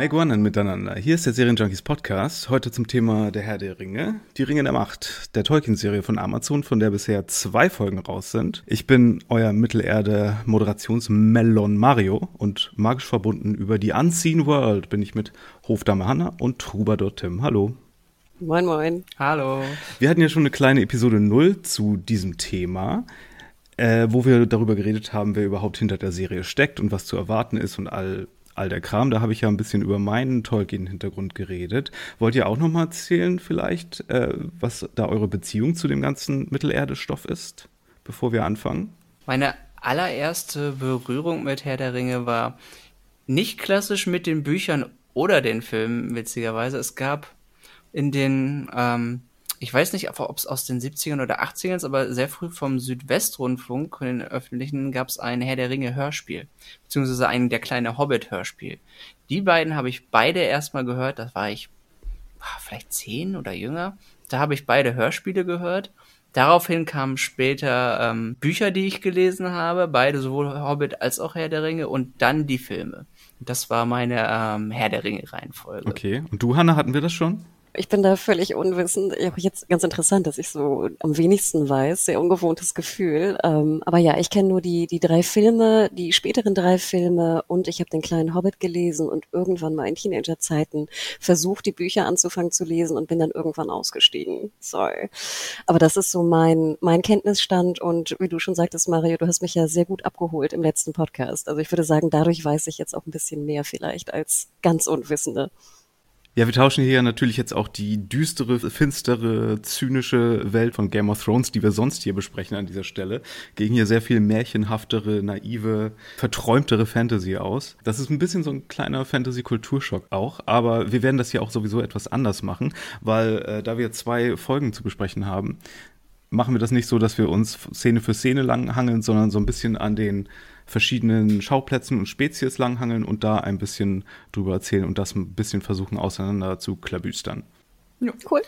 Make One miteinander. Hier ist der Serienjunkies Podcast. Heute zum Thema Der Herr der Ringe. Die Ringe der Macht, der Tolkien-Serie von Amazon, von der bisher zwei Folgen raus sind. Ich bin euer Mittelerde-Moderationsmelon Mario und magisch verbunden über die Unseen World bin ich mit Hofdame Hanna und Troubadour Tim. Hallo. Moin, moin. Hallo. Wir hatten ja schon eine kleine Episode 0 zu diesem Thema. Äh, wo wir darüber geredet haben, wer überhaupt hinter der Serie steckt und was zu erwarten ist und all all der Kram. Da habe ich ja ein bisschen über meinen Tolkien-Hintergrund geredet. Wollt ihr auch noch mal erzählen vielleicht, äh, was da eure Beziehung zu dem ganzen Mittelerde-Stoff ist, bevor wir anfangen? Meine allererste Berührung mit Herr der Ringe war nicht klassisch mit den Büchern oder den Filmen, witzigerweise. Es gab in den ähm, ich weiß nicht, ob es aus den 70ern oder 80ern ist, aber sehr früh vom Südwestrundfunk, den öffentlichen, gab es ein Herr der Ringe Hörspiel, beziehungsweise ein Der kleine Hobbit Hörspiel. Die beiden habe ich beide erstmal gehört, das war ich vielleicht zehn oder jünger. Da habe ich beide Hörspiele gehört. Daraufhin kamen später ähm, Bücher, die ich gelesen habe, beide sowohl Hobbit als auch Herr der Ringe und dann die Filme. Das war meine ähm, Herr der Ringe Reihenfolge. Okay, und du, Hanna, hatten wir das schon? Ich bin da völlig unwissend. Auch jetzt ganz interessant, dass ich so am wenigsten weiß. Sehr ungewohntes Gefühl. Ähm, aber ja, ich kenne nur die, die drei Filme, die späteren drei Filme und ich habe den kleinen Hobbit gelesen und irgendwann mal in Teenagerzeiten versucht, die Bücher anzufangen zu lesen und bin dann irgendwann ausgestiegen. Sorry. Aber das ist so mein, mein Kenntnisstand und wie du schon sagtest, Mario, du hast mich ja sehr gut abgeholt im letzten Podcast. Also ich würde sagen, dadurch weiß ich jetzt auch ein bisschen mehr vielleicht als ganz Unwissende. Ja, wir tauschen hier natürlich jetzt auch die düstere, finstere, zynische Welt von Game of Thrones, die wir sonst hier besprechen an dieser Stelle, gegen hier sehr viel märchenhaftere, naive, verträumtere Fantasy aus. Das ist ein bisschen so ein kleiner Fantasy-Kulturschock auch, aber wir werden das hier auch sowieso etwas anders machen, weil äh, da wir zwei Folgen zu besprechen haben, machen wir das nicht so, dass wir uns Szene für Szene lang hangeln, sondern so ein bisschen an den verschiedenen Schauplätzen und Spezies langhangeln und da ein bisschen drüber erzählen und das ein bisschen versuchen auseinander zu klabüstern. Ja, cool.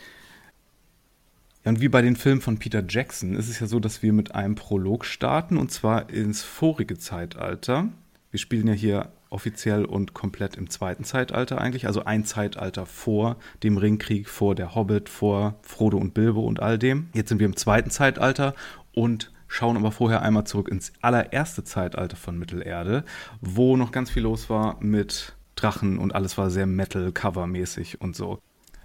Ja, und wie bei den Filmen von Peter Jackson ist es ja so, dass wir mit einem Prolog starten und zwar ins vorige Zeitalter. Wir spielen ja hier offiziell und komplett im zweiten Zeitalter eigentlich, also ein Zeitalter vor dem Ringkrieg, vor der Hobbit, vor Frodo und Bilbo und all dem. Jetzt sind wir im zweiten Zeitalter und schauen aber vorher einmal zurück ins allererste Zeitalter von Mittelerde, wo noch ganz viel los war mit Drachen und alles war sehr Metal-Cover-mäßig und so.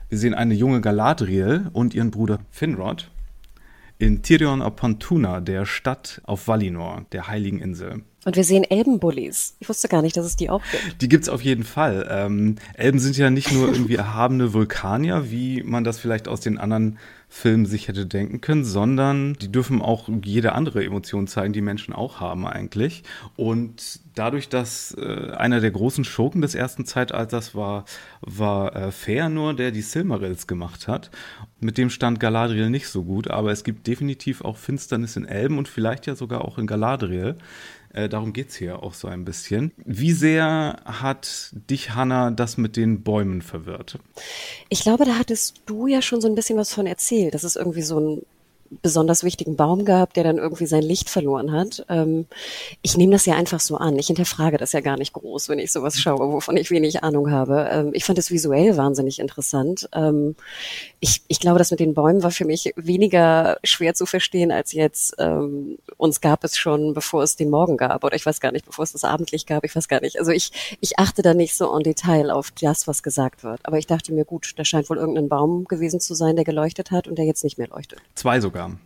Wir sehen eine junge Galadriel und ihren Bruder Finrod in Tirion upon Tuna, der Stadt auf Valinor, der heiligen Insel. Und wir sehen Elbenbullis. Ich wusste gar nicht, dass es die auch gibt. Die gibt's auf jeden Fall. Ähm, Elben sind ja nicht nur irgendwie erhabene Vulkanier, wie man das vielleicht aus den anderen Filmen sich hätte denken können, sondern die dürfen auch jede andere Emotion zeigen, die Menschen auch haben eigentlich. Und dadurch, dass äh, einer der großen Schurken des ersten Zeitalters war, war äh, Feanor, der die Silmarils gemacht hat. Mit dem stand Galadriel nicht so gut, aber es gibt definitiv auch Finsternis in Elben und vielleicht ja sogar auch in Galadriel. Äh, darum geht's hier auch so ein bisschen. Wie sehr hat dich, Hanna, das mit den Bäumen verwirrt? Ich glaube, da hattest du ja schon so ein bisschen was von erzählt. Das ist irgendwie so ein besonders wichtigen Baum gehabt, der dann irgendwie sein Licht verloren hat. Ähm, ich nehme das ja einfach so an. Ich hinterfrage das ja gar nicht groß, wenn ich sowas schaue, wovon ich wenig Ahnung habe. Ähm, ich fand es visuell wahnsinnig interessant. Ähm, ich, ich glaube, das mit den Bäumen war für mich weniger schwer zu verstehen als jetzt, uns gab es schon, bevor es den Morgen gab. Oder ich weiß gar nicht, bevor es das Abendlicht gab. Ich weiß gar nicht. Also ich, ich achte da nicht so en Detail auf das, was gesagt wird. Aber ich dachte mir, gut, da scheint wohl irgendein Baum gewesen zu sein, der geleuchtet hat und der jetzt nicht mehr leuchtet. Zwei sogar sogar.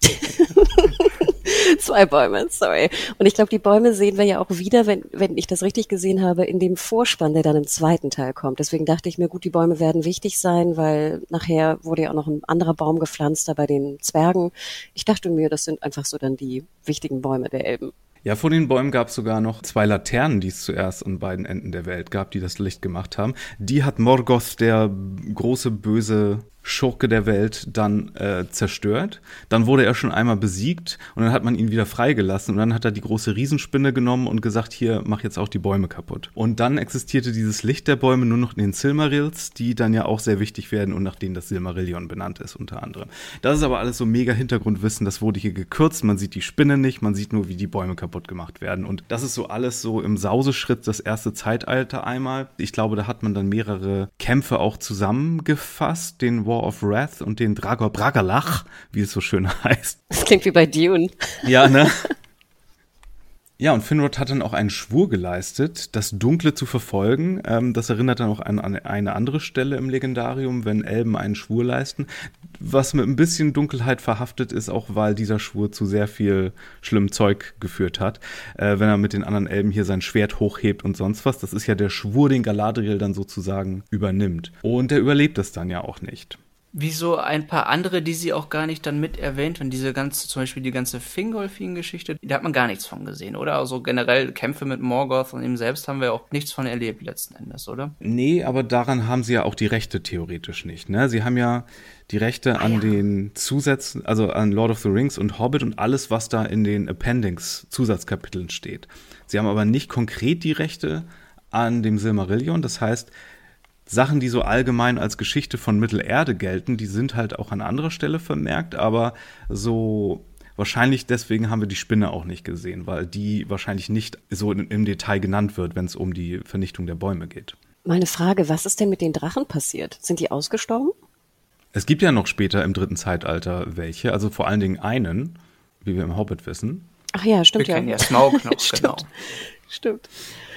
Zwei Bäume, sorry. Und ich glaube, die Bäume sehen wir ja auch wieder, wenn, wenn ich das richtig gesehen habe, in dem Vorspann, der dann im zweiten Teil kommt. Deswegen dachte ich mir, gut, die Bäume werden wichtig sein, weil nachher wurde ja auch noch ein anderer Baum gepflanzt, da bei den Zwergen. Ich dachte mir, das sind einfach so dann die wichtigen Bäume der Elben. Ja, vor den Bäumen gab es sogar noch zwei Laternen, die es zuerst an beiden Enden der Welt gab, die das Licht gemacht haben. Die hat Morgoth, der große böse Schurke der Welt dann äh, zerstört. Dann wurde er schon einmal besiegt und dann hat man ihn wieder freigelassen und dann hat er die große Riesenspinne genommen und gesagt, hier, mach jetzt auch die Bäume kaputt. Und dann existierte dieses Licht der Bäume nur noch in den Silmarils, die dann ja auch sehr wichtig werden und nach denen das Silmarillion benannt ist unter anderem. Das ist aber alles so mega Hintergrundwissen, das wurde hier gekürzt, man sieht die Spinne nicht, man sieht nur, wie die Bäume kaputt gemacht werden und das ist so alles so im Sauseschritt das erste Zeitalter einmal. Ich glaube, da hat man dann mehrere Kämpfe auch zusammengefasst, den War of Wrath und den Dragor Bragalach, wie es so schön heißt. Das klingt wie bei Dune. Ja, ne? Ja, und Finrod hat dann auch einen Schwur geleistet, das Dunkle zu verfolgen. Ähm, das erinnert dann auch an, an, eine andere Stelle im Legendarium, wenn Elben einen Schwur leisten. Was mit ein bisschen Dunkelheit verhaftet ist, auch weil dieser Schwur zu sehr viel schlimmem Zeug geführt hat. Äh, wenn er mit den anderen Elben hier sein Schwert hochhebt und sonst was. Das ist ja der Schwur, den Galadriel dann sozusagen übernimmt. Und er überlebt es dann ja auch nicht wie so ein paar andere, die sie auch gar nicht dann mit erwähnt und diese ganze, zum Beispiel die ganze Fingolfin-Geschichte, da hat man gar nichts von gesehen, oder? Also generell Kämpfe mit Morgoth und ihm selbst haben wir auch nichts von erlebt letzten Endes, oder? Nee, aber daran haben sie ja auch die Rechte theoretisch nicht, ne? Sie haben ja die Rechte ah, an ja. den Zusätzen, also an Lord of the Rings und Hobbit und alles, was da in den Appendix-Zusatzkapiteln steht. Sie haben aber nicht konkret die Rechte an dem Silmarillion, das heißt, Sachen, die so allgemein als Geschichte von Mittelerde gelten, die sind halt auch an anderer Stelle vermerkt, aber so wahrscheinlich deswegen haben wir die Spinne auch nicht gesehen, weil die wahrscheinlich nicht so im Detail genannt wird, wenn es um die Vernichtung der Bäume geht. Meine Frage, was ist denn mit den Drachen passiert? Sind die ausgestorben? Es gibt ja noch später im dritten Zeitalter welche, also vor allen Dingen einen, wie wir im Hobbit wissen. Ach ja, stimmt wir ja. ja Smaug noch, genau. Stimmt.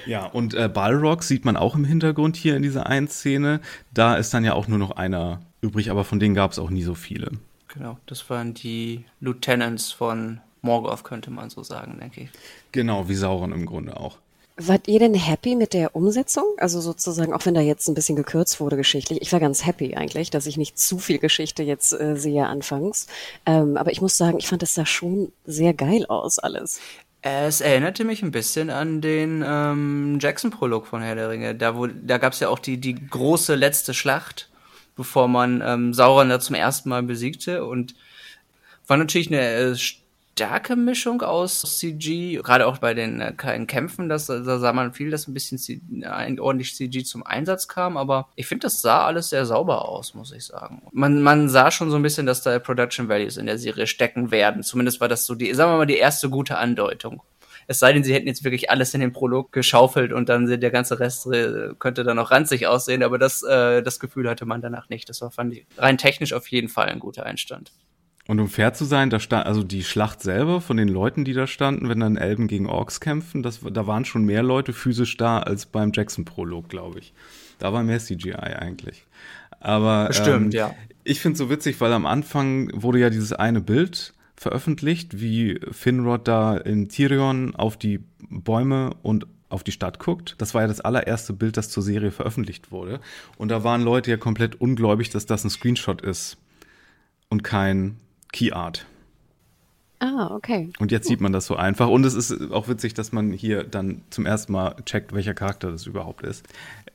Ja, und äh, Balrog sieht man auch im Hintergrund hier in dieser einen Szene. Da ist dann ja auch nur noch einer übrig, aber von denen gab es auch nie so viele. Genau, das waren die Lieutenants von Morgoth, könnte man so sagen, denke ich. Genau, wie Sauron im Grunde auch. Wart ihr denn happy mit der Umsetzung? Also sozusagen, auch wenn da jetzt ein bisschen gekürzt wurde geschichtlich. Ich war ganz happy eigentlich, dass ich nicht zu viel Geschichte jetzt äh, sehe anfangs. Ähm, aber ich muss sagen, ich fand das sah schon sehr geil aus alles. Es erinnerte mich ein bisschen an den ähm, Jackson-Prolog von Herr der Ringe. Da, wo, da gab es ja auch die, die große letzte Schlacht, bevor man ähm, Sauron da zum ersten Mal besiegte. Und war natürlich eine äh, starke Mischung aus CG, gerade auch bei den äh, Kämpfen, das, da sah man viel, dass ein bisschen C ein, ordentlich CG zum Einsatz kam, aber ich finde, das sah alles sehr sauber aus, muss ich sagen. Man, man sah schon so ein bisschen, dass da Production Values in der Serie stecken werden. Zumindest war das so die, sagen wir mal, die erste gute Andeutung. Es sei denn, sie hätten jetzt wirklich alles in den Prolog geschaufelt und dann der ganze Rest äh, könnte dann noch ranzig aussehen, aber das, äh, das Gefühl hatte man danach nicht. Das war, fand ich, rein technisch auf jeden Fall ein guter Einstand. Und um fair zu sein, da stand, also die Schlacht selber von den Leuten, die da standen, wenn dann Elben gegen Orks kämpfen, das, da waren schon mehr Leute physisch da als beim Jackson-Prolog, glaube ich. Da war mehr CGI eigentlich. Aber Bestimmt, ähm, ja. ich finde es so witzig, weil am Anfang wurde ja dieses eine Bild veröffentlicht, wie Finrod da in Tirion auf die Bäume und auf die Stadt guckt. Das war ja das allererste Bild, das zur Serie veröffentlicht wurde. Und da waren Leute ja komplett ungläubig, dass das ein Screenshot ist und kein Key Art. Ah, okay. Und jetzt sieht man das so einfach. Und es ist auch witzig, dass man hier dann zum ersten Mal checkt, welcher Charakter das überhaupt ist.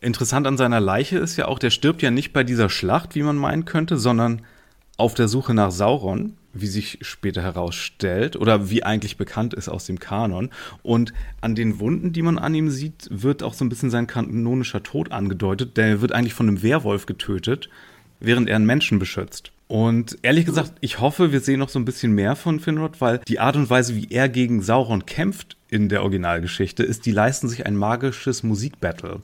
Interessant an seiner Leiche ist ja auch, der stirbt ja nicht bei dieser Schlacht, wie man meinen könnte, sondern auf der Suche nach Sauron, wie sich später herausstellt, oder wie eigentlich bekannt ist aus dem Kanon. Und an den Wunden, die man an ihm sieht, wird auch so ein bisschen sein kanonischer Tod angedeutet. Der wird eigentlich von einem Werwolf getötet, während er einen Menschen beschützt. Und ehrlich gesagt, ich hoffe, wir sehen noch so ein bisschen mehr von Finrod, weil die Art und Weise, wie er gegen Sauron kämpft in der Originalgeschichte, ist, die leisten sich ein magisches Musikbattle.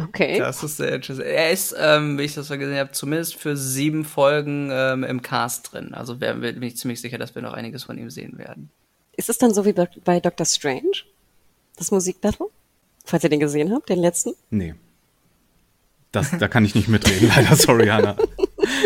Okay. Das ist sehr interessant. Er ist, ähm, wie ich das so gesehen habe, zumindest für sieben Folgen ähm, im Cast drin. Also werden wir, bin ich ziemlich sicher, dass wir noch einiges von ihm sehen werden. Ist es dann so wie bei Doctor Strange? Das Musikbattle? Falls ihr den gesehen habt, den letzten? Nee. Das, da kann ich nicht mitreden, leider. Sorry, Hannah.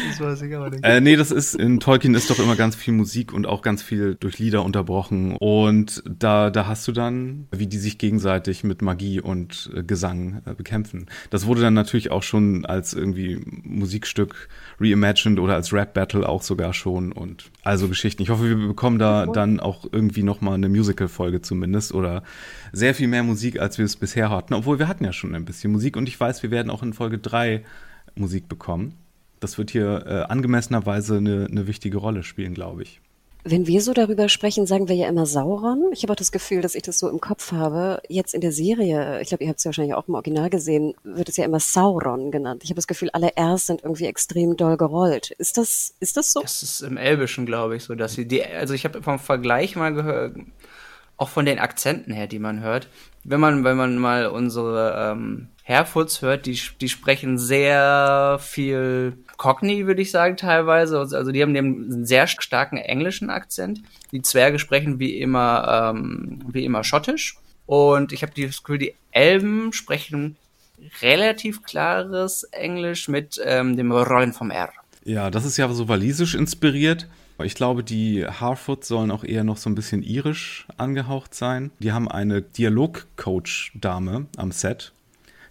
Das weiß ich auch nicht. Äh, nee, das ist, in Tolkien ist doch immer ganz viel Musik und auch ganz viel durch Lieder unterbrochen. Und da, da hast du dann, wie die sich gegenseitig mit Magie und äh, Gesang äh, bekämpfen. Das wurde dann natürlich auch schon als irgendwie Musikstück reimagined oder als Rap-Battle auch sogar schon und also Geschichten. Ich hoffe, wir bekommen da dann auch irgendwie nochmal eine Musical-Folge zumindest oder sehr viel mehr Musik, als wir es bisher hatten. Obwohl wir hatten ja schon ein bisschen Musik und ich weiß, wir werden auch in Folge 3 Musik bekommen. Das wird hier äh, angemessenerweise eine, eine wichtige Rolle spielen, glaube ich. Wenn wir so darüber sprechen, sagen wir ja immer Sauron. Ich habe auch das Gefühl, dass ich das so im Kopf habe. Jetzt in der Serie, ich glaube, ihr habt es ja wahrscheinlich auch im Original gesehen, wird es ja immer Sauron genannt. Ich habe das Gefühl, alle Rs sind irgendwie extrem doll gerollt. Ist das, ist das so? Das ist im Elbischen, glaube ich, so, dass sie die, also ich habe vom Vergleich mal gehört, auch von den Akzenten her, die man hört. Wenn man, wenn man mal unsere ähm, Herfoots hört, die, die sprechen sehr viel Cockney, würde ich sagen, teilweise. Also die haben einen sehr starken englischen Akzent. Die Zwerge sprechen wie immer, ähm, wie immer Schottisch. Und ich habe das Gefühl, die Elben sprechen relativ klares Englisch mit ähm, dem Rollen vom R. Ja, das ist ja so walisisch inspiriert. Ich glaube, die Harfoot sollen auch eher noch so ein bisschen irisch angehaucht sein. Die haben eine Dialogcoach-Dame am Set.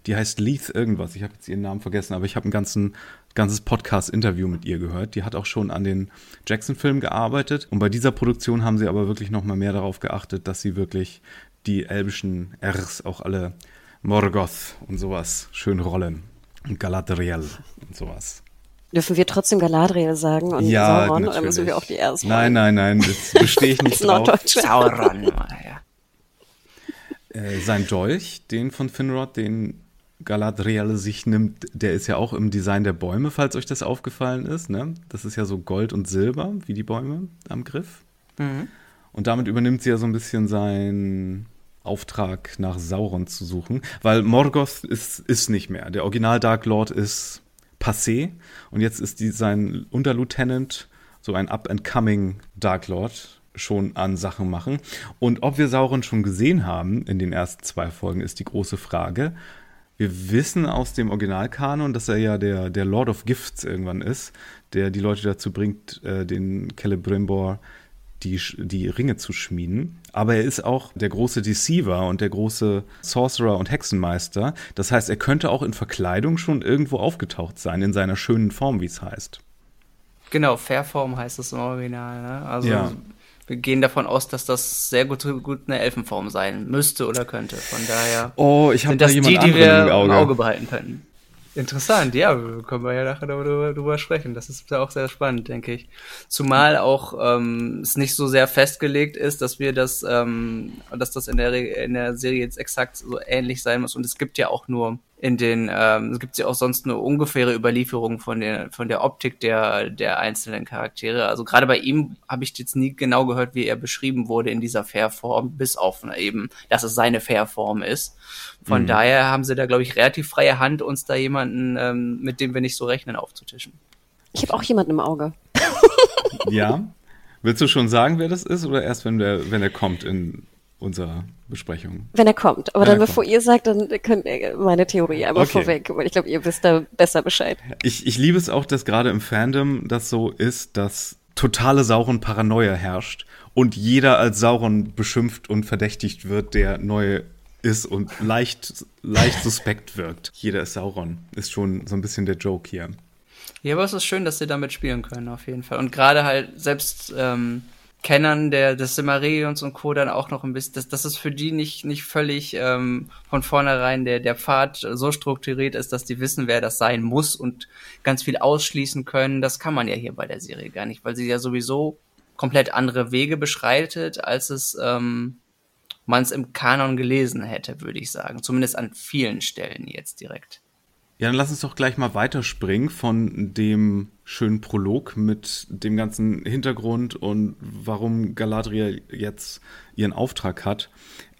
Die heißt Leith irgendwas. Ich habe jetzt ihren Namen vergessen, aber ich habe ein ganzen, ganzes Podcast-Interview mit ihr gehört. Die hat auch schon an den Jackson-Filmen gearbeitet. Und bei dieser Produktion haben sie aber wirklich noch mal mehr darauf geachtet, dass sie wirklich die elbischen Rs auch alle Morgoth und sowas schön rollen. Und Galadriel und sowas. Dürfen wir trotzdem Galadriel sagen und Ja, Sauron oder natürlich. müssen wir auch die Rs Nein, nein, nein, das bestehe ich nicht drauf. Sauron, ja. Äh, sein Dolch, den von Finrod, den Galadriel sich nimmt, der ist ja auch im Design der Bäume, falls euch das aufgefallen ist. Ne? Das ist ja so Gold und Silber, wie die Bäume am Griff. Und damit übernimmt sie ja so ein bisschen seinen Auftrag, nach Sauron zu suchen. Weil Morgoth ist, ist nicht mehr. Der Original Dark Lord ist passé. Und jetzt ist die, sein Unterlieutenant, so ein up-and-coming Dark Lord, schon an Sachen machen. Und ob wir Sauron schon gesehen haben in den ersten zwei Folgen, ist die große Frage. Wir wissen aus dem Originalkanon, dass er ja der, der Lord of Gifts irgendwann ist, der die Leute dazu bringt, äh, den Celebrimbor die, die Ringe zu schmieden. Aber er ist auch der große Deceiver und der große Sorcerer und Hexenmeister. Das heißt, er könnte auch in Verkleidung schon irgendwo aufgetaucht sein, in seiner schönen Form, wie es heißt. Genau, Fairform heißt es im Original. Ne? Also Ja. Wir gehen davon aus, dass das sehr gut, gut eine Elfenform sein müsste oder könnte. Von daher Oh, ich sind da das die, die wir im Auge. im Auge behalten könnten. Interessant, ja, können wir ja nachher darüber, darüber sprechen. Das ist ja auch sehr spannend, denke ich. Zumal auch ähm, es nicht so sehr festgelegt ist, dass wir das, ähm, dass das in der, in der Serie jetzt exakt so ähnlich sein muss. Und es gibt ja auch nur in den, ähm, es gibt ja auch sonst eine ungefähre Überlieferung von der, von der Optik der, der einzelnen Charaktere. Also gerade bei ihm habe ich jetzt nie genau gehört, wie er beschrieben wurde in dieser Fairform, bis auf eben, dass es seine Fairform ist. Von Mhm. daher haben sie da, glaube ich, relativ freie Hand, uns da jemanden, ähm, mit dem wir nicht so rechnen, aufzutischen. Ich habe auch jemanden im Auge. Ja? Willst du schon sagen, wer das ist, oder erst, wenn der, wenn er kommt in unserer Besprechung? Wenn er kommt. Aber Wenn dann, bevor ihr sagt, dann könnt ihr meine Theorie einmal Okay. vorweg, weil ich glaube, ihr wisst da besser Bescheid. Ich, ich liebe es auch, dass gerade im Fandom das so ist, dass totale Sauron-Paranoia herrscht und jeder als Sauron beschimpft und verdächtigt wird, der neu ist und leicht, leicht suspekt wirkt. Jeder ist Sauron. Ist schon so ein bisschen der Joke hier. Ja, aber es ist schön, dass sie damit spielen können, auf jeden Fall. Und gerade halt selbst ähm, Kennern der, des Silmarillions und Co. dann auch noch ein bisschen, dass, dass es für die nicht, nicht völlig ähm, von vornherein der, der Pfad so strukturiert ist, dass die wissen, wer das sein muss und ganz viel ausschließen können. Das kann man ja hier bei der Serie gar nicht, weil sie ja sowieso komplett andere Wege beschreitet, als es ähm, man es im Kanon gelesen hätte, würde ich sagen. Zumindest an vielen Stellen jetzt direkt. Ja, dann lass uns doch gleich mal weiterspringen von dem schönen Prolog mit dem ganzen Hintergrund und warum Galadriel jetzt ihren Auftrag hat,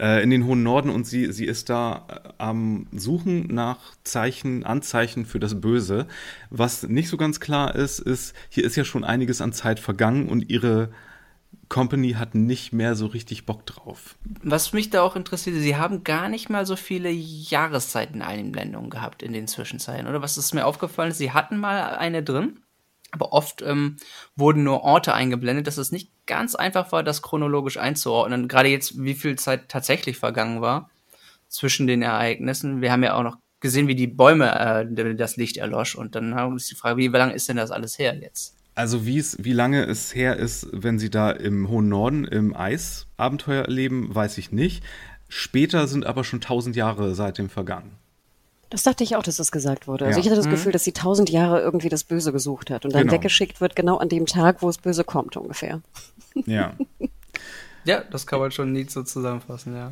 äh, in den hohen Norden und sie, sie ist da äh, am Suchen nach Zeichen, Anzeichen für das Böse. Was nicht so ganz klar ist, ist, hier ist ja schon einiges an Zeit vergangen und ihre Company hat nicht mehr so richtig Bock drauf. Was mich da auch interessiert, sie haben gar nicht mal so viele Jahreszeiten-Einblendungen gehabt in den Zwischenzeiten, oder? Was ist mir aufgefallen sie hatten mal eine drin, Aber oft ähm, wurden nur Orte eingeblendet, dass es nicht ganz einfach war, das chronologisch einzuordnen. Gerade jetzt, wie viel Zeit tatsächlich vergangen war zwischen den Ereignissen. Wir haben ja auch noch gesehen, wie die Bäume äh, das Licht erlosch. Und dann haben wir uns die Frage, wie lange ist denn das alles her jetzt? Also wie wie lange es her ist, wenn sie da im hohen Norden im Eis Abenteuer erleben, weiß ich nicht. Später sind aber schon tausend Jahre seitdem vergangen. Das dachte ich auch, dass das gesagt wurde. Also Ja. ich hatte das Gefühl, dass sie tausend Jahre irgendwie das Böse gesucht hat und dann Genau. weggeschickt wird, genau an dem Tag, wo es Böse kommt, ungefähr. Ja. Ja, das kann man schon nie so zusammenfassen, ja.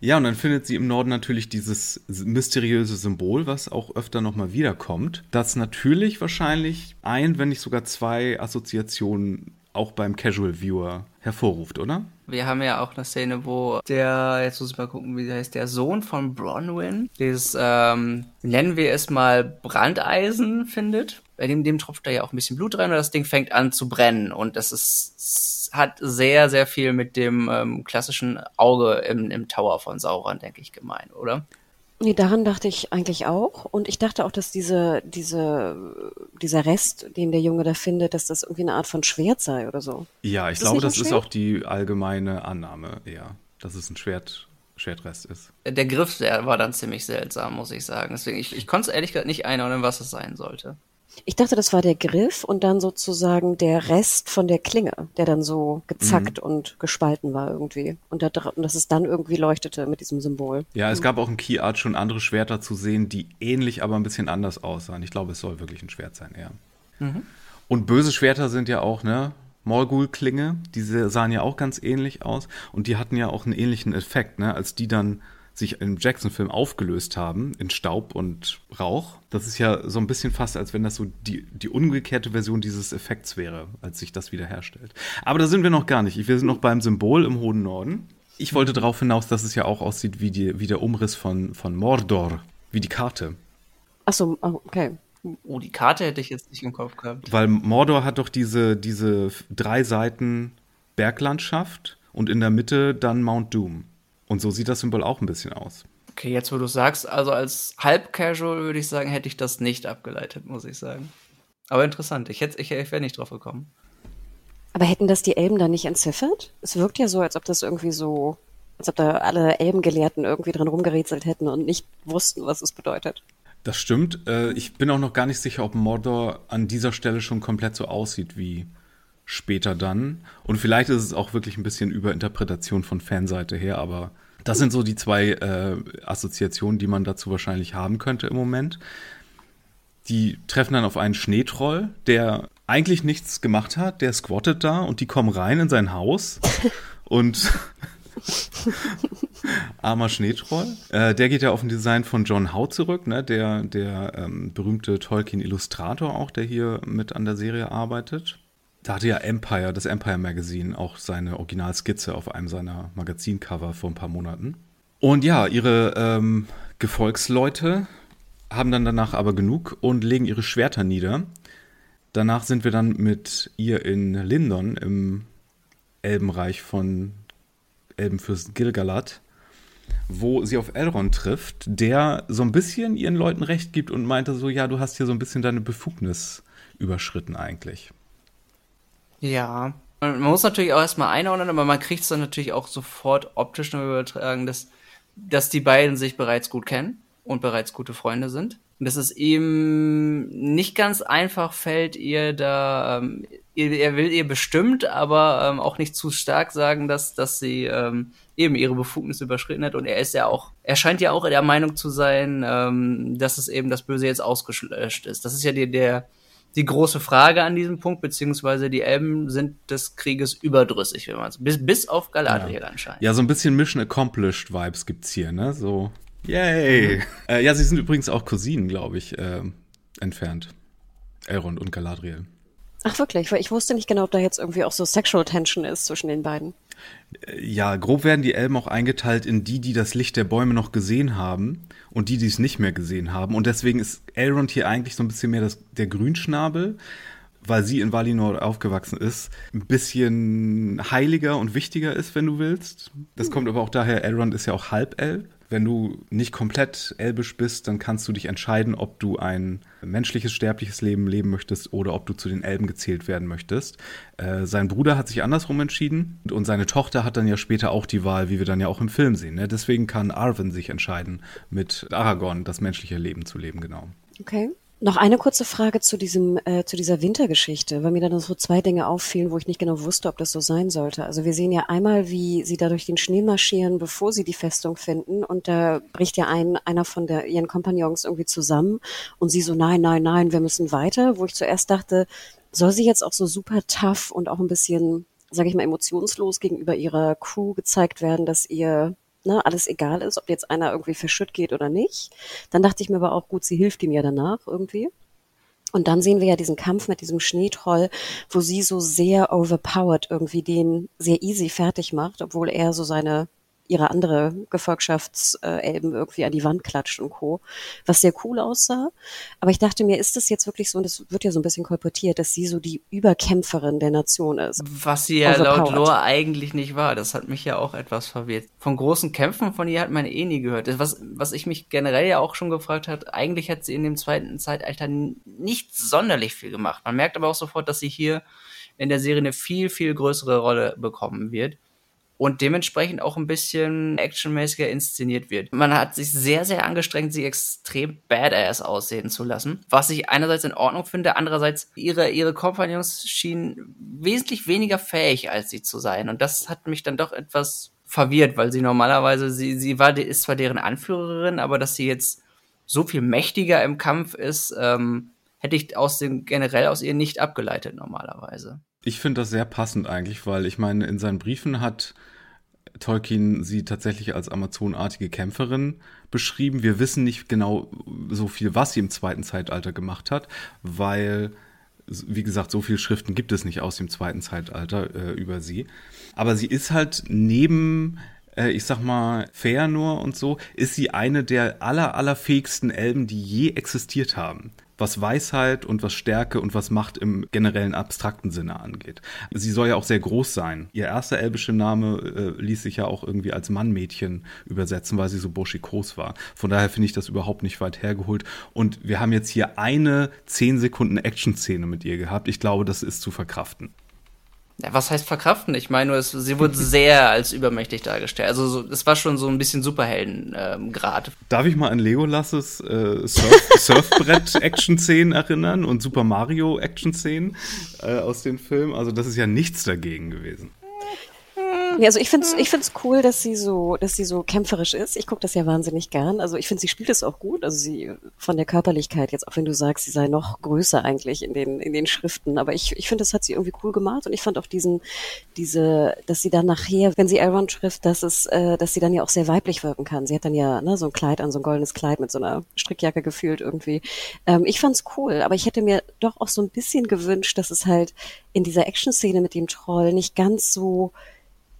Ja, und dann findet sie im Norden natürlich dieses mysteriöse Symbol, was auch öfter nochmal wiederkommt, das natürlich wahrscheinlich ein, wenn nicht sogar zwei Assoziationen auch beim Casual Viewer hervorruft, oder? Wir haben ja auch eine Szene, wo der, jetzt muss ich mal gucken, wie der heißt, der Sohn von Bronwyn, dieses, ähm, nennen wir es mal Brandeisen findet. Bei dem, dem tropft da ja auch ein bisschen Blut rein und das Ding fängt an zu brennen. Und das ist, hat sehr, sehr viel mit dem ähm, klassischen Auge im, im Tower von Sauron, denke ich, gemein, oder? Nee, daran dachte ich eigentlich auch. Und ich dachte auch, dass diese, diese, dieser Rest, den der Junge da findet, dass das irgendwie eine Art von Schwert sei oder so. Ja, ich Ist glaube, das ist auch die allgemeine Annahme, eher, dass es ein Schwert, Schwertrest ist. Der Griff der war dann ziemlich seltsam, muss ich sagen. Deswegen, ich, ich konnte es ehrlich gesagt nicht einordnen, was es sein sollte. Ich dachte, das war der Griff und dann sozusagen der Rest von der Klinge, der dann so gezackt und gespalten war irgendwie. Und, da, und dass es dann irgendwie leuchtete mit diesem Symbol. Ja, es gab auch in Key Art schon andere Schwerter zu sehen, die ähnlich, aber ein bisschen anders aussahen. Ich glaube, es soll wirklich ein Schwert sein, eher. Und böse Schwerter sind ja auch, ne? Morgul-Klinge, diese sahen ja auch ganz ähnlich aus und die hatten ja auch einen ähnlichen Effekt, ne? Als die dann sich im Jackson-Film aufgelöst haben in Staub und Rauch. Das ist ja so ein bisschen fast, als wenn das so die, die umgekehrte Version dieses Effekts wäre, als sich das wiederherstellt. Aber da sind wir noch gar nicht. Wir sind noch beim Symbol im hohen Norden. Ich wollte darauf hinaus, dass es ja auch aussieht wie, die, wie der Umriss von, von Mordor, wie die Karte. Ach so, oh, okay. Oh, die Karte hätte ich jetzt nicht im Kopf gehabt. Weil Mordor hat doch diese, diese drei Seiten Berglandschaft und in der Mitte dann Mount Doom. Und so sieht das Symbol auch ein bisschen aus. Okay, jetzt wo du sagst, also als halb-casual würde ich sagen, hätte ich das nicht abgeleitet, muss ich sagen. Aber interessant, ich, hätte, ich, ich wäre nicht drauf gekommen. Aber hätten das die Elben dann nicht entziffert? Es wirkt ja so, als ob das irgendwie so, als ob da alle Elbengelehrten irgendwie dran rumgerätselt hätten und nicht wussten, was es bedeutet. Das stimmt. Äh, ich bin auch noch gar nicht sicher, ob Mordor an dieser Stelle schon komplett so aussieht wie später dann. Und vielleicht ist es auch wirklich ein bisschen Überinterpretation von Fanseite her, aber das sind so die zwei äh, Assoziationen, die man dazu wahrscheinlich haben könnte im Moment. Die treffen dann auf einen Schneetroll, der eigentlich nichts gemacht hat, der squattet da und die kommen rein in sein Haus und armer Schneetroll. Äh, der geht ja auf ein Design von John Howe zurück, ne? der, der ähm, berühmte Tolkien-Illustrator auch, der hier mit an der Serie arbeitet. Da hatte ja Empire, das Empire Magazine, auch seine Originalskizze auf einem seiner Magazincover vor ein paar Monaten. Und ja, ihre ähm, Gefolgsleute haben dann danach aber genug und legen ihre Schwerter nieder. Danach sind wir dann mit ihr in Lindon im Elbenreich von Elbenfürst Gilgalad, wo sie auf Elrond trifft, der so ein bisschen ihren Leuten recht gibt und meinte so, ja, du hast hier so ein bisschen deine Befugnis überschritten eigentlich. Ja. Man muss natürlich auch erstmal einordnen, aber man kriegt es dann natürlich auch sofort optisch nur übertragen, dass, dass die beiden sich bereits gut kennen und bereits gute Freunde sind. Und dass es ihm nicht ganz einfach fällt, ihr da, ähm, ihr, er will ihr bestimmt, aber ähm, auch nicht zu stark sagen, dass, dass sie ähm, eben ihre Befugnis überschritten hat. Und er ist ja auch, er scheint ja auch der Meinung zu sein, ähm, dass es eben das Böse jetzt ausgelöscht ist. Das ist ja die, der, die große Frage an diesem Punkt, beziehungsweise die Elben sind des Krieges überdrüssig, wenn man es, bis, bis auf Galadriel anscheinend. Ja, so ein bisschen Mission Accomplished Vibes gibt's hier, ne? So, yay! Äh, ja, sie sind übrigens auch Cousinen, glaube ich, äh, entfernt. Elrond und Galadriel. Ach wirklich, weil ich wusste nicht genau, ob da jetzt irgendwie auch so Sexual Tension ist zwischen den beiden. Ja, grob werden die Elben auch eingeteilt in die, die das Licht der Bäume noch gesehen haben und die, die es nicht mehr gesehen haben. Und deswegen ist Elrond hier eigentlich so ein bisschen mehr das, der Grünschnabel, weil sie in Valinor aufgewachsen ist, ein bisschen heiliger und wichtiger ist, wenn du willst. Das kommt aber auch daher, Elrond ist ja auch Halbelb. Wenn du nicht komplett elbisch bist, dann kannst du dich entscheiden, ob du ein menschliches, sterbliches Leben leben möchtest oder ob du zu den Elben gezählt werden möchtest. Äh, sein Bruder hat sich andersrum entschieden und seine Tochter hat dann ja später auch die Wahl, wie wir dann ja auch im Film sehen. Ne? Deswegen kann Arwen sich entscheiden, mit Aragorn das menschliche Leben zu leben, genau. Okay. Noch eine kurze Frage zu diesem, äh, zu dieser Wintergeschichte, weil mir dann so zwei Dinge auffielen, wo ich nicht genau wusste, ob das so sein sollte. Also wir sehen ja einmal, wie sie da durch den Schnee marschieren, bevor sie die Festung finden, und da bricht ja ein, einer von der, ihren Kompagnons irgendwie zusammen. Und sie so, nein, nein, nein, wir müssen weiter, wo ich zuerst dachte, soll sie jetzt auch so super tough und auch ein bisschen, sage ich mal, emotionslos gegenüber ihrer Crew gezeigt werden, dass ihr ne, alles egal ist, ob jetzt einer irgendwie verschütt geht oder nicht. Dann dachte ich mir aber auch, gut, sie hilft ihm ja danach irgendwie. Und dann sehen wir ja diesen Kampf mit diesem Schneetroll, wo sie so sehr overpowered irgendwie den sehr easy fertig macht, obwohl er so seine ihre andere Gefolgschaftselben irgendwie an die Wand klatscht und Co., was sehr cool aussah. Aber ich dachte mir, ist das jetzt wirklich so, und das wird ja so ein bisschen kolportiert, dass sie so die Überkämpferin der Nation ist. Was sie ja laut Lore eigentlich nicht war. Das hat mich ja auch etwas verwirrt. Von großen Kämpfen von ihr hat man eh nie gehört. Was, was ich mich generell ja auch schon gefragt hat, eigentlich hat sie in dem zweiten Zeitalter nicht sonderlich viel gemacht. Man merkt aber auch sofort, dass sie hier in der Serie eine viel, viel größere Rolle bekommen wird und dementsprechend auch ein bisschen actionmäßiger inszeniert wird. Man hat sich sehr, sehr angestrengt, sie extrem badass aussehen zu lassen, was ich einerseits in Ordnung finde, andererseits ihre, ihre Kompagnons schienen wesentlich weniger fähig als sie zu sein und das hat mich dann doch etwas verwirrt, weil sie normalerweise, sie, sie war, ist zwar deren Anführerin, aber dass sie jetzt so viel mächtiger im Kampf ist, ähm, hätte ich aus dem, generell aus ihr nicht abgeleitet normalerweise. Ich finde das sehr passend eigentlich, weil ich meine, in seinen Briefen hat Tolkien sie tatsächlich als Amazonartige Kämpferin beschrieben. Wir wissen nicht genau so viel, was sie im zweiten Zeitalter gemacht hat, weil, wie gesagt, so viele Schriften gibt es nicht aus dem zweiten Zeitalter äh, über sie. Aber sie ist halt neben äh, ich sag mal, Feanor und so, ist sie eine der aller, allerfähigsten Elben, die je existiert haben was Weisheit und was Stärke und was Macht im generellen abstrakten Sinne angeht. Sie soll ja auch sehr groß sein. Ihr erster elbischer Name äh, ließ sich ja auch irgendwie als Mannmädchen übersetzen, weil sie so burschikos war. Von daher finde ich das überhaupt nicht weit hergeholt. Und wir haben jetzt hier eine 10 Sekunden Action-Szene mit ihr gehabt. Ich glaube, das ist zu verkraften. Ja, was heißt verkraften? Ich meine nur, es, sie wurde sehr als übermächtig dargestellt. Also so, es war schon so ein bisschen Superhelden-Grad. Ähm, Darf ich mal an Legolasses äh, Surf Surfbrett-Action-Szenen erinnern und Super Mario-Action-Szenen äh, aus den Filmen? Also das ist ja nichts dagegen gewesen. Nee, also ich finde es ich find's cool, dass sie so, dass sie so kämpferisch ist. Ich gucke das ja wahnsinnig gern. Also ich finde, sie spielt es auch gut. Also sie von der Körperlichkeit, jetzt auch wenn du sagst, sie sei noch größer eigentlich in den, in den Schriften. Aber ich, ich finde, das hat sie irgendwie cool gemacht. Und ich fand auch diesen, diese, dass sie dann nachher, wenn sie Aaron trifft, dass es, äh, dass sie dann ja auch sehr weiblich wirken kann. Sie hat dann ja ne, so ein Kleid an, so ein goldenes Kleid mit so einer Strickjacke gefühlt irgendwie. Ähm, ich fand's cool, aber ich hätte mir doch auch so ein bisschen gewünscht, dass es halt in dieser Action-Szene mit dem Troll nicht ganz so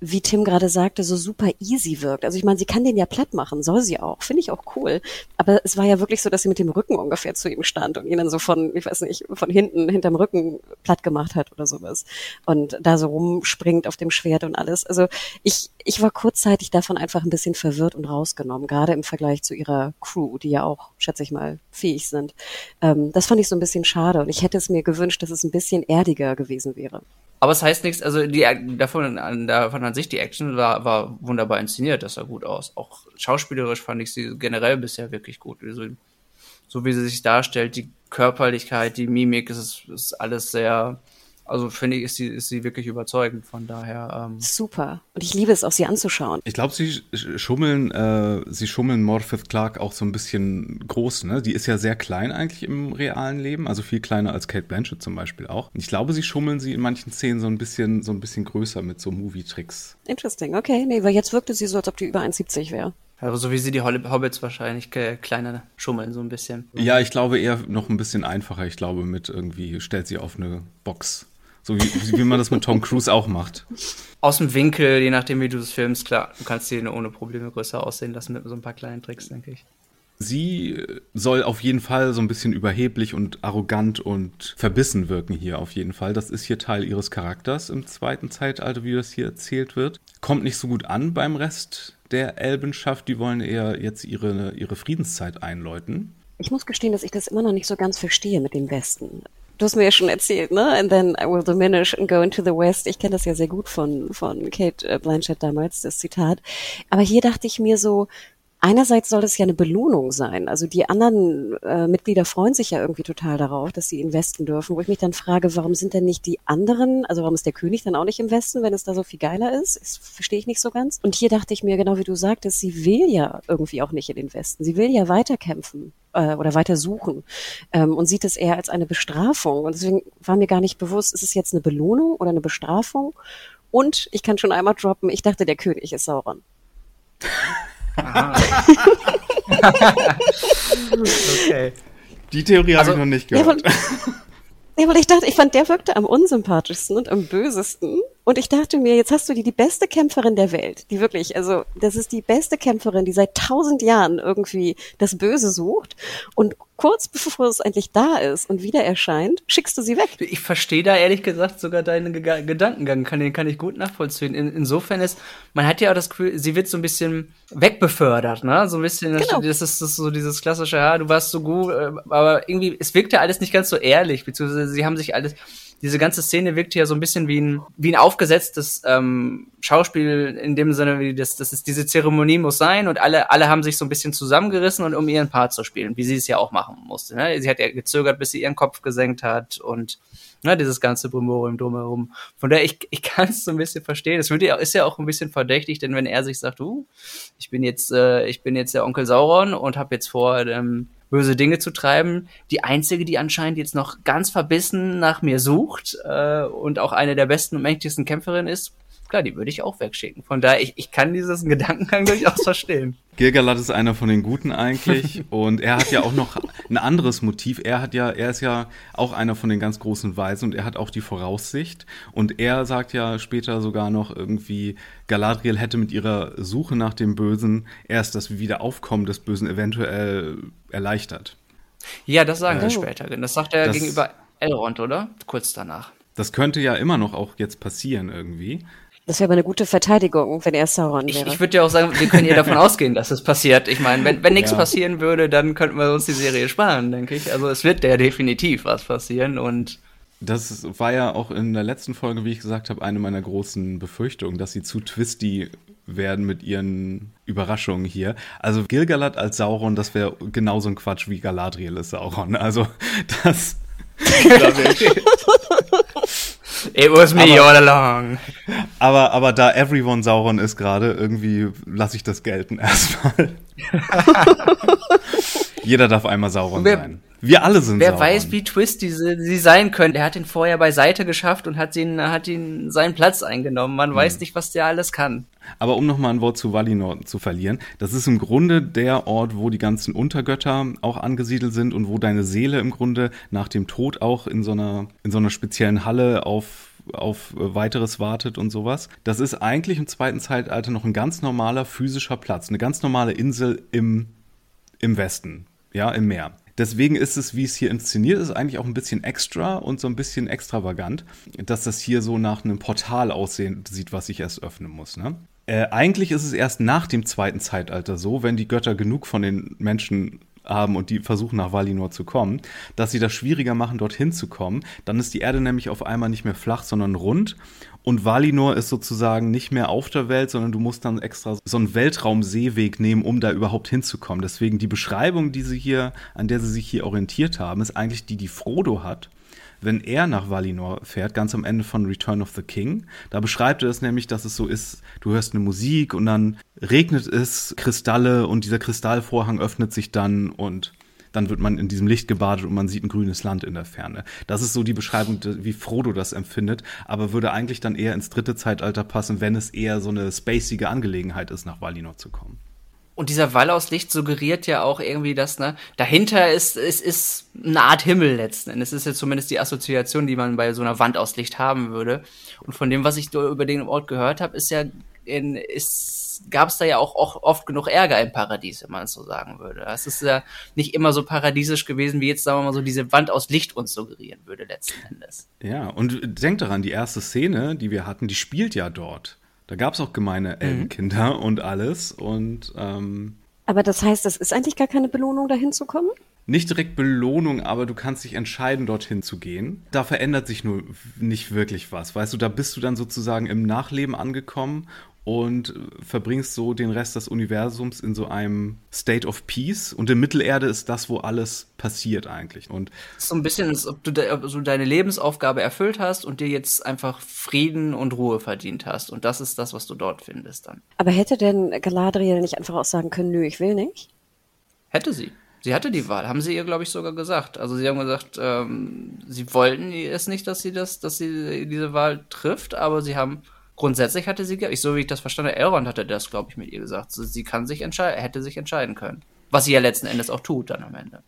wie Tim gerade sagte, so super easy wirkt. Also ich meine, sie kann den ja platt machen, soll sie auch, finde ich auch cool. Aber es war ja wirklich so, dass sie mit dem Rücken ungefähr zu ihm stand und ihn dann so von, ich weiß nicht, von hinten, hinterm Rücken platt gemacht hat oder sowas. Und da so rumspringt auf dem Schwert und alles. Also ich, ich war kurzzeitig davon einfach ein bisschen verwirrt und rausgenommen, gerade im Vergleich zu ihrer Crew, die ja auch, schätze ich mal, fähig sind. Ähm, das fand ich so ein bisschen schade und ich hätte es mir gewünscht, dass es ein bisschen erdiger gewesen wäre. Aber es heißt nichts, also die, davon, davon an sich, die Action war, war wunderbar inszeniert, das sah gut aus. Auch schauspielerisch fand ich sie generell bisher wirklich gut. Also, so wie sie sich darstellt, die Körperlichkeit, die Mimik, ist, ist alles sehr, also finde ich, ist sie, ist sie wirklich überzeugend. Von daher. Ähm Super. Und ich liebe es auch, sie anzuschauen. Ich glaube, sie schummeln, äh, sie schummeln Morpeth Clark auch so ein bisschen groß, ne? Die ist ja sehr klein eigentlich im realen Leben, also viel kleiner als Kate Blanchett zum Beispiel auch. Und ich glaube, sie schummeln sie in manchen Szenen so ein bisschen, so ein bisschen größer mit so Movie-Tricks. Interesting, okay. Nee, weil jetzt wirkte sie so, als ob die über 1,70 wäre. Also so wie sie die Hobbits wahrscheinlich kleiner schummeln, so ein bisschen. Ja, ich glaube eher noch ein bisschen einfacher. Ich glaube, mit irgendwie stellt sie auf eine Box so wie, wie man das mit Tom Cruise auch macht. Aus dem Winkel, je nachdem, wie du das filmst, klar, du kannst die ohne Probleme größer aussehen lassen mit so ein paar kleinen Tricks, denke ich. Sie soll auf jeden Fall so ein bisschen überheblich und arrogant und verbissen wirken hier auf jeden Fall. Das ist hier Teil ihres Charakters im zweiten Zeitalter, wie das hier erzählt wird. Kommt nicht so gut an beim Rest der Elbenschaft, die wollen eher jetzt ihre, ihre Friedenszeit einläuten. Ich muss gestehen, dass ich das immer noch nicht so ganz verstehe mit dem Westen. Du hast mir ja schon erzählt, ne? And then I will diminish and go into the West. Ich kenne das ja sehr gut von, von Kate äh, Blanchett damals, das Zitat. Aber hier dachte ich mir so, einerseits soll das ja eine Belohnung sein. Also die anderen äh, Mitglieder freuen sich ja irgendwie total darauf, dass sie investen dürfen, wo ich mich dann frage, warum sind denn nicht die anderen, also warum ist der König dann auch nicht im Westen, wenn es da so viel geiler ist? Das verstehe ich nicht so ganz. Und hier dachte ich mir, genau wie du sagtest, sie will ja irgendwie auch nicht in den Westen. Sie will ja weiterkämpfen äh, oder weiter suchen ähm, und sieht es eher als eine Bestrafung. Und deswegen war mir gar nicht bewusst, ist es jetzt eine Belohnung oder eine Bestrafung? Und ich kann schon einmal droppen, ich dachte, der König ist Sauron. okay. Die Theorie habe Also- ich noch nicht Ja, gehört. weil, ja, weil ich dachte, ich fand, der wirkte am unsympathischsten und am bösesten. Und ich dachte mir, jetzt hast du die, die beste Kämpferin der Welt, die wirklich, also das ist die beste Kämpferin, die seit tausend Jahren irgendwie das Böse sucht. Und kurz bevor es endlich da ist und wieder erscheint, schickst du sie weg. Ich verstehe da ehrlich gesagt sogar deinen Ge Gedankengang, kann, den kann ich gut nachvollziehen. In, insofern ist, man hat ja auch das Gefühl, sie wird so ein bisschen wegbefördert, ne? So ein bisschen, Genau. das, ist, das ist so dieses klassische, ja, du warst so gut, äh, aber irgendwie, es wirkt ja alles nicht ganz so ehrlich, beziehungsweise sie haben sich alles, diese ganze Szene wirkt ja so ein bisschen wie ein, wie ein aufgesetztes ähm, Schauspiel in dem Sinne, wie das, das ist diese Zeremonie muss sein und alle, alle haben sich so ein bisschen zusammengerissen und um ihren Part zu spielen, wie sie es ja auch machen musste. Ne? Sie hat ja gezögert, bis sie ihren Kopf gesenkt hat und ne, dieses ganze Brimborium drumherum. Von daher, ich, ich kann es so ein bisschen verstehen. Es ja, ist ja auch ein bisschen verdächtig, denn wenn er sich sagt, uh, ich bin jetzt, äh, ich bin jetzt der Onkel Sauron und habe jetzt vor, ähm, böse Dinge zu treiben. Die einzige, die anscheinend jetzt noch ganz verbissen nach mir sucht äh, und auch eine der besten und mächtigsten Kämpferinnen ist, klar, die würde ich auch wegschicken. Von daher, ich, ich kann dieses Gedankengang durchaus verstehen. Gilgalad ist einer von den Guten eigentlich und er hat ja auch noch ein anderes Motiv. Er hat ja, er ist ja auch einer von den ganz großen Weisen und er hat auch die Voraussicht und er sagt ja später sogar noch irgendwie, Galadriel hätte mit ihrer Suche nach dem Bösen erst das Wiederaufkommen des Bösen eventuell erleichtert. Ja, das sagen sie später. Das sagt er Das- gegenüber Elrond, oder? Kurz danach. Das könnte ja immer noch auch jetzt passieren irgendwie. Das wäre aber eine gute Verteidigung, wenn er Sauron Ich, wäre. ich würde ja auch sagen, wir können ja davon ausgehen, dass es passiert. Ich meine, wenn, wenn nichts Ja. passieren würde, dann könnten wir uns die Serie sparen, denke ich. Also es wird ja definitiv was passieren und Das war ja auch in der letzten Folge, wie ich gesagt habe, eine meiner großen Befürchtungen, dass sie zu twisty werden mit ihren Überraschungen hier. Also Gilgalad als Sauron, das wäre genauso ein Quatsch wie Galadriel ist Sauron. Also das. it was me Aber- all along. aber, aber da everyone Sauron ist gerade, irgendwie lasse ich das gelten erstmal. Jeder darf einmal Sauron Wer- sein. Wir alle sind Wer Sauron. weiß, wie twisty sie, sie sein können. Er hat ihn vorher beiseite geschafft und hat ihn, hat ihn seinen Platz eingenommen. Man Hm. weiß nicht, was der alles kann. Aber um nochmal ein Wort zu Valinor zu verlieren, das ist im Grunde der Ort, wo die ganzen Untergötter auch angesiedelt sind und wo deine Seele im Grunde nach dem Tod auch in so einer, in so einer speziellen Halle auf auf weiteres wartet und sowas. Das ist eigentlich im zweiten Zeitalter noch ein ganz normaler physischer Platz, eine ganz normale Insel im, im Westen, ja, im Meer. Deswegen ist es, wie es hier inszeniert ist, eigentlich auch ein bisschen extra und so ein bisschen extravagant, dass das hier so nach einem Portal aussehen sieht, was sich erst öffnen muss. Ne? Äh, eigentlich ist es erst nach dem zweiten Zeitalter so, wenn die Götter genug von den Menschen haben und die versuchen nach Valinor zu kommen, dass sie das schwieriger machen, dorthin zu kommen. Dann ist die Erde nämlich auf einmal nicht mehr flach, sondern rund. Und Valinor ist sozusagen nicht mehr auf der Welt, sondern du musst dann extra so einen Weltraumseeweg nehmen, um da überhaupt hinzukommen. Deswegen die Beschreibung, die sie hier, an der sie sich hier orientiert haben, ist eigentlich die, die Frodo hat wenn er nach Valinor fährt, ganz am Ende von Return of the King. Da beschreibt er es nämlich, dass es so ist, du hörst eine Musik und dann regnet es Kristalle und dieser Kristallvorhang öffnet sich dann und dann wird man in diesem Licht gebadet und man sieht ein grünes Land in der Ferne. Das ist so die Beschreibung, wie Frodo das empfindet, aber würde eigentlich dann eher ins dritte Zeitalter passen, wenn es eher so eine spacige Angelegenheit ist, nach Valinor zu kommen. Und dieser Wall aus Licht suggeriert ja auch irgendwie, dass, ne, dahinter ist, ist, ist eine Art Himmel letzten Endes. Das ist ja zumindest die Assoziation, die man bei so einer Wand aus Licht haben würde. Und von dem, was ich über den Ort gehört habe, ist ja, ist, gab es da ja auch, auch oft genug Ärger im Paradies, wenn man es so sagen würde. Es ist ja nicht immer so paradiesisch gewesen, wie jetzt, sagen wir mal so, diese Wand aus Licht uns suggerieren würde letzten Endes. Ja, und denk daran, die erste Szene, die wir hatten, die spielt ja dort. Da gab es auch gemeine Elbenkinder und alles. Und ähm, Aber das heißt, das ist eigentlich gar keine Belohnung, dahin zu kommen? nicht direkt Belohnung, aber du kannst dich entscheiden, dorthin zu gehen. Da verändert sich nur nicht wirklich was. Weißt du, da bist du dann sozusagen im Nachleben angekommen und verbringst so den Rest des Universums in so einem State of Peace. Und in Mittelerde ist das, wo alles passiert eigentlich. Und Es ist so ein bisschen, als ob du, de, ob du deine Lebensaufgabe erfüllt hast und dir jetzt einfach Frieden und Ruhe verdient hast. Und das ist das, was du dort findest dann. Aber hätte denn Galadriel nicht einfach auch sagen können, nö, ich will nicht? Hätte sie. Sie hatte die Wahl, haben sie ihr, glaube ich, sogar gesagt. Also sie haben gesagt, ähm, sie wollten es nicht, dass sie das, dass sie diese Wahl trifft, aber sie haben grundsätzlich hatte sie, ich so wie ich das verstanden habe, Elrond hatte das, glaube ich, mit ihr gesagt. Sie sie kann sich entscheiden, hätte sich entscheiden können. Was sie ja letzten Endes auch tut dann am Ende.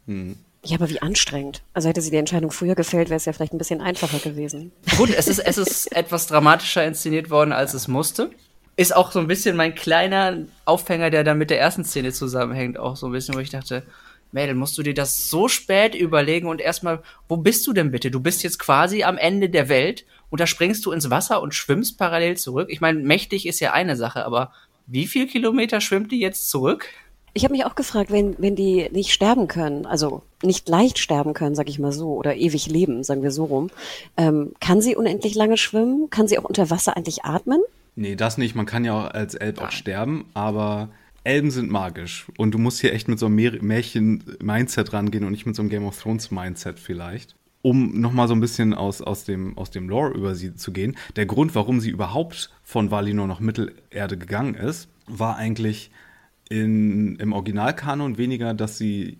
Ja, aber wie anstrengend. Also hätte sie die Entscheidung früher gefällt, wäre es ja vielleicht ein bisschen einfacher gewesen. Gut, es ist, es ist etwas dramatischer inszeniert worden, als es musste. Ist auch so ein bisschen mein kleiner Aufhänger, der dann mit der ersten Szene zusammenhängt, auch so ein bisschen, wo ich dachte, Mädel, musst du dir das so spät überlegen und erstmal, wo bist du denn bitte? Du bist jetzt quasi am Ende der Welt und da springst du ins Wasser und schwimmst parallel zurück. Ich meine, mächtig ist ja eine Sache, aber wie viel Kilometer schwimmt die jetzt zurück? Ich habe mich auch gefragt, wenn, wenn die nicht sterben können, also nicht leicht sterben können, sag ich mal so, oder ewig leben, sagen wir so rum, ähm, kann sie unendlich lange schwimmen? Kann sie auch unter Wasser eigentlich atmen? nee, das nicht. Man kann ja auch als Elb auch sterben, aber Elben sind magisch. Und du musst hier echt mit so einem Märchen-Mindset rangehen und nicht mit so einem Game of Thrones-Mindset vielleicht. Um nochmal so ein bisschen aus, aus, dem, aus dem Lore über sie zu gehen. Der Grund, warum sie überhaupt von Valinor nach Mittelerde gegangen ist, war eigentlich in, im Originalkanon weniger, dass sie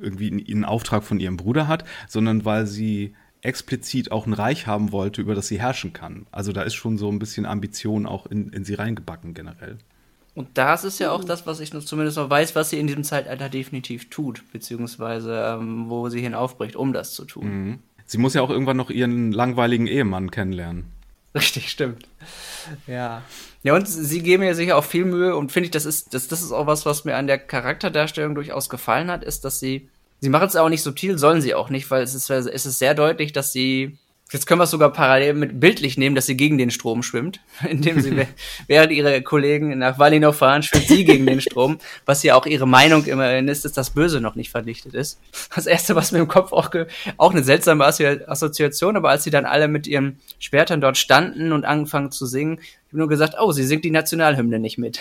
irgendwie einen- Auftrag von ihrem Bruder hat, sondern weil sie explizit auch ein Reich haben wollte, über das sie herrschen kann. Also da ist schon so ein bisschen Ambition auch in, in sie reingebacken generell. Und das ist ja auch das, was ich zumindest noch weiß, was sie in diesem Zeitalter definitiv tut, beziehungsweise ähm, wo sie hinaufbricht, um das zu tun. Sie muss ja auch irgendwann noch ihren langweiligen Ehemann kennenlernen. Richtig, stimmt. Ja. Ja, und sie geben mir sicher auch viel Mühe und finde ich, das ist, das, das ist auch was, was mir an der Charakterdarstellung durchaus gefallen hat, ist, dass sie, sie machen es auch nicht subtil, sollen sie auch nicht, weil es ist, es ist sehr deutlich, dass sie, jetzt können wir es sogar parallel mit bildlich nehmen, dass sie gegen den Strom schwimmt, indem sie, während ihre Kollegen nach Valinor fahren, schwimmt sie gegen den Strom, was ja auch ihre Meinung immerhin ist, dass das Böse noch nicht vernichtet ist. Das erste, was mir im Kopf auch, auch eine seltsame Assozi- Assoziation, aber als sie dann alle mit ihren Schwertern dort standen und angefangen zu singen, ich habe nur gesagt, oh, sie singt die Nationalhymne nicht mit.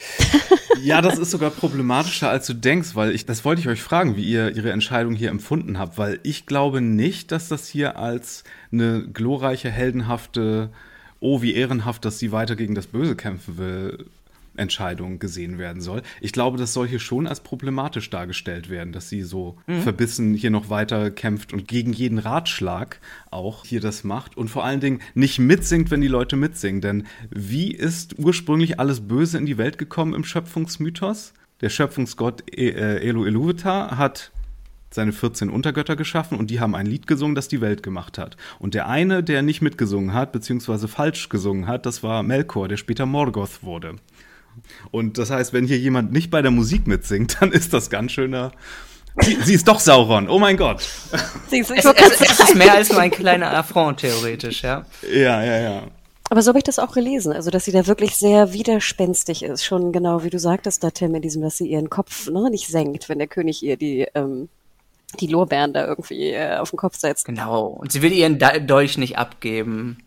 Ja, das ist sogar problematischer, als du denkst, weil ich, das wollte ich euch fragen, wie ihr ihre Entscheidung hier empfunden habt, weil ich glaube nicht, dass das hier als eine glorreiche, heldenhafte, oh, wie ehrenhaft, dass sie weiter gegen das Böse kämpfen will, Entscheidung gesehen werden soll. Ich glaube, das soll hier schon als problematisch dargestellt werden, dass sie so verbissen hier noch weiter kämpft und gegen jeden Ratschlag auch hier das macht und vor allen Dingen nicht mitsingt, wenn die Leute mitsingen. Denn wie ist ursprünglich alles Böse in die Welt gekommen im Schöpfungsmythos? Der Schöpfungsgott E- äh, Elu Iluvatar hat seine 14 Untergötter geschaffen und die haben ein Lied gesungen, das die Welt gemacht hat. Und der eine, der nicht mitgesungen hat, beziehungsweise falsch gesungen hat, das war Melkor, der später Morgoth wurde. Und das heißt, wenn hier jemand nicht bei der Musik mitsingt, dann ist das ganz schöner. Sie, sie ist doch Sauron, oh mein Gott. Du, ich Es, es, es ist mehr als nur ein kleiner Affront, theoretisch, ja. Ja, ja, ja. Aber so habe ich das auch gelesen, also dass sie da wirklich sehr widerspenstig ist, schon genau wie du sagtest da, Tim, in diesem, dass sie ihren Kopf ne, nicht senkt, wenn der König ihr die, ähm, die Lorbeeren da irgendwie äh, auf den Kopf setzt. Genau. Und sie will ihren Dolch nicht abgeben.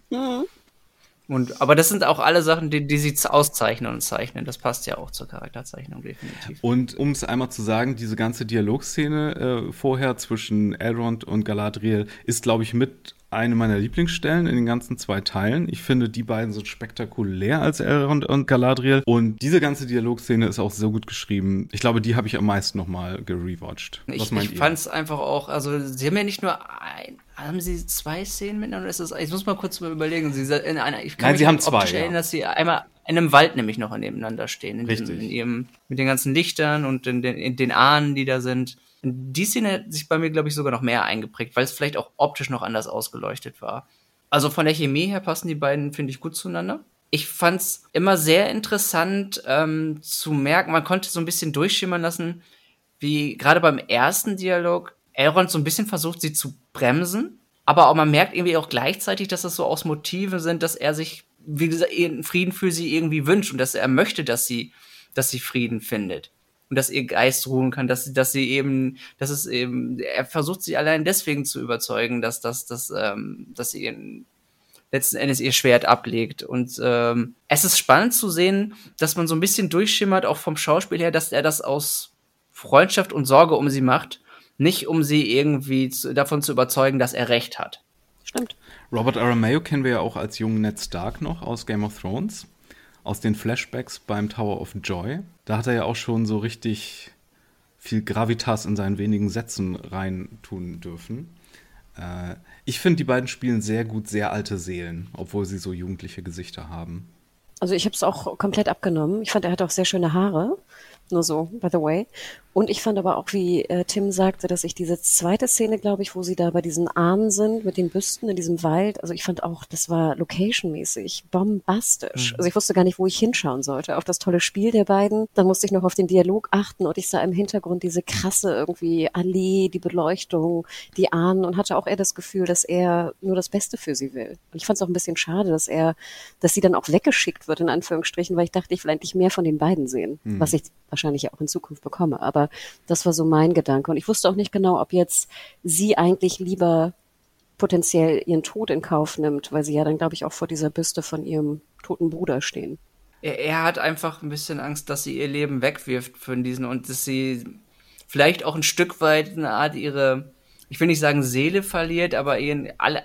Und, aber das sind auch alle Sachen, die, die sie auszeichnen und zeichnen. Das passt ja auch zur Charakterzeichnung definitiv. Und um es einmal zu sagen, diese ganze Dialogszene äh, vorher zwischen Elrond und Galadriel ist, glaube ich, mit eine meiner Lieblingsstellen in den ganzen zwei Teilen. Ich finde, die beiden sind spektakulär als Elrond und Galadriel. Und diese ganze Dialogszene ist auch so gut geschrieben. Ich glaube, die habe ich am meisten nochmal gerewatcht. Was Ich, ich fand es einfach auch, also sie haben ja nicht nur ein, haben sie zwei Szenen miteinander? Ist das, ich muss mal kurz mal überlegen. Sie, in einer, ich kann Nein, mich sie haben zwei, ja. dass sie einmal in einem Wald nämlich noch nebeneinander stehen. In diesem, Richtig. in ihrem, mit den ganzen Lichtern und in den, in den Ahnen, die da sind. Und die Szene hat sich bei mir, glaube ich, sogar noch mehr eingeprägt, weil es vielleicht auch optisch noch anders ausgeleuchtet war. Also von der Chemie her passen die beiden, finde ich, gut zueinander. Ich fand's immer sehr interessant ähm, zu merken, man konnte so ein bisschen durchschimmern lassen, wie gerade beim ersten Dialog Elrond so ein bisschen versucht, sie zu bremsen. Aber auch man merkt irgendwie auch gleichzeitig, dass das so aus Motiven sind, dass er sich wie gesagt, Frieden für sie irgendwie wünscht und dass er möchte, dass sie, dass sie Frieden findet und dass ihr Geist ruhen kann, dass sie, dass sie eben, dass es eben, er versucht sie allein deswegen zu überzeugen, dass, dass, dass, ähm, dass sie ihren, letzten Endes ihr Schwert ablegt. Und ähm, es ist spannend zu sehen, dass man so ein bisschen durchschimmert, auch vom Schauspiel her, dass er das aus Freundschaft und Sorge um sie macht, nicht um sie irgendwie zu, davon zu überzeugen, dass er recht hat. Stimmt. Robert Aramayo kennen wir ja auch als jungen Ned Stark noch aus Game of Thrones, aus den Flashbacks beim Tower of Joy. Da hat er ja auch schon so richtig viel Gravitas in seinen wenigen Sätzen reintun dürfen. Äh, ich finde, die beiden spielen sehr gut sehr alte Seelen, obwohl sie so jugendliche Gesichter haben. Also ich habe es auch komplett abgenommen. Ich fand, er hat auch sehr schöne Haare. Nur so, by the way. Und ich fand aber auch, wie äh, Tim sagte, dass ich diese zweite Szene, glaube ich, wo sie da bei diesen Ahnen sind, mit den Büsten in diesem Wald, also ich fand auch, das war locationmäßig bombastisch. Mhm. Also ich wusste gar nicht, wo ich hinschauen sollte. Auf das tolle Spiel der beiden. Dann musste ich noch auf den Dialog achten und ich sah im Hintergrund diese krasse irgendwie Allee, die Beleuchtung, die Ahnen und hatte auch eher das Gefühl, dass er nur das Beste für sie will. Und ich fand es auch ein bisschen schade, dass er, dass sie dann auch weggeschickt wird, in Anführungsstrichen, weil ich dachte, ich will eigentlich mehr von den beiden sehen, mhm. was ich wahrscheinlich auch in Zukunft bekomme. Aber das war so mein Gedanke. Und ich wusste auch nicht genau, ob jetzt sie eigentlich lieber potenziell ihren Tod in Kauf nimmt, weil sie ja dann, glaube ich, auch vor dieser Büste von ihrem toten Bruder stehen. Er, er hat einfach ein bisschen Angst, dass sie ihr Leben wegwirft von diesen und dass sie vielleicht auch ein Stück weit eine Art ihre, ich will nicht sagen Seele verliert, aber ihren alle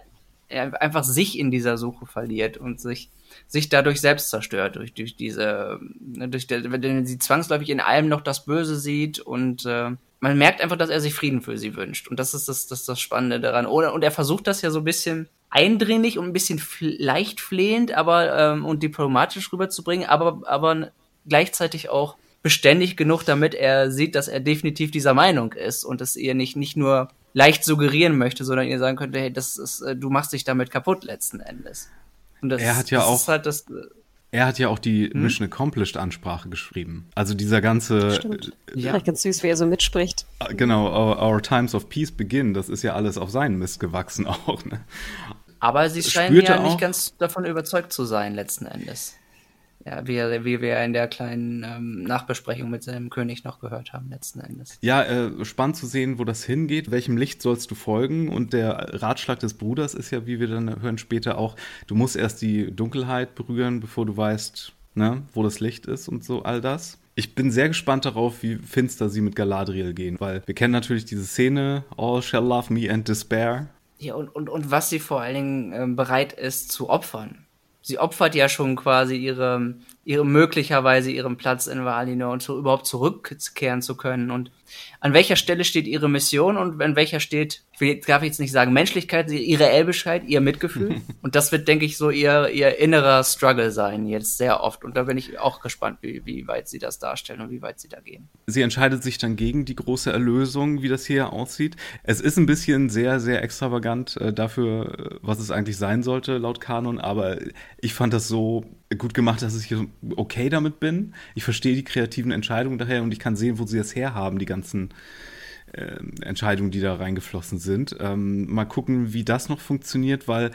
einfach sich in dieser Suche verliert und sich sich dadurch selbst zerstört, durch, durch diese, ne, durch der, wenn sie zwangsläufig in allem noch das Böse sieht und äh, man merkt einfach, dass er sich Frieden für sie wünscht. Und das ist das, das, das Spannende daran. Oder, und er versucht das ja so ein bisschen eindringlich und ein bisschen leicht flehend, aber ähm, und diplomatisch rüberzubringen, aber, aber gleichzeitig auch beständig genug, damit er sieht, dass er definitiv dieser Meinung ist und es ihr nicht, nicht nur leicht suggerieren möchte, sondern ihr sagen könnte, hey, das ist, äh, du machst dich damit kaputt letzten Endes. Das, er hat ja auch. Halt das, er hat ja auch die hm? Mission Accomplished Ansprache geschrieben. Also dieser ganze. Stimmt. Äh, ja. ganz süß, wie er so mitspricht. Äh, genau, our, our, Times of Peace begin. Das ist ja alles auf seinen Mist gewachsen auch. Ne? Aber sie scheinen ja nicht ganz davon überzeugt zu sein, letzten Endes. Ja, wie, wie wir in der kleinen ähm, Nachbesprechung mit seinem König noch gehört haben, letzten Endes. Ja, äh, spannend zu sehen, wo das hingeht, welchem Licht sollst du folgen. Und der Ratschlag des Bruders ist ja, wie wir dann hören später auch, du musst erst die Dunkelheit berühren, bevor du weißt, ne, wo das Licht ist und so all das. Ich bin sehr gespannt darauf, wie finster sie mit Galadriel gehen, weil wir kennen natürlich diese Szene, All shall love me and despair. Ja, und, und, und was sie vor allen Dingen äh, bereit ist zu opfern sie opfert ja schon quasi ihre, ihre möglicherweise ihren Platz in Valinor und so überhaupt zurückkehren zu können. Und an welcher Stelle steht ihre Mission und an welcher steht, ich darf jetzt nicht sagen Menschlichkeit, ihre Elbischkeit, ihr Mitgefühl. und das wird, denke ich, so ihr, ihr innerer Struggle sein, jetzt sehr oft. Und da bin ich auch gespannt, wie, wie weit sie das darstellen und wie weit sie da gehen. Sie entscheidet sich dann gegen die große Erlösung, wie das hier aussieht. Es ist ein bisschen sehr, sehr extravagant äh, dafür, äh, was es eigentlich sein sollte, laut Kanon, aber ich fand das so gut gemacht, dass ich okay damit bin. Ich verstehe die kreativen Entscheidungen daher und ich kann sehen, wo sie das herhaben, die ganzen äh, Entscheidungen, die da reingeflossen sind. Ähm, mal gucken, wie das noch funktioniert, weil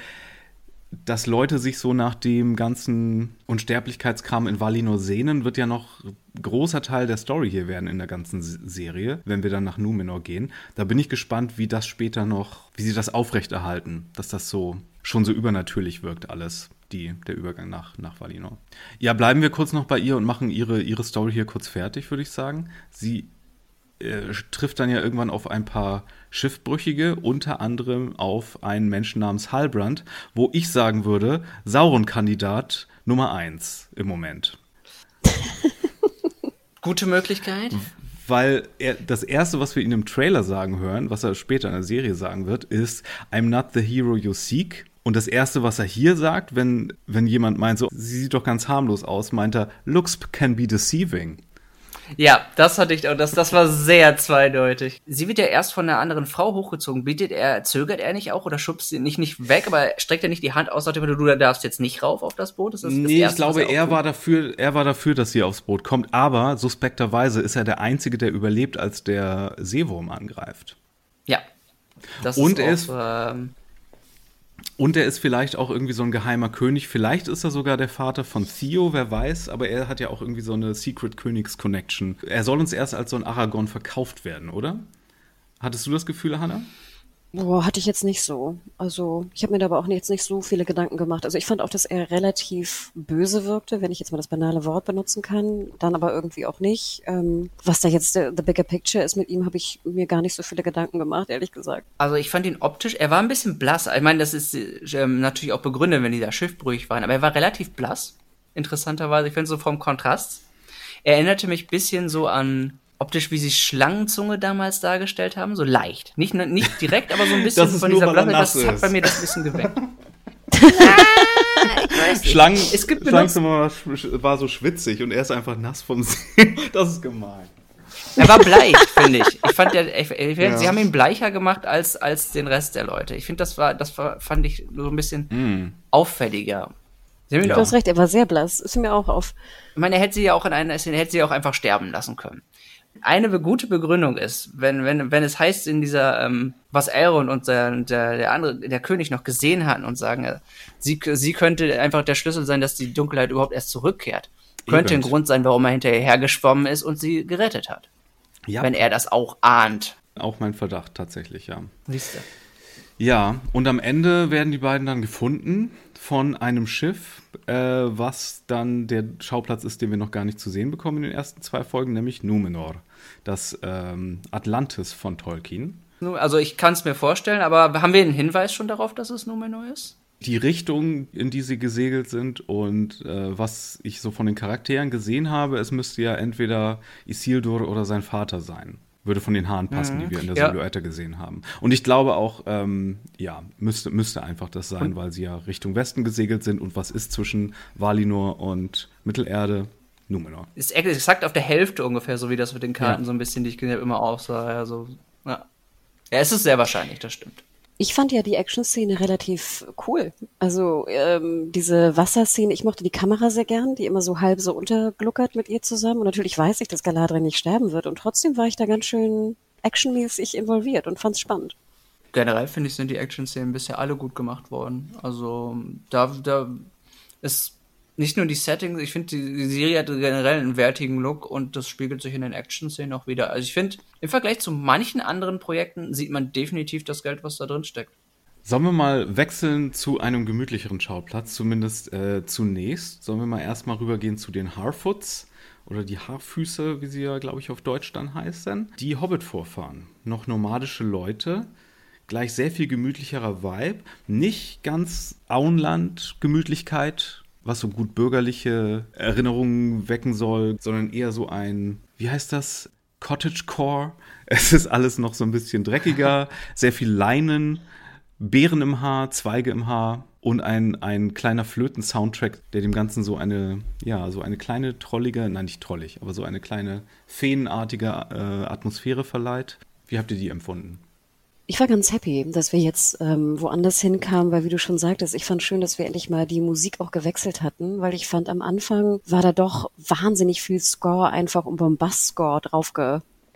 dass Leute sich so nach dem ganzen Unsterblichkeitskram in Valinor sehnen, wird ja noch großer Teil der Story hier werden in der ganzen Serie, wenn wir dann nach Numenor gehen. Da bin ich gespannt, wie das später noch, wie sie das aufrechterhalten, dass das so schon so übernatürlich wirkt alles die, der Übergang nach, nach Valinor. Ja, bleiben wir kurz noch bei ihr und machen ihre, ihre Story hier kurz fertig, würde ich sagen. Sie äh, trifft dann ja irgendwann auf ein paar Schiffbrüchige, unter anderem auf einen Menschen namens Halbrand, wo ich sagen würde, Sauron-Kandidat Nummer 1 im Moment. Gute Möglichkeit. Weil er, das Erste, was wir ihn im Trailer sagen hören, was er später in der Serie sagen wird, ist I'm not the hero you seek. Und das Erste, was er hier sagt, wenn, wenn jemand meint, so, sie sieht doch ganz harmlos aus, meint er, looks can be deceiving. Ja, das hatte ich auch. Das, das war sehr zweideutig. Sie wird ja erst von einer anderen Frau hochgezogen. Bietet er, zögert er nicht auch oder schubst sie nicht, nicht weg, aber streckt er nicht die Hand aus, sagt du, du darfst jetzt nicht rauf auf das Boot? Das das nee, erste, ich glaube, er, er war dafür, er war dafür, dass sie aufs Boot kommt. Aber suspekterweise ist er der Einzige, der überlebt, als der Seewurm angreift. Ja. Das Und ist auch, er ist, ähm, Und er ist vielleicht auch irgendwie so ein geheimer König. Vielleicht ist er sogar der Vater von Theo, wer weiß. Aber er hat ja auch irgendwie so eine Secret Königs Connection. Er soll uns erst als so ein Aragorn verkauft werden, oder? Hattest du das Gefühl, Hannah? Boah, hatte ich jetzt nicht so. Also ich habe mir da aber auch jetzt nicht so viele Gedanken gemacht. Also ich fand auch, dass er relativ böse wirkte, wenn ich jetzt mal das banale Wort benutzen kann, dann aber irgendwie auch nicht. Ähm, was da jetzt the, the bigger picture ist mit ihm, habe ich mir gar nicht so viele Gedanken gemacht, ehrlich gesagt. Also ich fand ihn optisch, er war ein bisschen blass. Ich meine, das ist ähm, natürlich auch begründet, wenn die da schiffbrüchig waren, aber er war relativ blass, interessanterweise. Ich finde so vom Kontrast. Er erinnerte mich bisschen so an optisch, wie sie Schlangenzunge damals dargestellt haben, so leicht. Nicht, nicht direkt, aber so ein bisschen von dieser er Blasse. Das hat bei mir das ein bisschen geweckt. Schlangen, Es gibt Schlangenzimmer war, war so schwitzig und er ist einfach nass vom See. Das ist gemein. Er war bleich, finde ich. Ich fand, der, ich, ich, Ja. sie haben ihn bleicher gemacht als, als den Rest der Leute. Ich finde, das war, das war, fand ich so ein bisschen Hm. auffälliger. Sie haben ihn Du auch, hast recht, er war sehr blass. Ist mir auch auf. ich meine, er hätte sie ja auch in einer hätte sie ja auch einfach sterben lassen können. Eine gute Begründung ist, wenn, wenn, wenn es heißt in dieser, ähm, was Elrond und der, der, der andere, der König noch gesehen hatten und sagen, äh, sie, sie könnte einfach der Schlüssel sein, dass die Dunkelheit überhaupt erst zurückkehrt. Könnte ein Eben. Grund sein, warum er hinterher geschwommen ist und sie gerettet hat. Ja, Wenn er das auch ahnt. auch mein Verdacht tatsächlich, ja. Siehst du. Ja, und am Ende werden die beiden dann gefunden von einem Schiff, äh, was dann der Schauplatz ist, den wir noch gar nicht zu sehen bekommen in den ersten zwei Folgen, nämlich Numenor, das ähm, Atlantis von Tolkien. Also ich kann es mir vorstellen, aber haben wir einen Hinweis schon darauf, dass es Numenor ist? Die Richtung, in die sie gesegelt sind und äh, was ich so von den Charakteren gesehen habe, es müsste ja entweder Isildur oder sein Vater sein. Würde von den Haaren passen, die wir in der Ja. Silhouette gesehen haben. Und ich glaube auch, ähm, ja, müsste, müsste einfach das sein, weil sie ja Richtung Westen gesegelt sind. Und was ist zwischen Valinor und Mittelerde? Numenor. Ist ex- exakt auf der Hälfte ungefähr, so wie das mit den Karten Ja. so ein bisschen, die ich gesehen habe, immer aussah. Also, ja. ja, es ist sehr wahrscheinlich, das stimmt. Ich fand ja die Action-Szene relativ cool. Also ähm, diese Wasserszene, ich mochte die Kamera sehr gern, die immer so halb so untergluckert mit ihr zusammen. Und natürlich weiß ich, dass Galadriel nicht sterben wird. Und trotzdem war ich da ganz schön actionmäßig involviert und fand's spannend. Generell finde ich, sind die Action-Szenen bisher alle gut gemacht worden. Also, da, da ist nicht nur die Settings, ich finde, die, die Serie hat generell einen wertigen Look und das spiegelt sich in den Action-Szenen auch wieder. Also ich finde, im Vergleich zu manchen anderen Projekten sieht man definitiv das Geld, was da drin steckt. Sollen wir mal wechseln zu einem gemütlicheren Schauplatz, zumindest äh, zunächst. Sollen wir mal erstmal rübergehen zu den Harfoots oder die Haarfüße, wie sie ja, glaube ich, auf Deutsch dann heißen. Die Hobbit-Vorfahren, noch nomadische Leute, gleich sehr viel gemütlicherer Vibe, nicht ganz Auenland-Gemütlichkeit, was so gut bürgerliche Erinnerungen wecken soll, sondern eher so ein, wie heißt das? Cottagecore. Es ist alles noch so ein bisschen dreckiger, sehr viel Leinen, Beeren im Haar, Zweige im Haar und ein, ein kleiner Flöten-Soundtrack, der dem Ganzen so eine, ja, so eine kleine trollige, nein, nicht trollig, aber so eine kleine feenartige äh, Atmosphäre verleiht. Wie habt ihr die empfunden? Ich war ganz happy, dass wir jetzt ähm, woanders hinkamen, weil wie du schon sagtest, ich fand schön, dass wir endlich mal die Musik auch gewechselt hatten, weil ich fand, am Anfang war da doch wahnsinnig viel Score einfach um Bombast-Score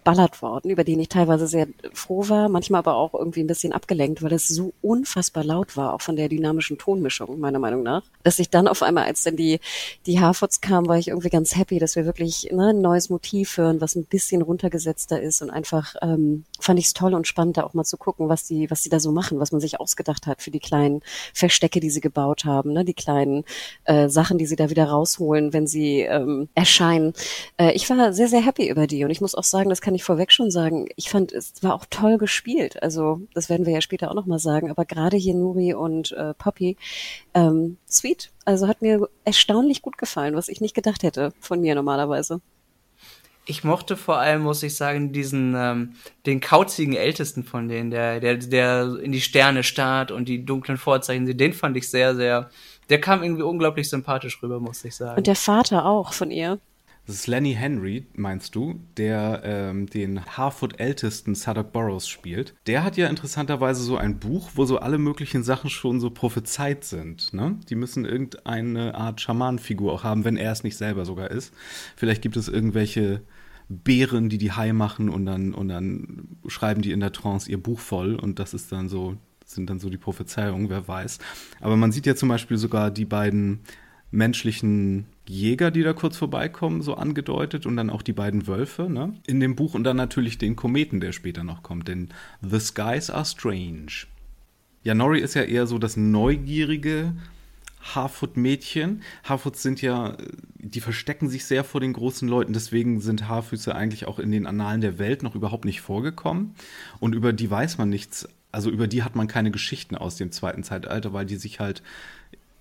draufgeballert worden, über den ich teilweise sehr froh war, manchmal aber auch irgendwie ein bisschen abgelenkt, weil es so unfassbar laut war, auch von der dynamischen Tonmischung, meiner Meinung nach, dass ich dann auf einmal, als dann die, die Harfords kamen, war ich irgendwie ganz happy, dass wir wirklich ne, ein neues Motiv hören, was ein bisschen runtergesetzter ist und einfach ähm, fand ich es toll und spannend, da auch mal zu gucken, was die, was die da so machen, was man sich ausgedacht hat für die kleinen Verstecke, die sie gebaut haben, ne, die kleinen äh, Sachen, die sie da wieder rausholen, wenn sie ähm, erscheinen. Äh, ich war sehr, sehr happy über die und ich muss auch sagen, das kann ich vorweg schon sagen, ich fand, es war auch toll gespielt. Also das werden wir ja später auch nochmal sagen, aber gerade hier Nuri und äh, Poppy, ähm, sweet. Also hat mir erstaunlich gut gefallen, was ich nicht gedacht hätte von mir normalerweise. Ich mochte vor allem, muss ich sagen, diesen, ähm, den kauzigen Ältesten von denen, der, der, der in die Sterne starrt und die dunklen Vorzeichen sieht, den fand ich sehr, sehr, der kam irgendwie unglaublich sympathisch rüber, muss ich sagen. Und der Vater auch von ihr. Das ist Lenny Henry, meinst du, der ähm, den Harfoot-Ältesten Sadok Burrows spielt. Der hat ja interessanterweise so ein Buch, wo so alle möglichen Sachen schon so prophezeit sind. Ne? Die müssen irgendeine Art Schamanenfigur auch haben, wenn er es nicht selber sogar ist. Vielleicht gibt es irgendwelche Bären, die die Hai machen und dann, und dann schreiben die in der Trance ihr Buch voll und das ist dann so sind dann so die Prophezeiungen, wer weiß. Aber man sieht ja zum Beispiel sogar die beiden menschlichen Jäger, die da kurz vorbeikommen, so angedeutet und dann auch die beiden Wölfe ne? in dem Buch und dann natürlich den Kometen, der später noch kommt, denn The Skies are Strange. Ja, Nori ist ja eher so das neugierige Harfoot-Mädchen. Harfoots sind ja, die verstecken sich sehr vor den großen Leuten, deswegen sind Haarfüße eigentlich auch in den Annalen der Welt noch überhaupt nicht vorgekommen und über die weiß man nichts, also über die hat man keine Geschichten aus dem zweiten Zeitalter, weil die sich halt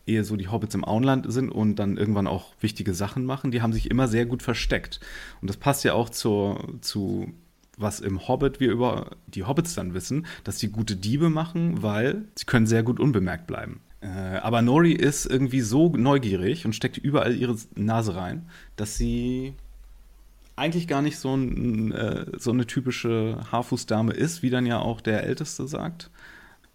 ehe so die Hobbits im Auenland sind und dann irgendwann auch wichtige Sachen machen, die haben sich immer sehr gut versteckt. Und das passt ja auch zur, zu was im Hobbit wir über die Hobbits dann wissen, dass sie gute Diebe machen, weil sie können sehr gut unbemerkt bleiben. Äh, aber Nori ist irgendwie so neugierig und steckt überall ihre Nase rein, dass sie eigentlich gar nicht so, ein, äh, so eine typische Haarfußdame ist, wie dann ja auch der Älteste sagt.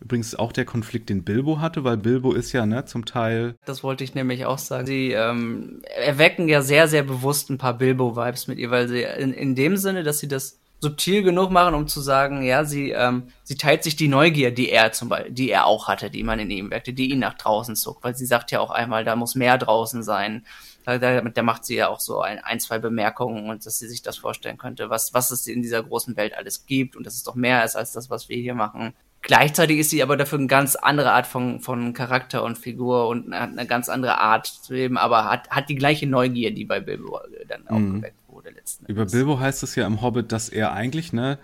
Übrigens auch der Konflikt, den Bilbo hatte, weil Bilbo ist ja ne, zum Teil. Das wollte ich nämlich auch sagen. Sie ähm, erwecken ja sehr, sehr bewusst ein paar Bilbo-Vibes mit ihr, weil sie in, in dem Sinne, dass sie das subtil genug machen, um zu sagen, ja, sie, ähm, sie teilt sich die Neugier, die er zum Beispiel, die er auch hatte, die man in ihm weckte, die ihn nach draußen zog, weil sie sagt ja auch einmal, da muss mehr draußen sein. Da, da, da macht sie ja auch so ein, ein, zwei Bemerkungen und dass sie sich das vorstellen könnte, was, was es in dieser großen Welt alles gibt und dass es doch mehr ist als das, was wir hier machen. Gleichzeitig ist sie aber dafür eine ganz andere Art von, von Charakter und Figur und hat eine ganz andere Art zu leben, aber hat, hat die gleiche Neugier, die bei Bilbo dann auch mhm. geweckt wurde letzten Über Bilbo heißt es ja im Hobbit, dass er eigentlich, ne,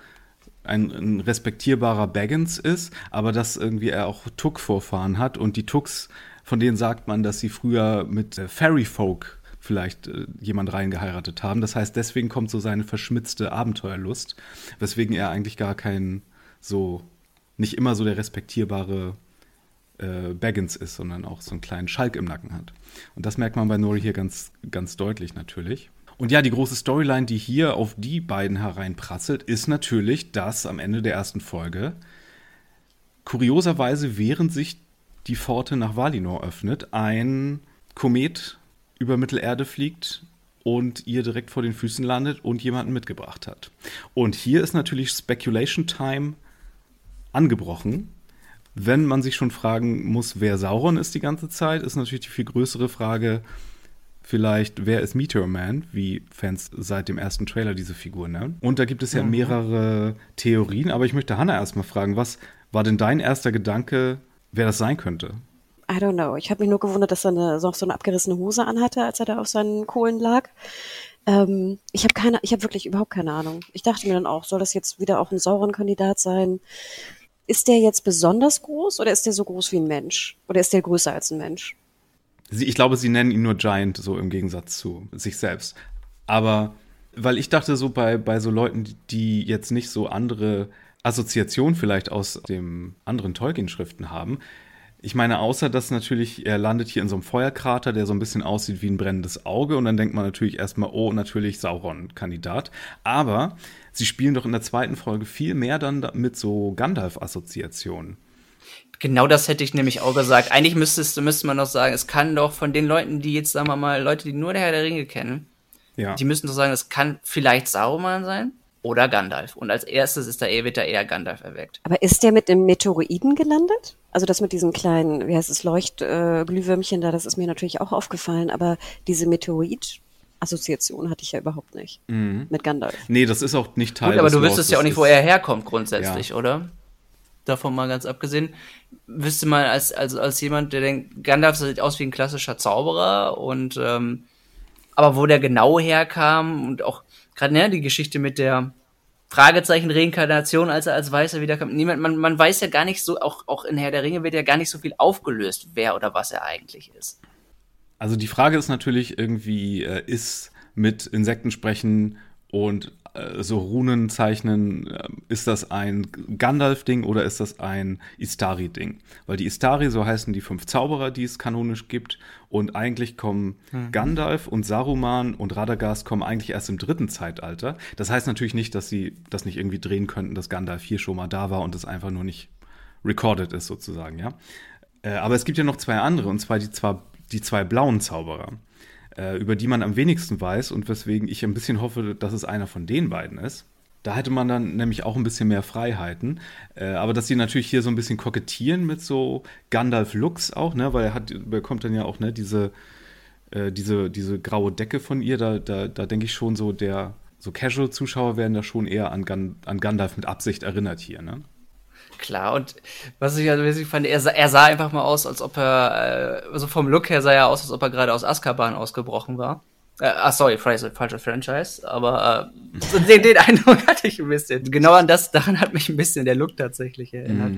ein, ein respektierbarer Baggins ist, aber dass irgendwie er auch Tuck-Vorfahren hat und die Tucks, von denen sagt man, dass sie früher mit äh, Fairy Folk vielleicht äh, jemand reingeheiratet haben. Das heißt, deswegen kommt so seine verschmitzte Abenteuerlust, weswegen er eigentlich gar kein so nicht immer so der respektierbare äh, Baggins ist, sondern auch so einen kleinen Schalk im Nacken hat. Und das merkt man bei Nori hier ganz, ganz deutlich natürlich. Und ja, die große Storyline, die hier auf die beiden hereinprasselt, ist natürlich, dass am Ende der ersten Folge kurioserweise, während sich die Pforte nach Valinor öffnet, ein Komet über Mittelerde fliegt und ihr direkt vor den Füßen landet und jemanden mitgebracht hat. Und hier ist natürlich Speculation Time angebrochen. Wenn man sich schon fragen muss, wer Sauron ist die ganze Zeit, ist natürlich die viel größere Frage, vielleicht, wer ist Meteor Man, wie Fans seit dem ersten Trailer diese Figur nennen. Und da gibt es ja mhm. mehrere Theorien, aber ich möchte Hannah erstmal fragen, was war denn dein erster Gedanke, wer das sein könnte? I don't know. Ich habe mich nur gewundert, dass er eine, so eine abgerissene Hose anhatte, als er da auf seinen Kohlen lag. Ähm, ich habe keine, ich habe wirklich überhaupt keine Ahnung. Ich dachte mir dann auch, soll das jetzt wieder auch ein Sauron-Kandidat sein? Ist der jetzt besonders groß oder ist der so groß wie ein Mensch? Oder ist der größer als ein Mensch? Sie, ich glaube, sie nennen ihn nur Giant, so im Gegensatz zu sich selbst. Aber weil ich dachte, so bei, bei so Leuten, die jetzt nicht so andere Assoziationen vielleicht aus dem anderen Tolkien-Schriften haben, ich meine, außer dass natürlich, er landet hier in so einem Feuerkrater, der so ein bisschen aussieht wie ein brennendes Auge. Und dann denkt man natürlich erstmal, oh, natürlich Sauron-Kandidat. Aber sie spielen doch in der zweiten Folge viel mehr dann mit so Gandalf-Assoziationen. Genau das hätte ich nämlich auch gesagt. Eigentlich müsstest, müsste man doch sagen, es kann doch von den Leuten, die jetzt, sagen wir mal, Leute, die nur der Herr der Ringe kennen, ja. die müssten doch sagen, es kann vielleicht Sauron sein oder Gandalf. Und als erstes ist da, wird da eher Gandalf erweckt. Aber ist der mit dem Meteoroiden gelandet? Also das mit diesem kleinen, wie heißt es, Leuchtglühwürmchen äh, da, das ist mir natürlich auch aufgefallen, aber diese Meteorid Assoziation hatte ich ja überhaupt nicht mhm. mit Gandalf. Nee, das ist auch nicht Teil Gut, aber du wüsstest ja auch nicht, wo er herkommt grundsätzlich, ja. oder? davon mal ganz abgesehen, wüsste man als, als, als jemand, der denkt, Gandalf sieht aus wie ein klassischer Zauberer und ähm, aber wo der genau herkam und auch gerade ne, die Geschichte mit der Fragezeichen Reinkarnation, als er als Weißer wiederkam. Niemand, man, man weiß ja gar nicht so, auch, auch in Herr der Ringe wird ja gar nicht so viel aufgelöst, wer oder was er eigentlich ist. Also die Frage ist natürlich irgendwie, äh, ist mit Insekten sprechen und äh, so Runen zeichnen, äh, ist das ein Gandalf-Ding oder ist das ein Istari-Ding? Weil die Istari, so heißen die fünf Zauberer, die es kanonisch gibt, und eigentlich kommen mhm. Gandalf und Saruman und Radagast kommen eigentlich erst im dritten Zeitalter. Das heißt natürlich nicht, dass sie das nicht irgendwie drehen könnten, dass Gandalf hier schon mal da war und es einfach nur nicht recorded ist sozusagen, ja. Äh, aber es gibt ja noch zwei andere, und zwar die, zwar die zwei blauen Zauberer äh, über die man am wenigsten weiß und weswegen ich ein bisschen hoffe, dass es einer von den beiden ist. Da hätte man dann nämlich auch ein bisschen mehr Freiheiten. Äh, aber dass sie natürlich hier so ein bisschen kokettieren mit so Gandalf-Looks auch, ne? Weil er hat, bekommt dann ja auch, ne, diese, äh, diese, diese graue Decke von ihr, da, da, da denke ich schon so, der, so Casual-Zuschauer werden da schon eher an, Gan an Gandalf mit Absicht erinnert hier, ne? Klar, und was ich also witzig fand, er sah, er sah einfach mal aus, als ob er, äh, also vom Look her sah er aus, als ob er gerade aus Azkaban ausgebrochen war. Äh, ah, sorry, falsche, falsche Franchise, aber äh, den, den Eindruck hatte ich ein bisschen. Genau an das, daran hat mich ein bisschen der Look tatsächlich erinnert. Mhm.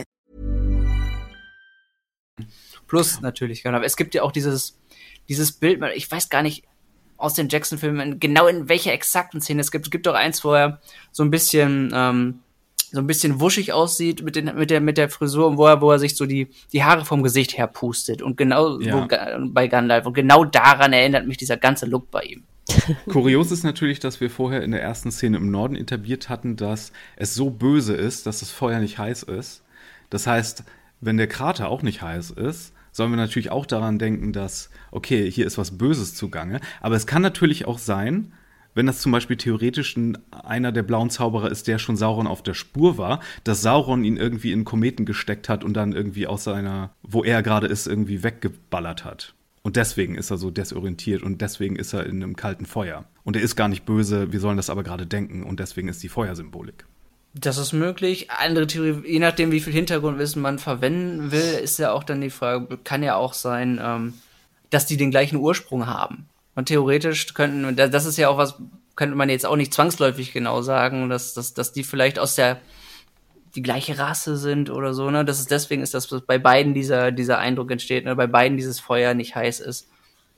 Plus natürlich, genau. Es gibt ja auch dieses, dieses Bild, ich weiß gar nicht aus den Jackson-Filmen, genau in welcher exakten Szene es gibt. Es gibt doch eins, wo er so ein bisschen, ähm, so ein bisschen wuschig aussieht mit, den, mit, der, mit der Frisur und wo er, wo er sich so die, die Haare vom Gesicht her pustet. Und genau Ja. wo, bei Gandalf. Und genau daran erinnert mich dieser ganze Look bei ihm. Kurios ist natürlich, dass wir vorher in der ersten Szene im Norden etabliert hatten, dass es so böse ist, dass das Feuer nicht heiß ist. Das heißt, wenn der Krater auch nicht heiß ist, sollen wir natürlich auch daran denken, dass, okay, hier ist was Böses zugange. Aber es kann natürlich auch sein, wenn das zum Beispiel theoretisch ein, einer der blauen Zauberer ist, der schon Sauron auf der Spur war, dass Sauron ihn irgendwie in Kometen gesteckt hat und dann irgendwie aus seiner, wo er gerade ist, irgendwie weggeballert hat. Und deswegen ist er so desorientiert und deswegen ist er in einem kalten Feuer. Und er ist gar nicht böse, wir sollen das aber gerade denken und deswegen ist die Feuersymbolik. Das ist möglich. Andere Theorie, je nachdem, wie viel Hintergrundwissen man verwenden will, ist ja auch dann die Frage, kann ja auch sein, ähm, dass die den gleichen Ursprung haben. Und theoretisch könnten, da- das ist ja auch was, könnte man jetzt auch nicht zwangsläufig genau sagen, dass, dass, dass die vielleicht aus der, die gleiche Rasse sind oder so, ne? Das ist deswegen ist das, dass bei beiden dieser, dieser Eindruck entsteht, ne? Bei beiden dieses Feuer nicht heiß ist.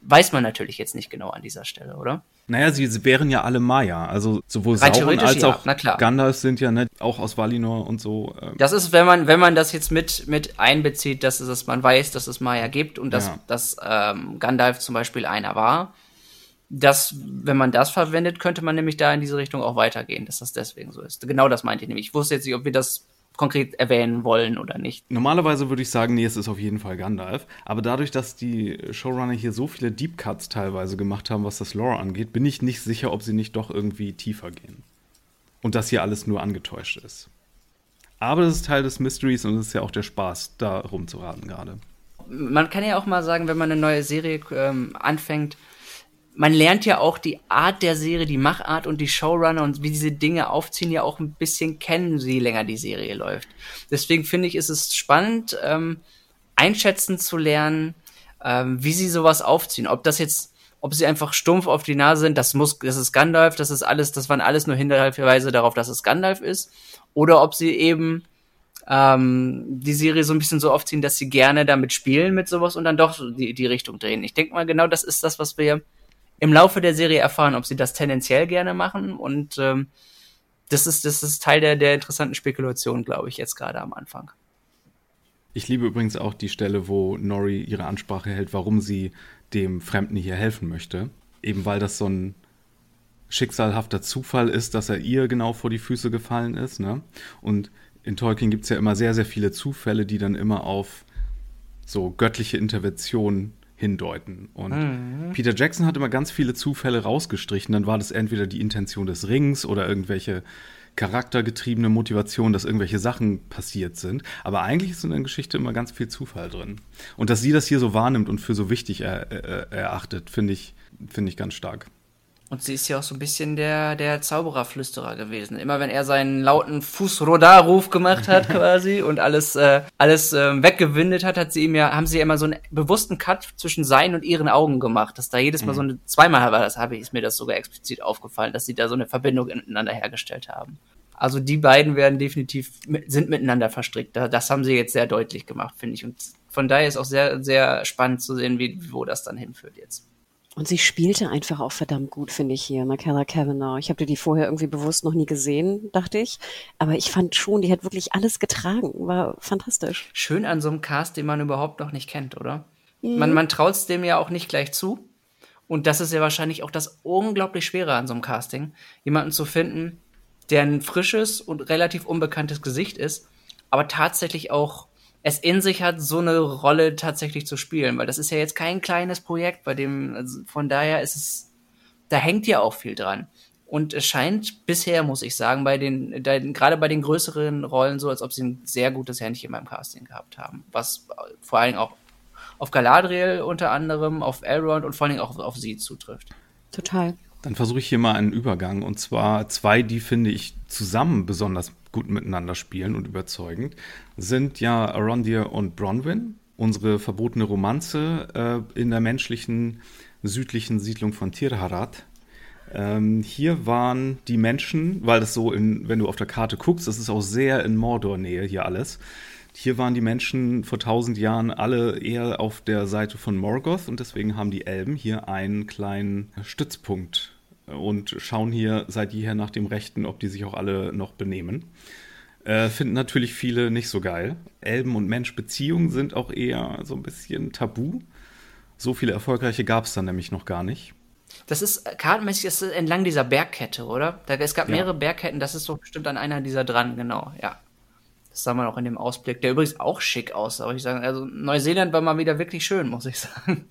Weiß man natürlich jetzt nicht genau an dieser Stelle, oder? Naja, sie wären ja alle Maya. Also sowohl Rein Sauron als ja, auch. Gandalf sind ja ne, auch aus Valinor und so. ähm, Das ist, wenn man, wenn man das jetzt mit, mit einbezieht, dass, es, dass man weiß, dass es Maya gibt und dass, Ja. dass ähm, Gandalf zum Beispiel einer war. Das, wenn man das verwendet, könnte man nämlich da in diese Richtung auch weitergehen, dass das deswegen so ist. Genau das meinte ich nämlich. Ich wusste jetzt nicht, ob wir das konkret erwähnen wollen oder nicht. Normalerweise würde ich sagen, nee, es ist auf jeden Fall Gandalf. Aber dadurch, dass die Showrunner hier so viele Deep Cuts teilweise gemacht haben, was das Lore angeht, bin ich nicht sicher, ob sie nicht doch irgendwie tiefer gehen. Und das hier alles nur angetäuscht ist. Aber das ist Teil des Mysteries und es ist ja auch der Spaß, da rumzuraten gerade. man kann ja auch mal sagen, wenn man eine neue Serie ähm, anfängt, man lernt ja auch die Art der Serie, die Machart und die Showrunner und wie diese Dinge aufziehen, ja auch ein bisschen kennen, je länger die Serie läuft. Deswegen finde ich, ist es spannend, ähm, einschätzen zu lernen, ähm, wie sie sowas aufziehen. Ob das jetzt, ob sie einfach stumpf auf die Nase sind, das muss, das ist Gandalf, das ist alles, das waren alles nur Hinweise darauf, dass es Gandalf ist, oder ob sie eben ähm, die Serie so ein bisschen so aufziehen, dass sie gerne damit spielen mit sowas und dann doch die, die Richtung drehen. Ich denke mal, genau das ist das, was wir im Laufe der Serie erfahren, ob sie das tendenziell gerne machen und ähm, das ist, das ist Teil der, der interessanten Spekulation, glaube ich, jetzt gerade am Anfang. Ich liebe übrigens auch die Stelle, wo Nori ihre Ansprache hält, warum sie dem Fremden hier helfen möchte. Eben weil das so ein schicksalhafter Zufall ist, dass er ihr genau vor die Füße gefallen ist. Ne? Und in Tolkien gibt es ja immer sehr, sehr viele Zufälle, die dann immer auf so göttliche Intervention hindeuten. Und Peter Jackson hat immer ganz viele Zufälle rausgestrichen. Dann war das entweder die Intention des Rings oder irgendwelche charaktergetriebene Motivation, dass irgendwelche Sachen passiert sind. Aber eigentlich ist in der Geschichte immer ganz viel Zufall drin. Und dass sie das hier so wahrnimmt und für so wichtig er, er, erachtet, finde ich, finde ich ganz stark. Und sie ist ja auch so ein bisschen der, der Zaubererflüsterer gewesen. Immer wenn er seinen lauten Fußrodar-Ruf gemacht hat quasi und alles, äh, alles ähm, weggewindet hat, hat sie ihm ja, haben sie ja immer so einen bewussten Cut zwischen seinen und ihren Augen gemacht. Dass da jedes Mal so eine, zweimal war das, habe ich, ist mir das sogar explizit aufgefallen, dass sie da so eine Verbindung miteinander hergestellt haben. Also die beiden werden definitiv, sind miteinander verstrickt. Da- Das haben sie jetzt sehr deutlich gemacht, finde ich. Und von daher ist auch sehr, sehr spannend zu sehen, wie, wo das dann hinführt jetzt. Und sie spielte einfach auch verdammt gut, finde ich hier, Michaela Cavanaugh. Ich habe die vorher irgendwie bewusst noch nie gesehen, dachte ich. Aber ich fand schon, die hat wirklich alles getragen. War fantastisch. Schön an so einem Cast, den man überhaupt noch nicht kennt, oder? Mhm. Man, man traut es dem ja auch nicht gleich zu. Und das ist ja wahrscheinlich auch das unglaublich Schwere an so einem Casting. Jemanden zu finden, der ein frisches und relativ unbekanntes Gesicht ist, aber tatsächlich auch es in sich hat, so eine Rolle tatsächlich zu spielen, weil das ist ja jetzt kein kleines Projekt, bei dem, also von daher ist es, da hängt ja auch viel dran. Und es scheint bisher, muss ich sagen, bei den, gerade bei den größeren Rollen so, als ob sie ein sehr gutes Händchen beim Casting gehabt haben. Was vor allen Dingen auch auf Galadriel unter anderem, auf Elrond und vor allen Dingen auch auf sie zutrifft. Total. Dann versuche ich hier mal einen Übergang und zwar zwei, die finde ich zusammen besonders gut miteinander spielen und überzeugend, sind ja Arondir und Bronwyn, unsere verbotene Romanze äh, in der menschlichen südlichen Siedlung von Tirharat. Ähm, hier waren die Menschen, weil das so in, wenn du auf der Karte guckst, das ist auch sehr in Mordor-Nähe hier alles. Hier waren die Menschen vor tausend Jahren alle eher auf der Seite von Morgoth und deswegen haben die Elben hier einen kleinen Stützpunkt und schauen hier seit jeher nach dem Rechten, ob die sich auch alle noch benehmen. Äh, finden natürlich viele nicht so geil. Elben- und Mensch-Beziehungen sind auch eher so ein bisschen tabu. So viele erfolgreiche gab es dann nämlich noch gar nicht. Das ist kartenmäßig ist entlang dieser Bergkette, oder? Da, es gab mehrere ja. Bergketten, das ist doch bestimmt an einer dieser dran, genau, ja. Das sah man auch in dem Ausblick, der übrigens auch schick aussah. Aber ich sagen, also Neuseeland war mal wieder wirklich schön, muss ich sagen.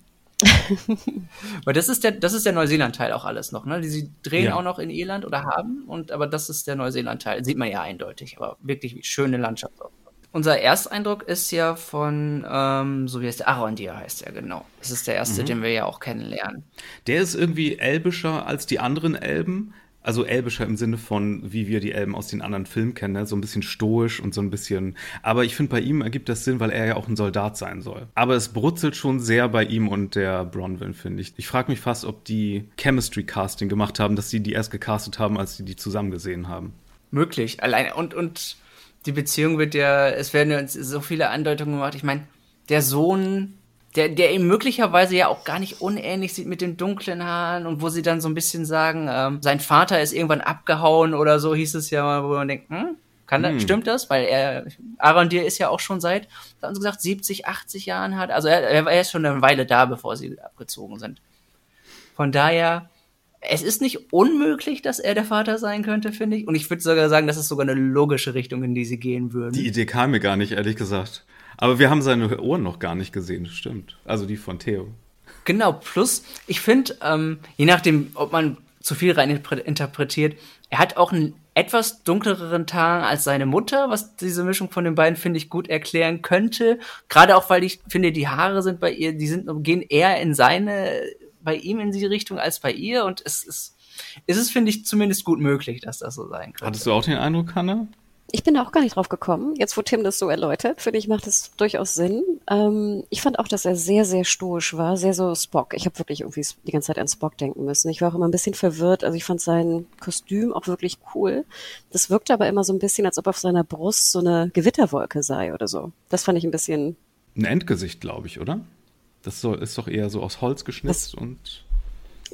Weil das ist der, das ist der Neuseeland-Teil auch alles noch, ne? Die sie drehen ja. auch noch in Irland oder haben, und aber das ist der Neuseeland-Teil. Sieht man ja eindeutig, aber wirklich schöne Landschaft. Unser Ersteindruck ist ja von, ähm, so wie es der Arondir heißt ja genau. Das ist der erste, mhm. den wir ja auch kennenlernen. Der ist irgendwie elbischer als die anderen Elben. Also elbischer im Sinne von, wie wir die Elben aus den anderen Filmen kennen, ne? so ein bisschen stoisch und so ein bisschen. Aber ich finde, bei ihm ergibt das Sinn, weil er ja auch ein Soldat sein soll. Aber es brutzelt schon sehr bei ihm und der Bronwyn, finde ich. Ich frage mich fast, ob die Chemistry Casting gemacht haben, dass sie die erst gecastet haben, als sie die zusammen gesehen haben. Möglich. Allein und, und die Beziehung wird ja, es werden ja so viele Andeutungen gemacht. Ich meine, der Sohn der, der ihm möglicherweise ja auch gar nicht unähnlich sieht mit den dunklen Haaren und wo sie dann so ein bisschen sagen, ähm, sein Vater ist irgendwann abgehauen oder so, hieß es ja mal, wo man denkt, hm, kann hm. das, stimmt das? Weil er, Arondir ist ja auch schon seit, haben sie gesagt, 70, 80 Jahren hat, also er, er ist schon eine Weile da, bevor sie abgezogen sind. Von daher, es ist nicht unmöglich, dass er der Vater sein könnte, finde ich. Und ich würde sogar sagen, das ist sogar eine logische Richtung, in die sie gehen würden. Die Idee kam mir gar nicht, ehrlich gesagt. Aber wir haben seine Ohren noch gar nicht gesehen, stimmt. Also die von Theo. Genau, plus, ich finde, ähm, je nachdem, ob man zu viel rein interpretiert, er hat auch einen etwas dunkleren Tang als seine Mutter, was diese Mischung von den beiden, finde ich, gut erklären könnte. Gerade auch, weil ich finde, die Haare sind bei ihr, die sind, gehen eher in seine, bei ihm in die Richtung als bei ihr und es ist, ist es, finde ich, zumindest gut möglich, dass das so sein könnte. Hattest du auch den Eindruck, Hannah? Ich bin da auch gar nicht drauf gekommen. Jetzt, wo Tim das so erläutert, finde ich, macht das durchaus Sinn. Ähm, ich fand auch, dass er sehr, sehr stoisch war, sehr so Spock. Ich habe wirklich irgendwie die ganze Zeit an Spock denken müssen. Ich war auch immer ein bisschen verwirrt. Also ich fand sein Kostüm auch wirklich cool. Das wirkte aber immer so ein bisschen, als ob auf seiner Brust so eine Gewitterwolke sei oder so. Das fand ich ein bisschen. Ein Endgesicht, glaube ich, oder? Das ist doch eher so aus Holz geschnitzt und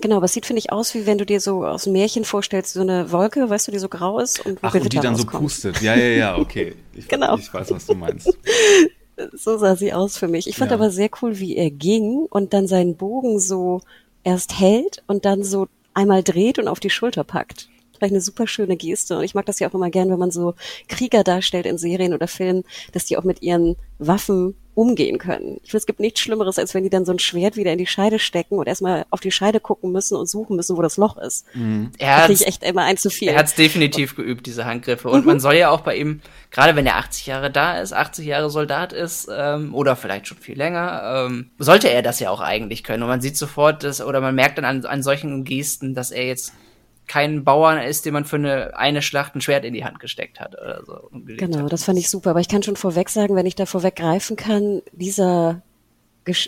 Genau, aber es sieht, finde ich, aus, wie wenn du dir so aus dem Märchen vorstellst, so eine Wolke, weißt du, die so grau ist und Ach, und die dann rauskommt. so pustet. Ja, ja, ja, okay. Ich, genau. ich weiß, was du meinst. so sah sie aus für mich. Ich fand ja. aber sehr cool, wie er ging und dann seinen Bogen so erst hält und dann so einmal dreht und auf die Schulter packt. Vielleicht eine super schöne Geste. Und ich mag das ja auch immer gern, wenn man so Krieger darstellt in Serien oder Filmen, dass die auch mit ihren Waffen umgehen können. Ich finde, es gibt nichts Schlimmeres, als wenn die dann so ein Schwert wieder in die Scheide stecken und erstmal auf die Scheide gucken müssen und suchen müssen, wo das Loch ist. Mhm. Er hat echt immer ein zu viel. Er hat es definitiv geübt, diese Handgriffe. Und mhm. man soll ja auch bei ihm, gerade wenn er 80 Jahre da ist, 80 Jahre Soldat ist, ähm, oder vielleicht schon viel länger, ähm, sollte er das ja auch eigentlich können. Und man sieht sofort, dass, oder man merkt dann an, an solchen Gesten, dass er jetzt kein Bauern ist, dem man für eine, eine Schlacht ein Schwert in die Hand gesteckt hat oder so. Genau, das fand ich super. Aber ich kann schon vorweg sagen, wenn ich da vorweggreifen kann, dieser,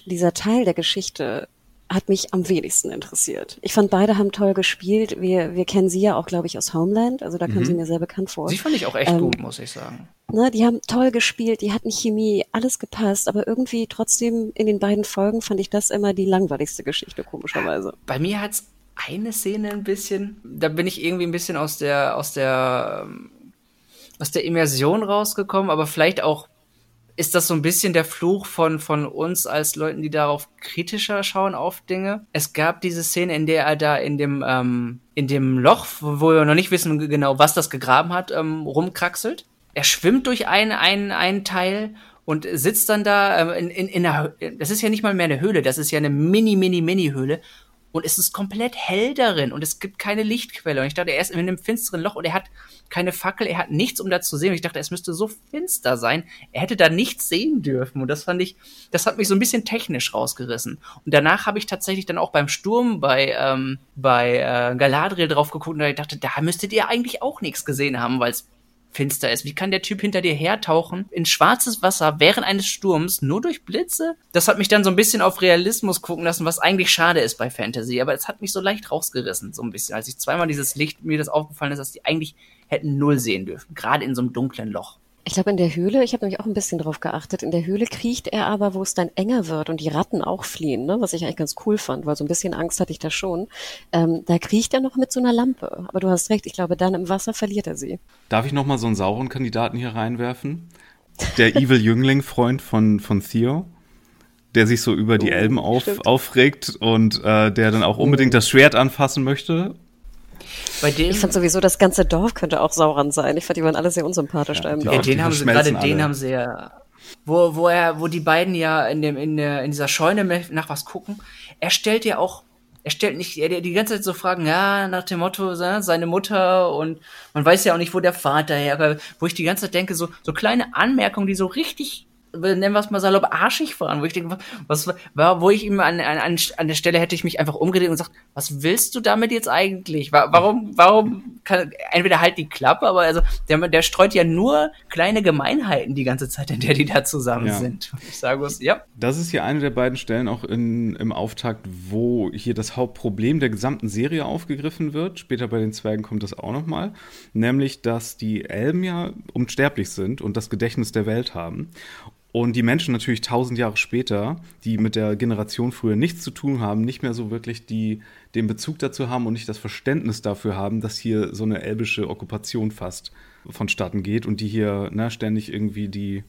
dieser Teil der Geschichte hat mich am wenigsten interessiert. Ich fand, beide haben toll gespielt. Wir, wir kennen sie ja auch, glaube ich, aus Homeland. Also da kam sie mir sehr bekannt vor. Sie fand ich auch echt Ähm, gut, muss ich sagen. Ne, die haben toll gespielt, die hatten Chemie, alles gepasst, aber irgendwie trotzdem in den beiden Folgen fand ich das immer die langweiligste Geschichte, komischerweise. Bei mir hat's eine Szene ein bisschen, da bin ich irgendwie ein bisschen aus der, aus der, aus der Immersion rausgekommen, aber vielleicht auch ist das so ein bisschen der Fluch von, von uns als Leuten, die darauf kritischer schauen auf Dinge. Es gab diese Szene, in der er da in dem, ähm, in dem Loch, wo wir noch nicht wissen genau, was das gegraben hat, ähm, rumkraxelt. Er schwimmt durch einen, einen, einen Teil und sitzt dann da ähm, in, in, in einer, das ist ja nicht mal mehr eine Höhle, das ist ja eine mini, mini, mini Höhle. Und es ist komplett hell darin und es gibt keine Lichtquelle. Und ich dachte, er ist in einem finsteren Loch und er hat keine Fackel, er hat nichts, um da zu sehen. Und ich dachte, es müsste so finster sein. Er hätte da nichts sehen dürfen. Und das fand ich, das hat mich so ein bisschen technisch rausgerissen. Und danach habe ich tatsächlich dann auch beim Sturm bei, ähm, bei äh, Galadriel drauf geguckt und ich dachte, da müsstet ihr eigentlich auch nichts gesehen haben, weil es finster ist. Wie kann der Typ hinter dir hertauchen in schwarzes Wasser während eines Sturms nur durch Blitze? Das hat mich dann so ein bisschen auf Realismus gucken lassen, was eigentlich schade ist bei Fantasy. Aber es hat mich so leicht rausgerissen, so ein bisschen. Als ich zweimal dieses Licht mir das aufgefallen ist, dass die eigentlich hätten null sehen dürfen. Gerade in so einem dunklen Loch. Ich glaube, in der Höhle, ich habe nämlich auch ein bisschen drauf geachtet, in der Höhle kriecht er aber, wo es dann enger wird und die Ratten auch fliehen, ne? was ich eigentlich ganz cool fand, weil so ein bisschen Angst hatte ich da schon. Ähm, da kriecht er noch mit so einer Lampe. Aber du hast recht, ich glaube, dann im Wasser verliert er sie. Darf ich nochmal so einen sauren Kandidaten hier reinwerfen? Der Evil Jüngling-Freund von, von Theo, der sich so über die Elben auf, stimmt. aufregt und äh, der dann auch unbedingt das Schwert anfassen möchte. Bei dem, Ich fand sowieso, das ganze Dorf könnte auch Sauron sein. Ich fand, die waren alle sehr unsympathisch da im die ja, Dorf. auch- den haben sie, gerade den haben sie ja, wo, wo er, wo die beiden ja in dem, in der, in dieser Scheune nach was gucken. Er stellt ja auch, er stellt nicht, er die ganze Zeit so Fragen, ja, nach dem Motto, ne, seine Mutter und man weiß ja auch nicht, wo der Vater herkommt, wo ich die ganze Zeit denke, so, so kleine Anmerkungen, die so richtig, nennen wir es mal salopp, arschig waren, wo ich denke, was, war, wo ich ihm an, an, an der Stelle hätte ich mich einfach umgedreht und gesagt, was willst du damit jetzt eigentlich? Wa- Warum, warum kann, entweder halt die Klappe, aber also, der, der streut ja nur kleine Gemeinheiten die ganze Zeit, in der die da zusammen Ja. sind. Ich sage muss, ja, Das ist hier eine der beiden Stellen auch in, im Auftakt, wo hier das Hauptproblem der gesamten Serie aufgegriffen wird. Später bei den Zwergen kommt das auch nochmal. Nämlich, dass die Elben ja unsterblich sind und das Gedächtnis der Welt haben. Und die Menschen natürlich tausend Jahre später, die mit der Generation früher nichts zu tun haben, nicht mehr so wirklich die, den Bezug dazu haben und nicht das Verständnis dafür haben, dass hier so eine elbische Okkupation fast vonstatten geht und die hier ne, ständig irgendwie die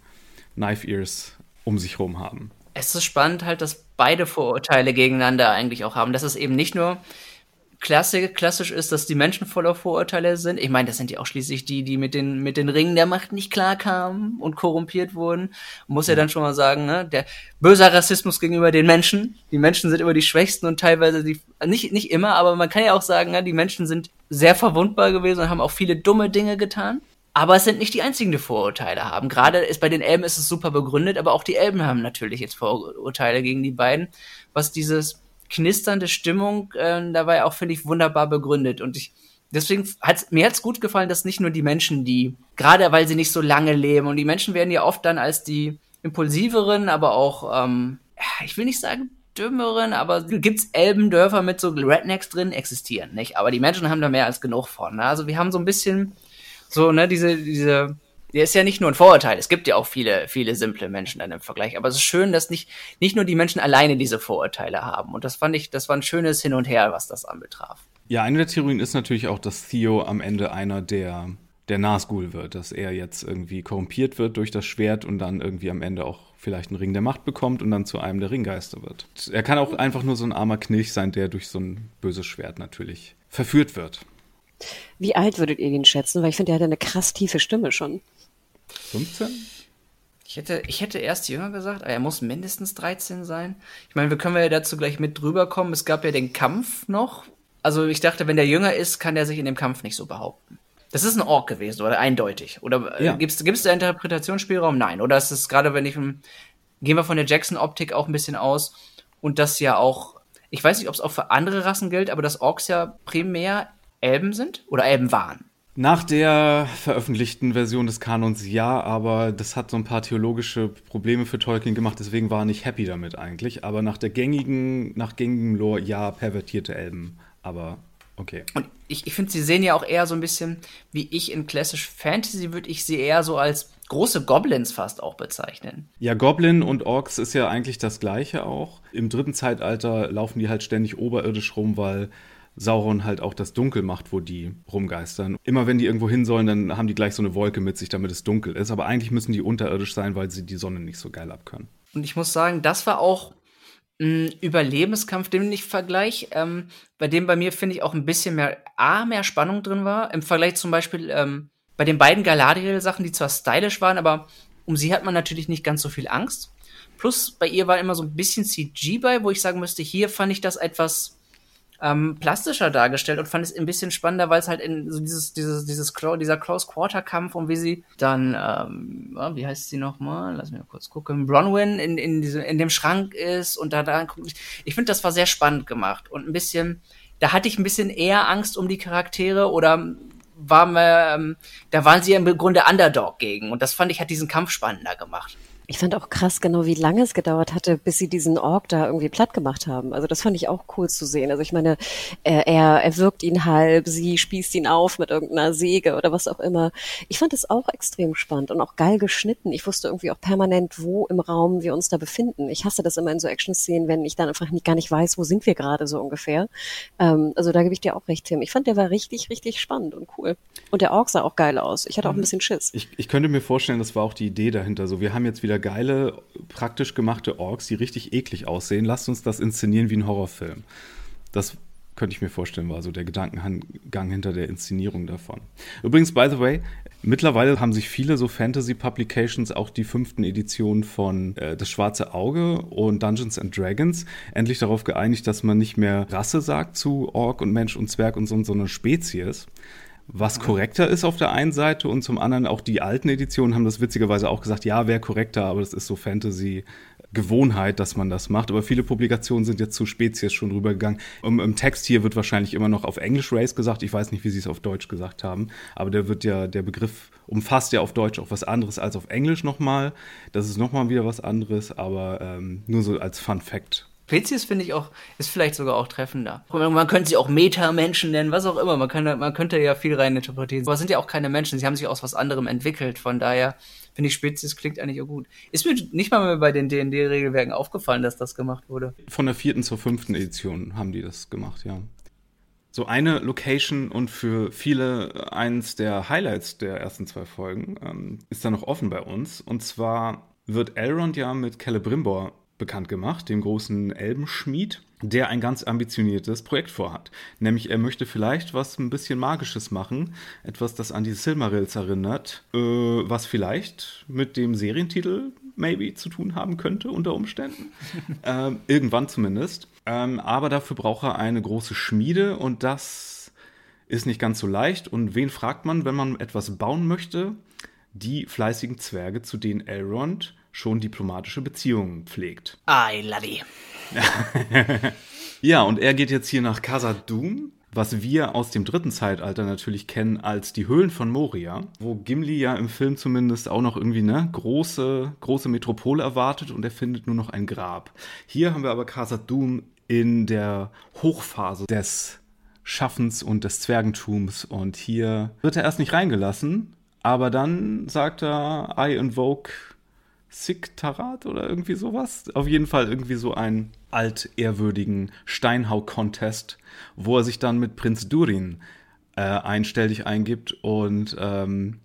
Knife Ears um sich rum haben. es ist spannend halt, dass beide Vorurteile gegeneinander eigentlich auch haben. Dass es eben nicht nur klassisch, klassisch ist, dass die Menschen voller Vorurteile sind. Ich meine, das sind ja auch schließlich die, die mit den, mit den Ringen der Macht nicht klarkamen und korrumpiert wurden. Muss ja dann schon mal sagen, ne, der böser Rassismus gegenüber den Menschen. Die Menschen sind immer die Schwächsten und teilweise die, nicht, nicht immer, aber man kann ja auch sagen, ne, die Menschen sind sehr verwundbar gewesen und haben auch viele dumme Dinge getan. Aber es sind nicht die einzigen, die Vorurteile haben. Gerade ist bei den Elben ist es super begründet, aber auch die Elben haben natürlich jetzt Vorurteile gegen die beiden, was dieses knisternde Stimmung äh, dabei auch finde ich wunderbar begründet und ich deswegen hat's mir hat's gut gefallen, dass nicht nur die Menschen, die gerade weil sie nicht so lange leben und die Menschen werden ja oft dann als die impulsiveren, aber auch ähm, ich will nicht sagen dümmeren, aber gibt's Elbendörfer mit so Rednecks drin existieren, nicht? Aber die Menschen haben da mehr als genug von. Ne? Also wir haben so ein bisschen so, ne, diese, diese, der ist ja nicht nur ein Vorurteil. Es gibt ja auch viele, viele simple Menschen dann im Vergleich. Aber es ist schön, dass nicht, nicht nur die Menschen alleine diese Vorurteile haben. Und das fand ich, das war ein schönes Hin und Her, was das anbetraf. Ja, eine der Theorien ist natürlich auch, dass Theo am Ende einer der, der Nazgul wird, dass er jetzt irgendwie korrumpiert wird durch das Schwert und dann irgendwie am Ende auch vielleicht einen Ring der Macht bekommt und dann zu einem der Ringgeister wird. Er kann auch einfach nur so ein armer Knilch sein, der durch so ein böses Schwert natürlich verführt wird. Wie alt würdet ihr ihn schätzen? Weil ich finde, er hat eine krass tiefe Stimme schon. 15? Ich hätte, ich hätte erst jünger gesagt, aber er muss mindestens 13 sein. Ich meine, wir können ja dazu gleich mit drüber kommen. Es gab ja den Kampf noch. Also ich dachte, wenn der jünger ist, kann der sich in dem Kampf nicht so behaupten. Das ist ein Ork gewesen, oder eindeutig. Oder Ja. äh, gibt's gibt's da Interpretationsspielraum? Nein. Oder ist es gerade, wenn ich gehen wir von der Jackson-Optik auch ein bisschen aus und das ja auch, ich weiß nicht, ob es auch für andere Rassen gilt, aber dass Orks ja primär Elben sind oder Elben waren. Nach der veröffentlichten Version des Kanons ja, aber das hat so ein paar theologische Probleme für Tolkien gemacht, deswegen war er nicht happy damit eigentlich. Aber nach der gängigen, nach gängigem Lore, ja, pervertierte Elben. Aber okay. Und ich, ich finde, sie sehen ja auch eher so ein bisschen, wie ich in Classic Fantasy würde ich sie eher so als große Goblins fast auch bezeichnen. Ja, Goblin und Orks ist ja eigentlich das gleiche auch. Im dritten Zeitalter laufen die halt ständig oberirdisch rum, weil Sauron halt auch das Dunkel macht, wo die rumgeistern. Immer wenn die irgendwo hin sollen, dann haben die gleich so eine Wolke mit sich, damit es dunkel ist. Aber eigentlich müssen die unterirdisch sein, weil sie die Sonne nicht so geil abkönnen. Und ich muss sagen, das war auch ein Überlebenskampf, den ich vergleiche, ähm, bei dem bei mir, finde ich, auch ein bisschen mehr, A, mehr Spannung drin war. Im Vergleich zum Beispiel ähm, bei den beiden Galadriel-Sachen, die zwar stylisch waren, aber um sie hat man natürlich nicht ganz so viel Angst. Plus bei ihr war immer so ein bisschen CG bei, wo ich sagen müsste, hier fand ich das etwas ähm, plastischer dargestellt und fand es ein bisschen spannender, weil es halt in so dieses, dieses, dieses dieser Close-Quarter-Kampf und wie sie dann, ähm, wie heißt sie nochmal? Lass mich mal kurz gucken. Bronwyn in, in, diese, in dem Schrank ist und da, da ich finde, das war sehr spannend gemacht und ein bisschen, da hatte ich ein bisschen eher Angst um die Charaktere oder war ähm, da waren sie im Grunde Underdog gegen und das fand ich hat diesen Kampf spannender gemacht. Ich fand auch krass genau, wie lange es gedauert hatte, bis sie diesen Ork da irgendwie platt gemacht haben. Also das fand ich auch cool zu sehen. Also ich meine, er, er, er wirkt ihn halb, sie spießt ihn auf mit irgendeiner Säge oder was auch immer. Ich fand es auch extrem spannend und auch geil geschnitten. Ich wusste irgendwie auch permanent, wo im Raum wir uns da befinden. Ich hasse das immer in so Action-Szenen, wenn ich dann einfach nicht, gar nicht weiß, wo sind wir gerade so ungefähr. Ähm, also da gebe ich dir auch recht, Tim. Ich fand, der war richtig, richtig spannend und cool. Und der Ork sah auch geil aus. Ich hatte auch ein mhm. bisschen Schiss. Ich, ich könnte mir vorstellen, das war auch die Idee dahinter. So, wir haben jetzt wieder geile, praktisch gemachte Orks, die richtig eklig aussehen. Lasst uns das inszenieren wie ein Horrorfilm. Das könnte ich mir vorstellen, war so der Gedankengang hinter der Inszenierung davon. Übrigens, by the way, mittlerweile haben sich viele so Fantasy-Publications, auch die fünften Editionen von äh, Das Schwarze Auge und Dungeons and Dragons, endlich darauf geeinigt, dass man nicht mehr Rasse sagt zu Ork und Mensch und Zwerg und so, sondern Spezies was korrekter ist auf der einen Seite und zum anderen auch die alten Editionen haben das witzigerweise auch gesagt, ja, wäre korrekter, aber das ist so Fantasy Gewohnheit, dass man das macht. Aber viele Publikationen sind jetzt zu Spezies schon rübergegangen. Im, Im Text hier wird wahrscheinlich immer noch auf Englisch Race gesagt. Ich weiß nicht, wie sie es auf Deutsch gesagt haben. Aber der wird ja, der Begriff umfasst ja auf Deutsch auch was anderes als auf Englisch nochmal. Das ist nochmal wieder was anderes, aber ähm, nur so als Fun Fact Spezies finde ich auch, ist vielleicht sogar auch treffender. Man könnte sie auch Meta-Menschen nennen, was auch immer. Man, kann, man könnte ja viel rein interpretieren. Aber es sind ja auch keine Menschen, sie haben sich aus was anderem entwickelt. Von daher finde ich Spezies klingt eigentlich auch gut. Ist mir nicht mal mehr bei den D&D-Regelwerken aufgefallen, dass das gemacht wurde. Von der vierten zur fünften Edition haben die das gemacht, ja. So eine Location und für viele eins der Highlights der ersten zwei Folgen ähm, ist da noch offen bei uns. Und zwar wird Elrond ja mit Celebrimbor bekannt gemacht, dem großen Elbenschmied, der ein ganz ambitioniertes Projekt vorhat. Nämlich er möchte vielleicht was ein bisschen Magisches machen, etwas, das an die Silmarils erinnert, äh, was vielleicht mit dem Serientitel maybe zu tun haben könnte unter Umständen. ähm, irgendwann zumindest. Ähm, aber dafür braucht er eine große Schmiede und das ist nicht ganz so leicht. Und wen fragt man, wenn man etwas bauen möchte? Die fleißigen Zwerge, zu denen Elrond schon diplomatische Beziehungen pflegt. Ai, Laddy. ja, und er geht jetzt hier nach Casa Doom, was wir aus dem dritten Zeitalter natürlich kennen als die Höhlen von Moria, wo Gimli ja im Film zumindest auch noch irgendwie eine große, große Metropole erwartet und er findet nur noch ein Grab. Hier haben wir aber Casa Doom in der Hochphase des Schaffens und des Zwergentums und hier wird er erst nicht reingelassen, aber dann sagt er, I invoke Siktarat oder irgendwie sowas. Auf jeden Fall irgendwie so einen altehrwürdigen Steinhau-Contest, wo er sich dann mit Prinz Durin äh, einstellig eingibt und ähm,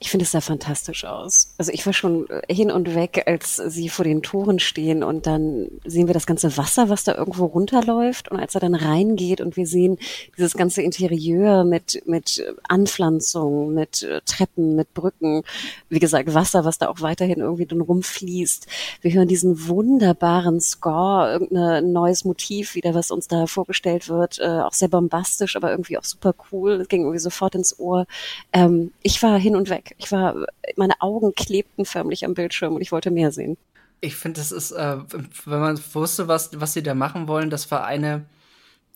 ich finde es sah fantastisch aus. Also ich war schon äh, hin und weg, als sie vor den Toren stehen und dann sehen wir das ganze Wasser, was da irgendwo runterläuft und als er dann reingeht und wir sehen dieses ganze Interieur mit, mit Anpflanzung, mit äh, Treppen, mit Brücken, wie gesagt Wasser, was da auch weiterhin irgendwie drin rumfließt. Wir hören diesen wunderbaren Score, irgendein neues Motiv wieder, was uns da vorgestellt wird, äh, auch sehr bombastisch, aber irgendwie auch super cool. Es ging irgendwie sofort ins Ohr. Ähm, ich war hin und weg. Ich war, meine Augen klebten förmlich am Bildschirm und ich wollte mehr sehen. Ich finde, das ist, äh, wenn man wusste, was, was sie da machen wollen, das war eine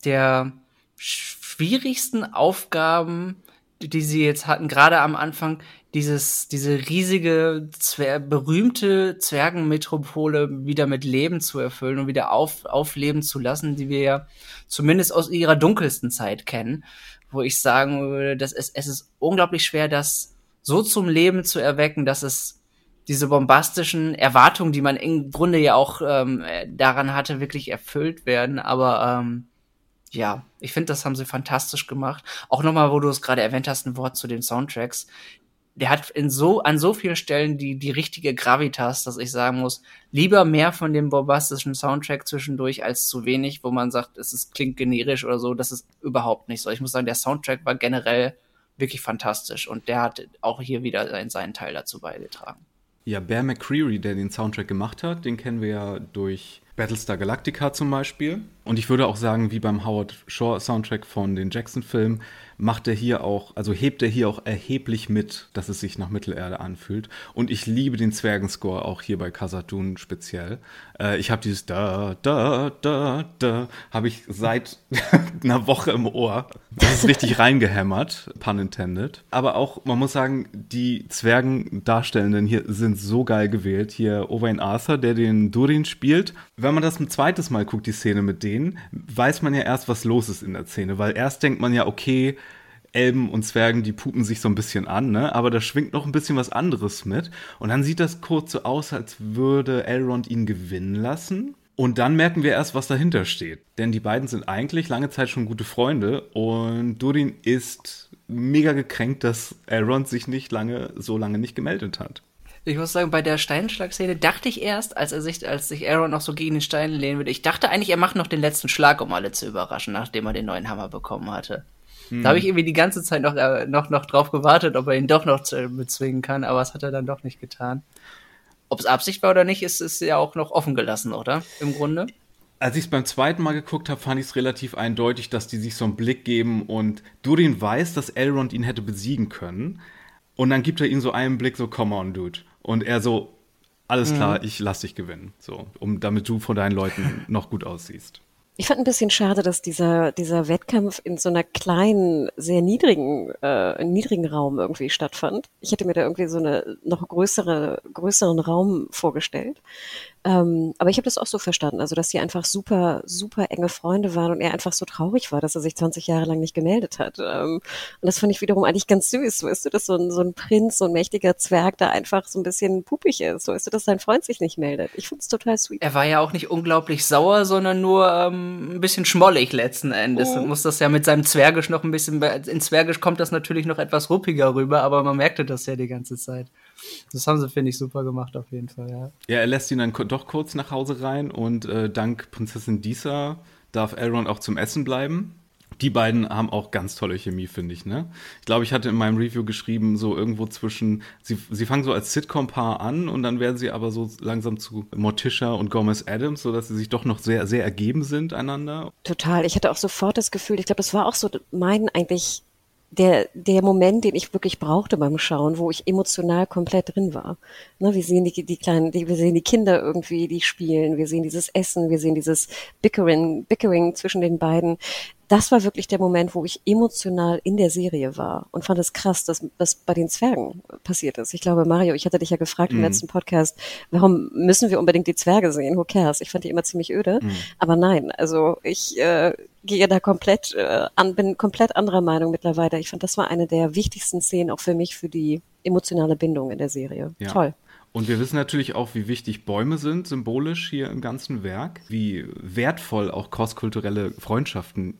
der schwierigsten Aufgaben, die sie jetzt hatten, gerade am Anfang, dieses, diese riesige, Zwer berühmte Zwergenmetropole wieder mit Leben zu erfüllen und wieder auf, aufleben zu lassen, die wir ja zumindest aus ihrer dunkelsten Zeit kennen, wo ich sagen würde, dass es, es ist unglaublich schwer, das so zum Leben zu erwecken, dass es diese bombastischen Erwartungen, die man im Grunde ja auch ähm, daran hatte, wirklich erfüllt werden. Aber ähm, ja, ich finde, das haben sie fantastisch gemacht. Auch nochmal, wo du es gerade erwähnt hast, ein Wort zu den Soundtracks. Der hat in so, an so vielen Stellen die, die richtige Gravitas, dass ich sagen muss, lieber mehr von dem bombastischen Soundtrack zwischendurch als zu wenig, wo man sagt, es ist, klingt generisch oder so. Das ist überhaupt nicht so. Ich muss sagen, der Soundtrack war generell wirklich fantastisch und der hat auch hier wieder seinen, seinen Teil dazu beigetragen. Ja, Bear McCreary, der den Soundtrack gemacht hat, den kennen wir ja durch Battlestar Galactica zum Beispiel. Und ich würde auch sagen, wie beim Howard Shore Soundtrack von den Jackson-Filmen, macht er hier auch, also hebt er hier auch erheblich mit, dass es sich nach Mittelerde anfühlt. Und ich liebe den Zwergenscore auch hier bei Khazad-dûm speziell. Äh, ich habe dieses da, da, da, da, habe ich seit einer Woche im Ohr. Das ist richtig reingehämmert, pun intended. Aber auch, man muss sagen, die Zwergendarstellenden hier sind so geil gewählt. Hier Owain Arthur, der den Durin spielt. Wenn man das ein zweites Mal guckt, die Szene mit denen, weiß man ja erst, was los ist in der Szene. Weil erst denkt man ja, okay, Elben und Zwergen, die pupen sich so ein bisschen an, ne? Aber da schwingt noch ein bisschen was anderes mit. Und dann sieht das kurz so aus, als würde Elrond ihn gewinnen lassen. Und dann merken wir erst, was dahinter steht. Denn die beiden sind eigentlich lange Zeit schon gute Freunde und Durin ist mega gekränkt, dass Elrond sich nicht lange, so lange nicht gemeldet hat. Ich muss sagen, bei der Steinschlagszene dachte ich erst, als er sich, als sich Aaron noch so gegen den Stein lehnen würde, ich dachte eigentlich, er macht noch den letzten Schlag, um alle zu überraschen, nachdem er den neuen Hammer bekommen hatte. Da habe ich irgendwie die ganze Zeit noch, äh, noch, noch drauf gewartet, ob er ihn doch noch zu, bezwingen kann, aber das hat er dann doch nicht getan. Ob es Absicht war oder nicht, ist, ist ja auch noch offen gelassen, oder? Im Grunde. Als ich es beim zweiten Mal geguckt habe, fand ich es relativ eindeutig, dass die sich so einen Blick geben und Durin weiß, dass Elrond ihn hätte besiegen können. Und dann gibt er ihm so einen Blick, so, come on, dude. Und er so, alles klar, mhm. ich lass dich gewinnen. So, um damit du vor deinen Leuten noch gut aussiehst. Ich fand ein bisschen schade, dass dieser, dieser Wettkampf in so einer kleinen, sehr niedrigen, äh, niedrigen Raum irgendwie stattfand. Ich hätte mir da irgendwie so eine noch größere, größeren Raum vorgestellt. Ähm, aber ich habe das auch so verstanden, also dass sie einfach super, super enge Freunde waren und er einfach so traurig war, dass er sich 20 Jahre lang nicht gemeldet hat. Ähm, und das fand ich wiederum eigentlich ganz süß, weißt du, dass so ein, so ein Prinz, so ein mächtiger Zwerg da einfach so ein bisschen pupig ist, weißt du, dass sein Freund sich nicht meldet. Ich find's total sweet. Er war ja auch nicht unglaublich sauer, sondern nur ähm, ein bisschen schmollig letzten Endes oh. und muss das ja mit seinem Zwergisch noch ein bisschen, in Zwergisch kommt das natürlich noch etwas ruppiger rüber, aber man merkte das ja die ganze Zeit. Das haben sie, finde ich, super gemacht auf jeden Fall, ja. Ja, er lässt ihn dann doch kurz nach Hause rein und äh, dank Prinzessin Disa darf Elrond auch zum Essen bleiben. Die beiden haben auch ganz tolle Chemie, finde ich, ne? Ich glaube, ich hatte in meinem Review geschrieben, so irgendwo zwischen, sie, sie fangen so als Sitcom-Paar an und dann werden sie aber so langsam zu Morticia und Gomez Adams, sodass sie sich doch noch sehr, sehr ergeben sind einander. Total. Ich hatte auch sofort das Gefühl, ich glaube, das war auch so mein eigentlich der, der Moment, den ich wirklich brauchte beim Schauen, wo ich emotional komplett drin war. Ne, wir sehen die, die kleinen, die, wir sehen die Kinder irgendwie, die spielen, wir sehen dieses Essen, wir sehen dieses Bickering, Bickering zwischen den beiden das war wirklich der Moment, wo ich emotional in der Serie war und fand es krass, dass das bei den Zwergen passiert ist. Ich glaube, Mario, ich hatte dich ja gefragt mhm. im letzten Podcast, warum müssen wir unbedingt die Zwerge sehen? Who cares? Ich fand die immer ziemlich öde. Mhm. Aber nein, also ich äh, gehe da komplett äh, an, bin komplett anderer Meinung mittlerweile. Ich fand, das war eine der wichtigsten Szenen auch für mich für die emotionale Bindung in der Serie. Ja. Toll. Und wir wissen natürlich auch, wie wichtig Bäume sind, symbolisch hier im ganzen Werk, wie wertvoll auch crosskulturelle Freundschaften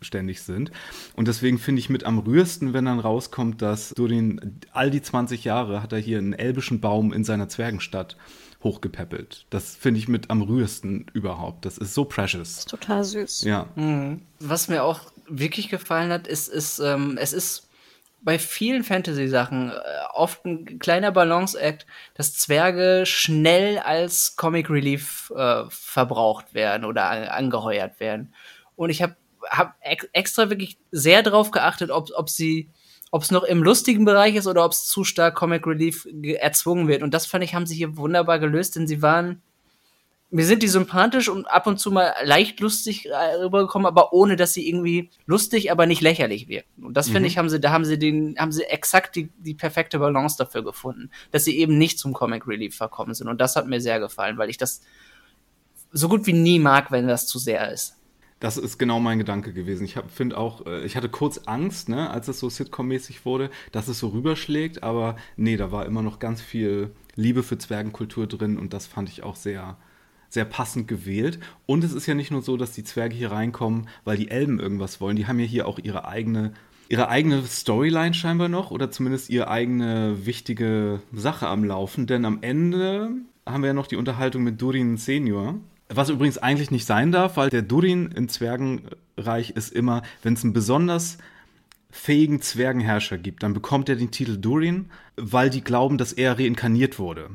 ständig sind. Und deswegen finde ich mit am rührsten, wenn dann rauskommt, dass Durin all die 20 Jahre hat er hier einen elbischen Baum in seiner Zwergenstadt hochgepäppelt. Das finde ich mit am rührsten überhaupt. Das ist so precious. Das ist total süß. Ja. Mhm. Was mir auch wirklich gefallen hat, ist, ist ähm, es ist bei vielen Fantasy-Sachen äh, oft ein kleiner Balance-Act, dass Zwerge schnell als Comic Relief äh, verbraucht werden oder an, angeheuert werden. Und ich habe hab ex extra wirklich sehr darauf geachtet, ob, ob sie ob es noch im lustigen Bereich ist oder ob es zu stark Comic Relief erzwungen wird. Und das fand ich, haben sie hier wunderbar gelöst, denn sie waren mir sind die sympathisch und ab und zu mal leicht lustig äh, rübergekommen, aber ohne dass sie irgendwie lustig, aber nicht lächerlich wirken. Und das finde Mhm. ich, haben sie, da haben sie den, haben sie exakt die, die perfekte Balance dafür gefunden, dass sie eben nicht zum Comic Relief verkommen sind. Und das hat mir sehr gefallen, weil ich das so gut wie nie mag, wenn das zu sehr ist. Das ist genau mein Gedanke gewesen. Ich finde auch, äh, ich hatte kurz Angst, ne, als es so Sitcom-mäßig wurde, dass es so rüberschlägt, aber nee, da war immer noch ganz viel Liebe für Zwergenkultur drin und das fand ich auch sehr, sehr passend gewählt. Und es ist ja nicht nur so, dass die Zwerge hier reinkommen, weil die Elben irgendwas wollen. Die haben ja hier auch ihre eigene, ihre eigene Storyline scheinbar noch oder zumindest ihre eigene wichtige Sache am Laufen. Denn am Ende haben wir ja noch die Unterhaltung mit Durin Senior. Was übrigens eigentlich nicht sein darf, weil der Durin im Zwergenreich ist immer, wenn es einen besonders fähigen Zwergenherrscher gibt, dann bekommt er den Titel Durin, weil die glauben, dass er reinkarniert wurde.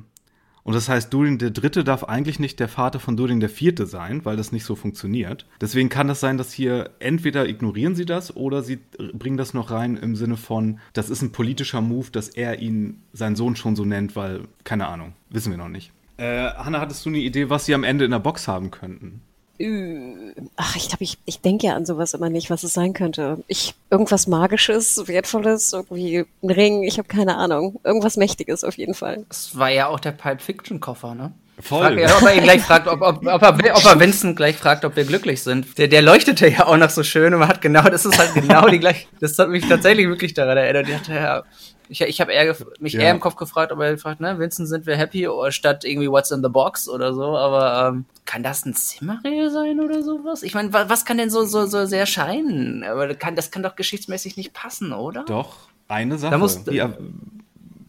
Und das heißt, Durin der Dritte darf eigentlich nicht der Vater von Durin der Vierte sein, weil das nicht so funktioniert. Deswegen kann das sein, dass hier entweder ignorieren sie das oder sie bringen das noch rein im Sinne von, das ist ein politischer Move, dass er ihn, seinen Sohn schon so nennt, weil, keine Ahnung, wissen wir noch nicht. Äh, Hanna, hattest du eine Idee, was sie am Ende in der Box haben könnten? Ach, ich glaube, ich, ich denke ja an sowas immer nicht, was es sein könnte. Ich, irgendwas Magisches, Wertvolles, irgendwie ein Ring, ich habe keine Ahnung. Irgendwas Mächtiges auf jeden Fall. Das war ja auch der Pulp Fiction Koffer, ne? Voll. Frag, ja, ob er ihn gleich fragt, ob, ob, ob, er, ob er Vincent gleich fragt, ob wir glücklich sind. Der, der leuchtete ja auch noch so schön und man hat genau, das ist halt genau die gleiche, das hat mich tatsächlich wirklich daran erinnert. Ich, hatte, ja, ich, ich habe mich Ja. eher im Kopf gefragt, ob er gefragt, ne, Vincent, sind wir happy oder statt irgendwie What's in the Box oder so, aber ähm, kann das ein Zimmerrede sein oder sowas? Ich meine, wa, was kann denn so, so, so sehr scheinen? Aber das kann, das kann doch geschichtsmäßig nicht passen, oder? Doch, eine Sache. Da muss- die äh,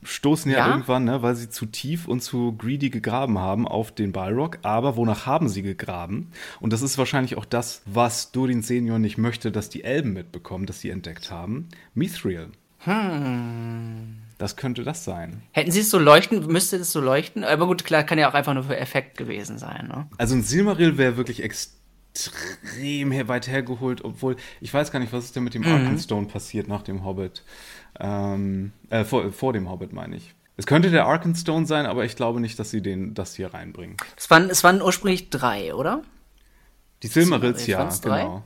stoßen ja, Ja? irgendwann, ne, weil sie zu tief und zu greedy gegraben haben auf den Balrog. Aber wonach haben sie gegraben? Und das ist wahrscheinlich auch das, was Durin Senior nicht möchte, dass die Elben mitbekommen, dass sie entdeckt haben. Mithril. Hm. Das könnte das sein. Hätten sie es so leuchten, müsste es so leuchten? Aber gut, klar, kann ja auch einfach nur für Effekt gewesen sein, ne? Also ein Silmaril wäre wirklich extrem weit hergeholt, obwohl ich weiß gar nicht, was ist denn mit dem Mhm. Arkenstone passiert nach dem Hobbit. Ähm, äh, vor, vor dem Hobbit meine ich. Es könnte der Arkenstone sein, aber ich glaube nicht, dass sie den das hier reinbringen. Es waren, es waren ursprünglich drei, oder? Die Silmarils, ja, waren's drei?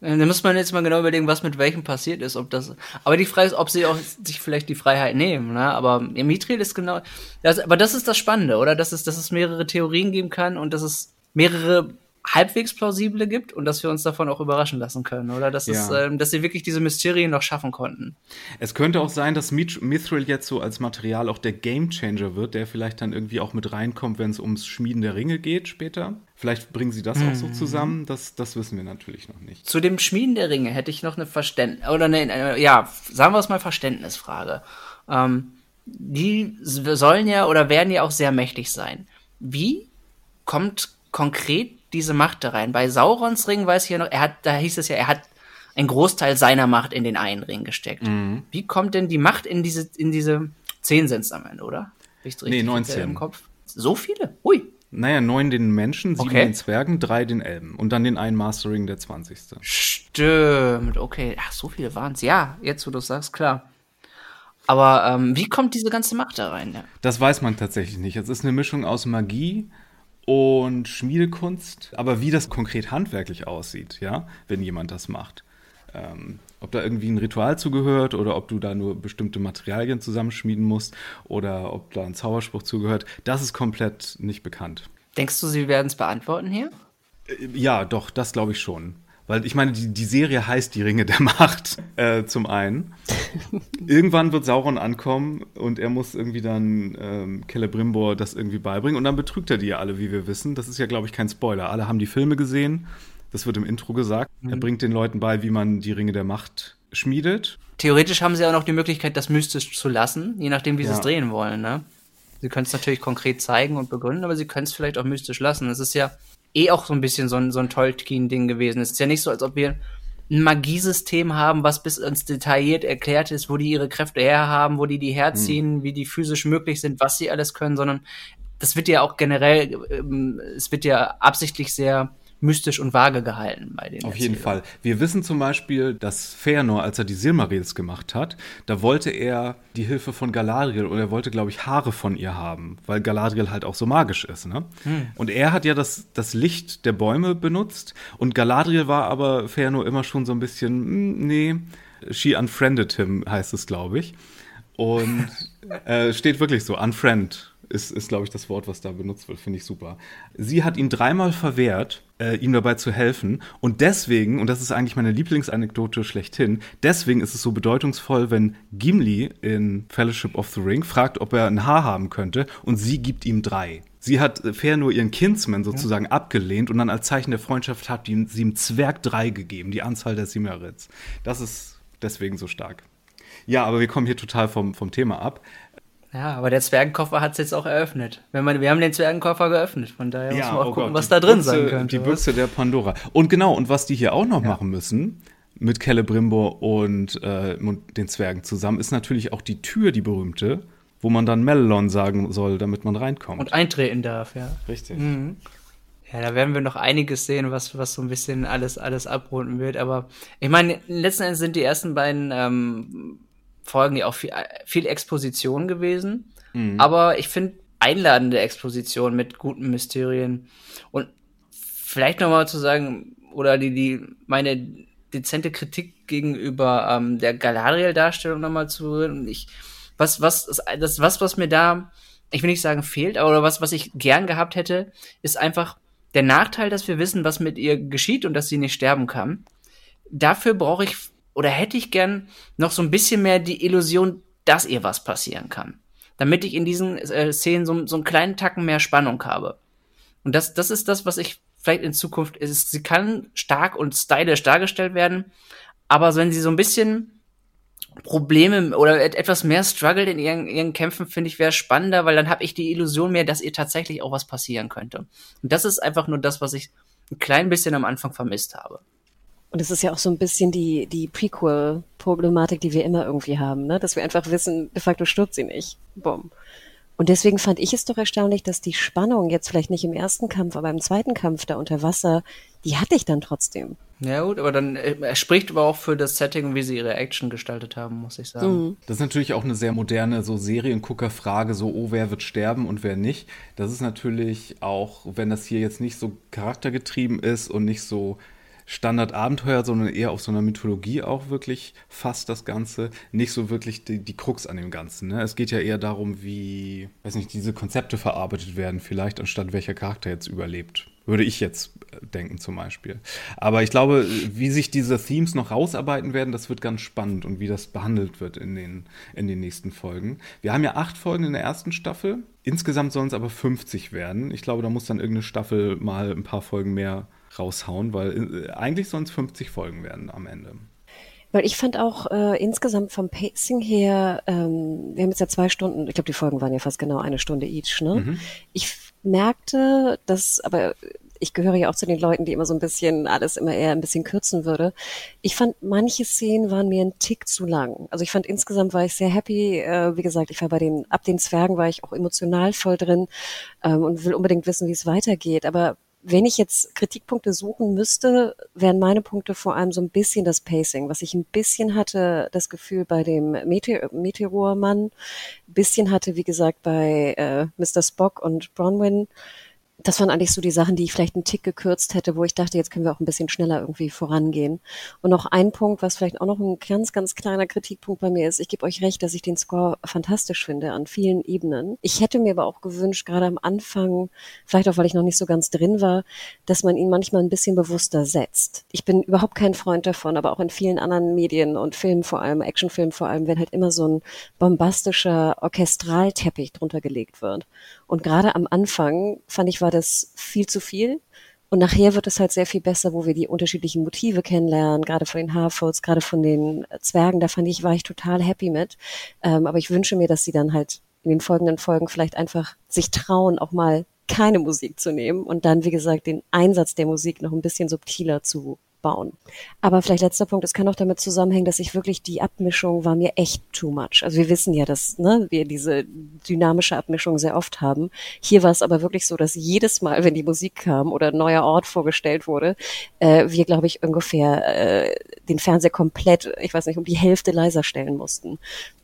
Äh, Da muss man jetzt mal genau überlegen, was mit welchem passiert ist, ob das. Aber die Frage ist, ob sie auch sich vielleicht die Freiheit nehmen, ne? Aber ja, Mithril ist genau. Das, aber das ist das Spannende, oder? Dass es, dass es mehrere Theorien geben kann und dass es mehrere halbwegs plausible gibt und dass wir uns davon auch überraschen lassen können, oder? Dass, es, Ja. ähm, dass sie wirklich diese Mysterien noch schaffen konnten. Es könnte auch sein, dass Mit- Mithril jetzt so als Material auch der Gamechanger wird, der vielleicht dann irgendwie auch mit reinkommt, wenn es ums Schmieden der Ringe geht später. Vielleicht bringen sie das auch Mhm. so zusammen. Das, das wissen wir natürlich noch nicht. Zu dem Schmieden der Ringe hätte ich noch eine Verständnis, oder ne, äh, ja, sagen wir es mal Verständnisfrage. Ähm, die sollen ja oder werden ja auch sehr mächtig sein. Wie kommt konkret diese Macht da rein? Bei Saurons Ring weiß ich ja noch, er hat, da hieß es ja, er hat einen Großteil seiner Macht in den einen Ring gesteckt. Wie kommt denn die Macht in diese, in diese 10 sind am Ende, oder? Richtig 19. Im Kopf? So viele? Ui. Naja, neun den Menschen, sieben Okay. den Zwergen, drei den Elben. Und dann den einen Mastering der 20. Stimmt, okay. Ach, so viele waren's. Ja, jetzt wo du sagst, klar. Aber ähm, wie kommt diese ganze Macht da rein? Ja? Das weiß man tatsächlich nicht. Es ist eine Mischung aus Magie und Schmiedekunst, aber wie das konkret handwerklich aussieht, ja, wenn jemand das macht. Ähm, ob da irgendwie ein Ritual zugehört oder ob du da nur bestimmte Materialien zusammenschmieden musst oder ob da ein Zauberspruch zugehört, das ist komplett nicht bekannt. Denkst du, sie werden es beantworten hier? Äh, Ja, doch, das glaube ich schon. Weil ich meine, die, die Serie heißt Die Ringe der Macht, äh, zum einen. Irgendwann wird Sauron ankommen und er muss irgendwie dann ähm, Celebrimbor das irgendwie beibringen und dann betrügt er die ja alle, wie wir wissen. Das ist ja, glaube ich, kein Spoiler. Alle haben die Filme gesehen. Das wird im Intro gesagt. Er bringt den Leuten bei, wie man die Ringe der Macht schmiedet. Theoretisch haben sie auch noch die Möglichkeit, das mystisch zu lassen, je nachdem, wie sie es Ja. drehen wollen. Ne? Sie können es natürlich konkret zeigen und begründen, aber sie können es vielleicht auch mystisch lassen. Es ist ja eh auch so ein bisschen so ein, so ein Tolkien-Ding gewesen. Es ist ja nicht so, als ob wir ein Magiesystem haben, was bis ins detailliert erklärt ist, wo die ihre Kräfte herhaben, wo die die herziehen, wie die physisch möglich sind, was sie alles können, sondern das wird ja auch generell, ähm, es wird ja absichtlich sehr mystisch und vage gehalten bei den Auf jeden. Fall. Wir wissen zum Beispiel, dass Fëanor, als er die Silmarils gemacht hat, da wollte er die Hilfe von Galadriel und er wollte, glaube ich, Haare von ihr haben, weil Galadriel halt auch so magisch ist. Ne? Und er hat ja das, das Licht der Bäume benutzt und Galadriel war aber Fëanor immer schon so ein bisschen, hm, nee, she unfriended him, heißt es, glaube ich. Und äh, steht wirklich so, unfriend ist, ist glaube ich, das Wort, was da benutzt wird, finde ich super. Sie hat ihn dreimal verwehrt, äh, ihm dabei zu helfen. Und deswegen, und das ist eigentlich meine Lieblingsanekdote schlechthin, deswegen ist es so bedeutungsvoll, wenn Gimli in Fellowship of the Ring fragt, ob er ein Haar haben könnte, und sie gibt ihm drei. Sie hat äh, fair nur ihren Kinsman sozusagen abgelehnt und dann als Zeichen der Freundschaft hat ihm, sie ihm Zwerg drei gegeben, die Anzahl der Simerits. Das ist deswegen so stark. Ja, aber wir kommen hier total vom, vom Thema ab. Ja, aber der Zwergenkoffer hat es jetzt auch eröffnet. Wenn man, wir haben den Zwergenkoffer geöffnet, von daher muss man auch oh gucken, Gott, was da drin Büchse- sein könnte. Die was? Büchse der Pandora. Und genau, und was die hier auch noch machen müssen, mit Celebrimbor und, äh, und den Zwergen zusammen, ist natürlich auch die Tür, die berühmte, wo man dann Melon sagen soll, damit man reinkommt. Und eintreten darf, ja. Richtig. Ja, da werden wir noch einiges sehen, was, was so ein bisschen alles, alles abrunden wird. Aber ich meine, letzten Endes sind die ersten beiden ähm, Folgen ja auch viel, viel Exposition gewesen. Aber ich finde einladende Exposition mit guten Mysterien. Und vielleicht nochmal zu sagen, oder die, die, meine dezente Kritik gegenüber ähm, der Galadriel-Darstellung nochmal zu. Und ich, was, was, das, was, was mir da, ich will nicht sagen fehlt, aber was, was ich gern gehabt hätte, ist einfach der Nachteil, dass wir wissen, was mit ihr geschieht und dass sie nicht sterben kann. Dafür brauche ich oder hätte ich gern noch so ein bisschen mehr die Illusion, dass ihr was passieren kann. Damit ich in diesen äh, Szenen so, so einen kleinen Tacken mehr Spannung habe. Und das, das ist das, was ich vielleicht in Zukunft ist. Sie kann stark und stylisch dargestellt werden, aber wenn sie so ein bisschen Probleme oder et etwas mehr struggelt in ihren, ihren Kämpfen, finde ich, wäre spannender, weil dann habe ich die Illusion mehr, dass ihr tatsächlich auch was passieren könnte. Und das ist einfach nur das, was ich ein klein bisschen am Anfang vermisst habe. Und es ist ja auch so ein bisschen die, die Prequel-Problematik, die wir immer irgendwie haben, ne? Dass wir einfach wissen, de facto stirbt sie nicht. Bumm. Und deswegen fand ich es doch erstaunlich, dass die Spannung jetzt vielleicht nicht im ersten Kampf, aber im zweiten Kampf da unter Wasser, die hatte ich dann trotzdem. Ja gut, aber dann äh, er spricht aber auch für das Setting, wie sie ihre Action gestaltet haben, muss ich sagen. Das ist natürlich auch eine sehr moderne so Seriengucker-Frage, so, oh, wer wird sterben und wer nicht. Das ist natürlich auch, wenn das hier jetzt nicht so charaktergetrieben ist und nicht so Standard-Abenteuer, sondern eher auf so einer Mythologie auch wirklich fast das Ganze, nicht so wirklich die, die Krux an dem Ganzen. Ne? Es geht ja eher darum, wie, weiß nicht, diese Konzepte verarbeitet werden, vielleicht anstatt welcher Charakter jetzt überlebt. Würde ich jetzt äh, denken zum Beispiel. Aber ich glaube, wie sich diese Themes noch rausarbeiten werden, das wird ganz spannend und wie das behandelt wird in den, in den nächsten Folgen. Wir haben ja acht Folgen in der ersten Staffel. Insgesamt sollen es aber 50 werden. Ich glaube, da muss dann irgendeine Staffel mal ein paar Folgen mehr raushauen, weil äh, eigentlich es 50 Folgen werden am Ende. Weil ich fand auch äh, insgesamt vom Pacing her, ähm, wir haben jetzt ja zwei Stunden, ich glaube, die Folgen waren ja fast genau eine Stunde each, ne? Ich f- merkte, dass, aber ich gehöre ja auch zu den Leuten, die immer so ein bisschen alles immer eher ein bisschen kürzen würde. Ich fand, manche Szenen waren mir ein Tick zu lang. Also ich fand insgesamt war ich sehr happy. Äh, wie gesagt, ich war bei den, ab den Zwergen war ich auch emotional voll drin ähm, und will unbedingt wissen, wie es weitergeht. Aber wenn ich jetzt Kritikpunkte suchen müsste, wären meine Punkte vor allem so ein bisschen das Pacing, was ich ein bisschen hatte, das Gefühl bei dem Meteor Meteormann, ein bisschen hatte, wie gesagt, bei äh, Mr. Spock und Bronwyn. Das waren eigentlich so die Sachen, die ich vielleicht einen Tick gekürzt hätte, wo ich dachte, jetzt können wir auch ein bisschen schneller irgendwie vorangehen. Und noch ein Punkt, was vielleicht auch noch ein ganz, ganz kleiner Kritikpunkt bei mir ist. Ich gebe euch recht, dass ich den Score fantastisch finde an vielen Ebenen. Ich hätte mir aber auch gewünscht, gerade am Anfang, vielleicht auch, weil ich noch nicht so ganz drin war, dass man ihn manchmal ein bisschen bewusster setzt. Ich bin überhaupt kein Freund davon, aber auch in vielen anderen Medien und Filmen vor allem, Actionfilmen vor allem, wenn halt immer so ein bombastischer Orchestralteppich drunter gelegt wird. Und gerade am Anfang fand ich, war das viel zu viel. Und nachher wird es halt sehr viel besser, wo wir die unterschiedlichen Motive kennenlernen, gerade von den Harfolds, gerade von den Zwergen. Da fand ich, war ich total happy mit. Ähm, aber ich wünsche mir, dass sie dann halt in den folgenden Folgen vielleicht einfach sich trauen, auch mal keine Musik zu nehmen und dann, wie gesagt, den Einsatz der Musik noch ein bisschen subtiler zu bauen. Aber vielleicht letzter Punkt, es kann auch damit zusammenhängen, dass ich wirklich die Abmischung war mir echt too much. Also wir wissen ja, dass ne, wir diese dynamische Abmischung sehr oft haben. Hier war es aber wirklich so, dass jedes Mal, wenn die Musik kam oder ein neuer Ort vorgestellt wurde, äh, wir, glaube ich, ungefähr äh, den Fernseher komplett, ich weiß nicht, um die Hälfte leiser stellen mussten.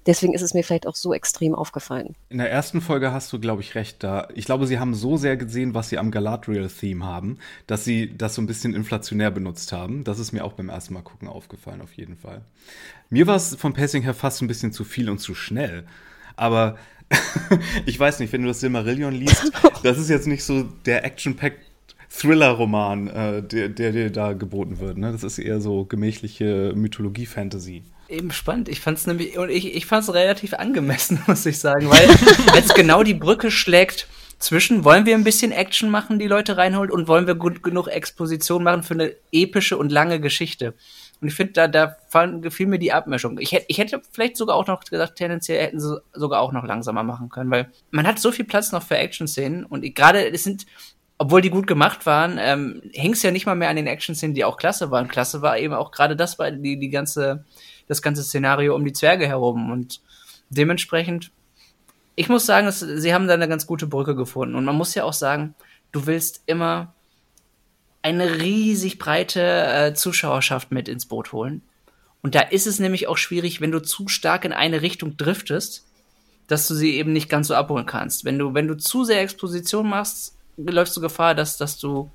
Deswegen ist es mir vielleicht auch so extrem aufgefallen. In der ersten Folge hast du, glaube ich, recht da. Ich glaube, sie haben so sehr gesehen, was sie am Galadriel-Theme haben, dass sie das so ein bisschen inflationär benutzt haben. Das ist mir auch beim ersten Mal gucken aufgefallen, auf jeden Fall. Mir war es vom Pacing her fast ein bisschen zu viel und zu schnell. Aber ich weiß nicht, wenn du das Silmarillion liest, das ist jetzt nicht so der Action-Packed Thriller-Roman, äh, der, der dir da geboten wird. Ne? Das ist eher so gemächliche Mythologie-Fantasy. Eben spannend. Ich fand es nämlich, und ich, ich fand es relativ angemessen, muss ich sagen, weil jetzt genau die Brücke schlägt zwischen, wollen wir ein bisschen Action machen, die Leute reinholt, und wollen wir gut genug Exposition machen für eine epische und lange Geschichte. Und ich finde, da, da fand, gefiel mir die Abmischung. Ich hätte, ich hätte vielleicht sogar auch noch gesagt, tendenziell hätten sie sogar auch noch langsamer machen können, weil man hat so viel Platz noch für Action-Szenen und gerade, es sind, obwohl die gut gemacht waren, ähm, hing es ja nicht mal mehr an den Action-Szenen, die auch klasse waren. Klasse war eben auch gerade das, war die, die ganze, das ganze Szenario um die Zwerge herum und dementsprechend, ich muss sagen, es, sie haben da eine ganz gute Brücke gefunden und man muss ja auch sagen, du willst immer eine riesig breite äh, Zuschauerschaft mit ins Boot holen. Und da ist es nämlich auch schwierig, wenn du zu stark in eine Richtung driftest, dass du sie eben nicht ganz so abholen kannst. Wenn du, wenn du zu sehr Exposition machst, läufst du Gefahr, dass, dass du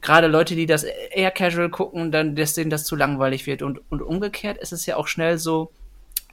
gerade Leute, die das eher casual gucken, dann dass denen das zu langweilig wird. Und, und umgekehrt ist es ja auch schnell so,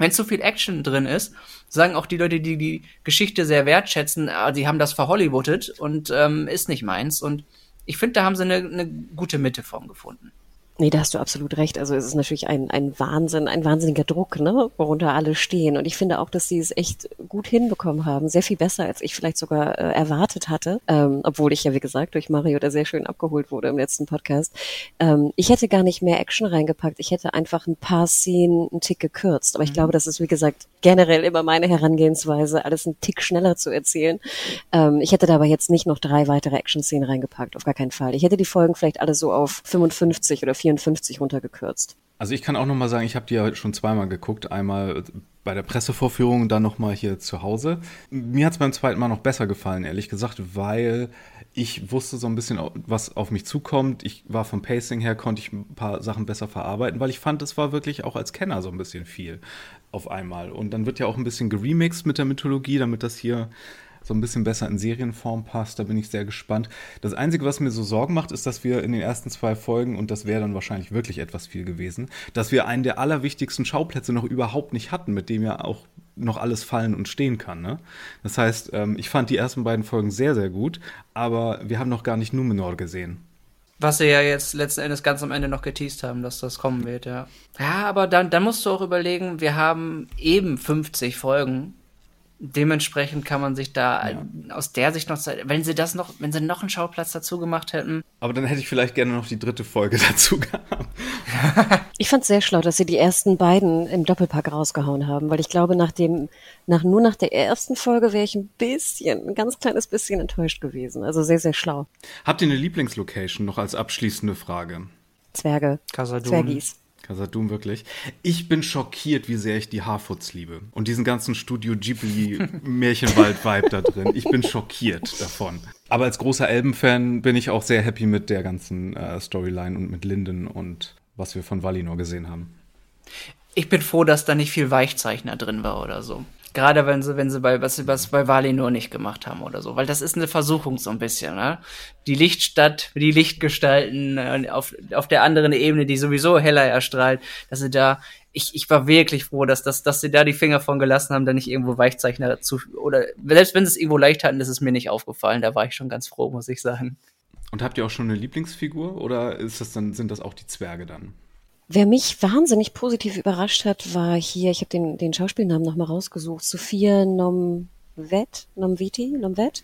wenn zu viel Action drin ist, sagen auch die Leute, die die Geschichte sehr wertschätzen, ah, die haben das verhollywoodet und ähm, ist nicht meins. Und ich finde, da haben sie eine, eine gute Mitteform gefunden. Nee, da hast du absolut recht. Also es ist natürlich ein, ein Wahnsinn, ein wahnsinniger Druck, ne, worunter alle stehen. Und ich finde auch, dass sie es echt gut hinbekommen haben. Sehr viel besser, als ich vielleicht sogar äh, erwartet hatte. Ähm, obwohl ich ja, wie gesagt, durch Mario da sehr schön abgeholt wurde im letzten Podcast. Ähm, ich hätte gar nicht mehr Action reingepackt. Ich hätte einfach ein paar Szenen einen Tick gekürzt. Aber ich mhm. glaube, das ist, wie gesagt, generell immer meine Herangehensweise, alles einen Tick schneller zu erzählen. Ähm, ich hätte da aber jetzt nicht noch drei weitere Action-Szenen reingepackt. Auf gar keinen Fall. Ich hätte die Folgen vielleicht alle so auf 55 oder 54 54 runtergekürzt. Also ich kann auch noch mal sagen, ich habe die ja schon zweimal geguckt. Einmal bei der Pressevorführung und dann noch mal hier zu Hause. Mir hat es beim zweiten Mal noch besser gefallen, ehrlich gesagt, weil ich wusste so ein bisschen, was auf mich zukommt. Ich war vom Pacing her, konnte ich ein paar Sachen besser verarbeiten, weil ich fand, es war wirklich auch als Kenner so ein bisschen viel auf einmal. Und dann wird ja auch ein bisschen geremixed mit der Mythologie, damit das hier so ein bisschen besser in Serienform passt. Da bin ich sehr gespannt. Das Einzige, was mir so Sorgen macht, ist, dass wir in den ersten zwei Folgen, und das wäre dann wahrscheinlich wirklich etwas viel gewesen, dass wir einen der allerwichtigsten Schauplätze noch überhaupt nicht hatten, mit dem ja auch noch alles fallen und stehen kann. Ne? Das heißt, ähm, ich fand die ersten beiden Folgen sehr, sehr gut, aber wir haben noch gar nicht Numenor gesehen. Was sie ja jetzt letzten Endes ganz am Ende noch geteased haben, dass das kommen wird, ja. Ja, aber dann, dann musst du auch überlegen, wir haben eben 50 Folgen dementsprechend kann man sich da ja. aus der Sicht noch, wenn sie das noch, wenn sie noch einen Schauplatz dazu gemacht hätten. Aber dann hätte ich vielleicht gerne noch die dritte Folge dazu gehabt. ich fand es sehr schlau, dass sie die ersten beiden im Doppelpack rausgehauen haben, weil ich glaube, nach dem, nach, nur nach der ersten Folge wäre ich ein bisschen, ein ganz kleines bisschen enttäuscht gewesen. Also sehr, sehr schlau. Habt ihr eine Lieblingslocation noch als abschließende Frage? Zwerge. Casadun. Zwergis. Kasadum wirklich. Ich bin schockiert, wie sehr ich die Harfoots liebe. Und diesen ganzen Studio Ghibli Märchenwald-Vibe da drin. Ich bin schockiert davon. Aber als großer Elben-Fan bin ich auch sehr happy mit der ganzen äh, Storyline und mit Linden und was wir von Valinor gesehen haben. Ich bin froh, dass da nicht viel Weichzeichner drin war oder so. Gerade wenn sie, wenn sie bei, was sie was bei Valinor nicht gemacht haben oder so. Weil das ist eine Versuchung so ein bisschen, ne? Die Lichtstadt, die Lichtgestalten äh, auf, auf der anderen Ebene, die sowieso heller erstrahlt, dass sie da, ich, ich war wirklich froh, dass, dass, dass sie da die Finger von gelassen haben, da nicht irgendwo Weichzeichner zu, oder selbst wenn sie es irgendwo leicht hatten, das ist mir nicht aufgefallen. Da war ich schon ganz froh, muss ich sagen. Und habt ihr auch schon eine Lieblingsfigur oder ist das dann, sind das auch die Zwerge dann? Wer mich wahnsinnig positiv überrascht hat, war hier, ich habe den, den Schauspielnamen nochmal rausgesucht, Sophia Nomvet, Nomviti, Nomvet.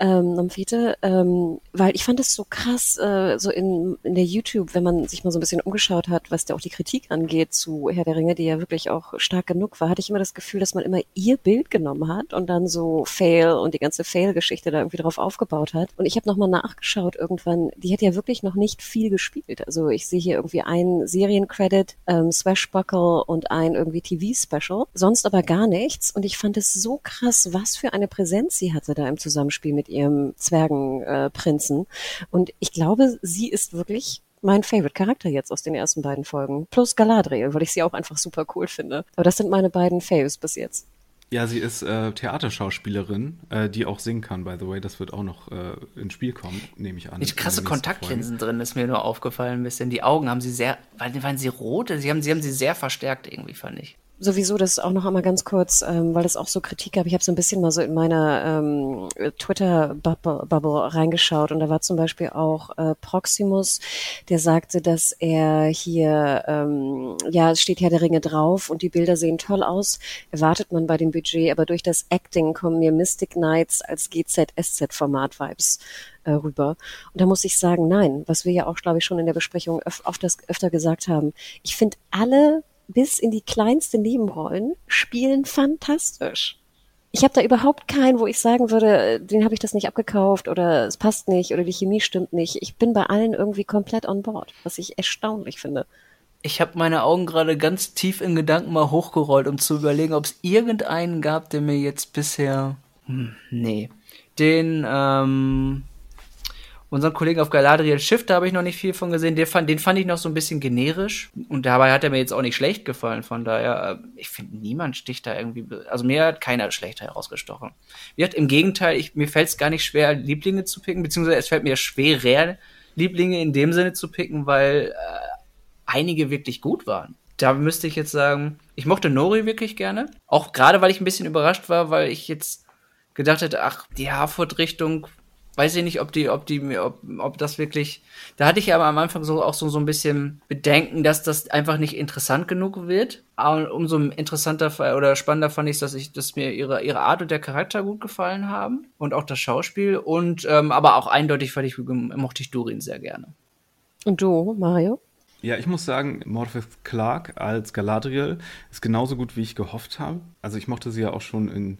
Ähm, Namfete, ähm, weil ich fand es so krass, äh, so in, in der YouTube, wenn man sich mal so ein bisschen umgeschaut hat, was da auch die Kritik angeht zu Herr der Ringe, die ja wirklich auch stark genug war, hatte ich immer das Gefühl, dass man immer ihr Bild genommen hat und dann so Fail und die ganze Fail-Geschichte da irgendwie drauf aufgebaut hat. Und ich habe nochmal nachgeschaut irgendwann, die hat ja wirklich noch nicht viel gespielt. Also ich sehe hier irgendwie einen Seriencredit, ähm, Swashbuckle und ein irgendwie TV-Special, sonst aber gar nichts. Und ich fand es so krass, was für eine Präsenz sie hatte da im Zusammenspiel mit ihrem Zwergenprinzen. Äh, und ich glaube, sie ist wirklich mein Favorite-Charakter jetzt aus den ersten beiden Folgen. Plus Galadriel, weil ich sie auch einfach super cool finde. Aber das sind meine beiden Faves bis jetzt. Ja, sie ist äh, Theaterschauspielerin, äh, die auch singen kann, by the way. Das wird auch noch äh, ins Spiel kommen, nehme ich an. Nicht krasse Kontaktlinsen drin, ist mir nur aufgefallen ein bisschen. Die Augen haben sie sehr, waren, waren sie rote? Sie haben, sie haben sie sehr verstärkt irgendwie, fand ich sowieso das auch noch einmal ganz kurz, ähm, weil es auch so Kritik gab. Ich habe so ein bisschen mal so in meiner ähm, Twitter-Bubble reingeschaut und da war zum Beispiel auch äh, Proximus, der sagte, dass er hier, ähm, ja, es steht Herr der Ringe drauf und die Bilder sehen toll aus, erwartet man bei dem Budget, aber durch das Acting kommen mir Mystic Knights als GZ-SZ-Format-Vibes äh, rüber. Und da muss ich sagen, nein, was wir ja auch, glaube ich, schon in der Besprechung öf öfter gesagt haben. Ich finde alle bis in die kleinsten Nebenrollen spielen fantastisch. Ich habe da überhaupt keinen, wo ich sagen würde, den habe ich das nicht abgekauft oder es passt nicht oder die Chemie stimmt nicht. Ich bin bei allen irgendwie komplett on board, was ich erstaunlich finde. Ich habe meine Augen gerade ganz tief in Gedanken mal hochgerollt, um zu überlegen, ob es irgendeinen gab, der mir jetzt bisher. Hm, nee. Den, ähm, Unseren Kollegen auf Galadriel Schiff, da habe ich noch nicht viel von gesehen. Den fand, den fand ich noch so ein bisschen generisch. Und dabei hat er mir jetzt auch nicht schlecht gefallen. Von daher, äh, ich finde, niemand sticht da irgendwie. Also mir hat keiner schlecht herausgestochen. Wie gesagt, im Gegenteil, ich, mir fällt es gar nicht schwer, Lieblinge zu picken, beziehungsweise es fällt mir schwerer, Lieblinge in dem Sinne zu picken, weil äh, einige wirklich gut waren. Da müsste ich jetzt sagen, ich mochte Nori wirklich gerne. Auch gerade, weil ich ein bisschen überrascht war, weil ich jetzt gedacht hätte, ach, die Harford-Richtung weiß ich nicht, ob die, ob die, ob, ob das wirklich. Da hatte ich aber am Anfang so auch so, so ein bisschen Bedenken, dass das einfach nicht interessant genug wird. Aber umso interessanter oder spannender fand ich, dass ich, dass mir ihre, ihre Art und der Charakter gut gefallen haben und auch das Schauspiel. Und ähm, aber auch eindeutig fand ich, mochte ich Durin sehr gerne. Und du, Mario? Ja, ich muss sagen, Morpeth Clark als Galadriel ist genauso gut, wie ich gehofft habe. Also ich mochte sie ja auch schon in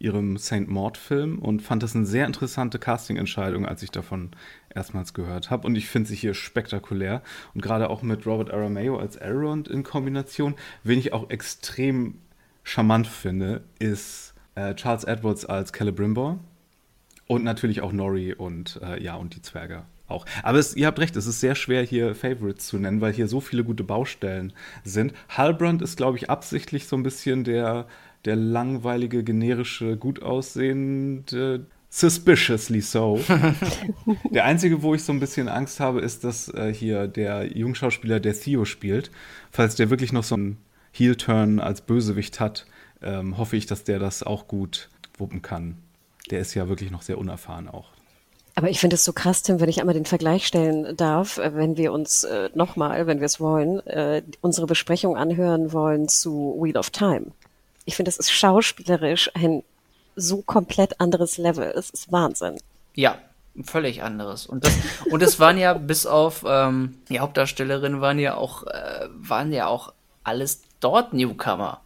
ihrem St. Maud-Film und fand das eine sehr interessante Casting-Entscheidung, als ich davon erstmals gehört habe. Und ich finde sie hier spektakulär. Und gerade auch mit Robert Aramayo als Elrond in Kombination, wen ich auch extrem charmant finde, ist äh, Charles Edwards als Celebrimbor. Und natürlich auch Nori und äh, ja, und die Zwerge auch. Aber es, ihr habt recht, es ist sehr schwer, hier Favorites zu nennen, weil hier so viele gute Baustellen sind. Halbrand ist, glaube ich, absichtlich so ein bisschen der der langweilige, generische, gut aussehende Suspiciously so. der einzige, wo ich so ein bisschen Angst habe, ist, dass äh, hier der Jungschauspieler, der Theo spielt, falls der wirklich noch so einen Heel-Turn als Bösewicht hat, ähm, hoffe ich, dass der das auch gut wuppen kann. Der ist ja wirklich noch sehr unerfahren auch. Aber ich finde es so krass, Tim, wenn ich einmal den Vergleich stellen darf, äh, wenn wir uns äh, nochmal, wenn wir es wollen, äh, unsere Besprechung anhören wollen zu Wheel of Time ich finde, es ist schauspielerisch ein so komplett anderes Level. Es ist Wahnsinn. Ja, völlig anderes. Und das, und es waren ja bis auf ähm, die Hauptdarstellerin waren ja auch äh, waren ja auch alles dort Newcomer.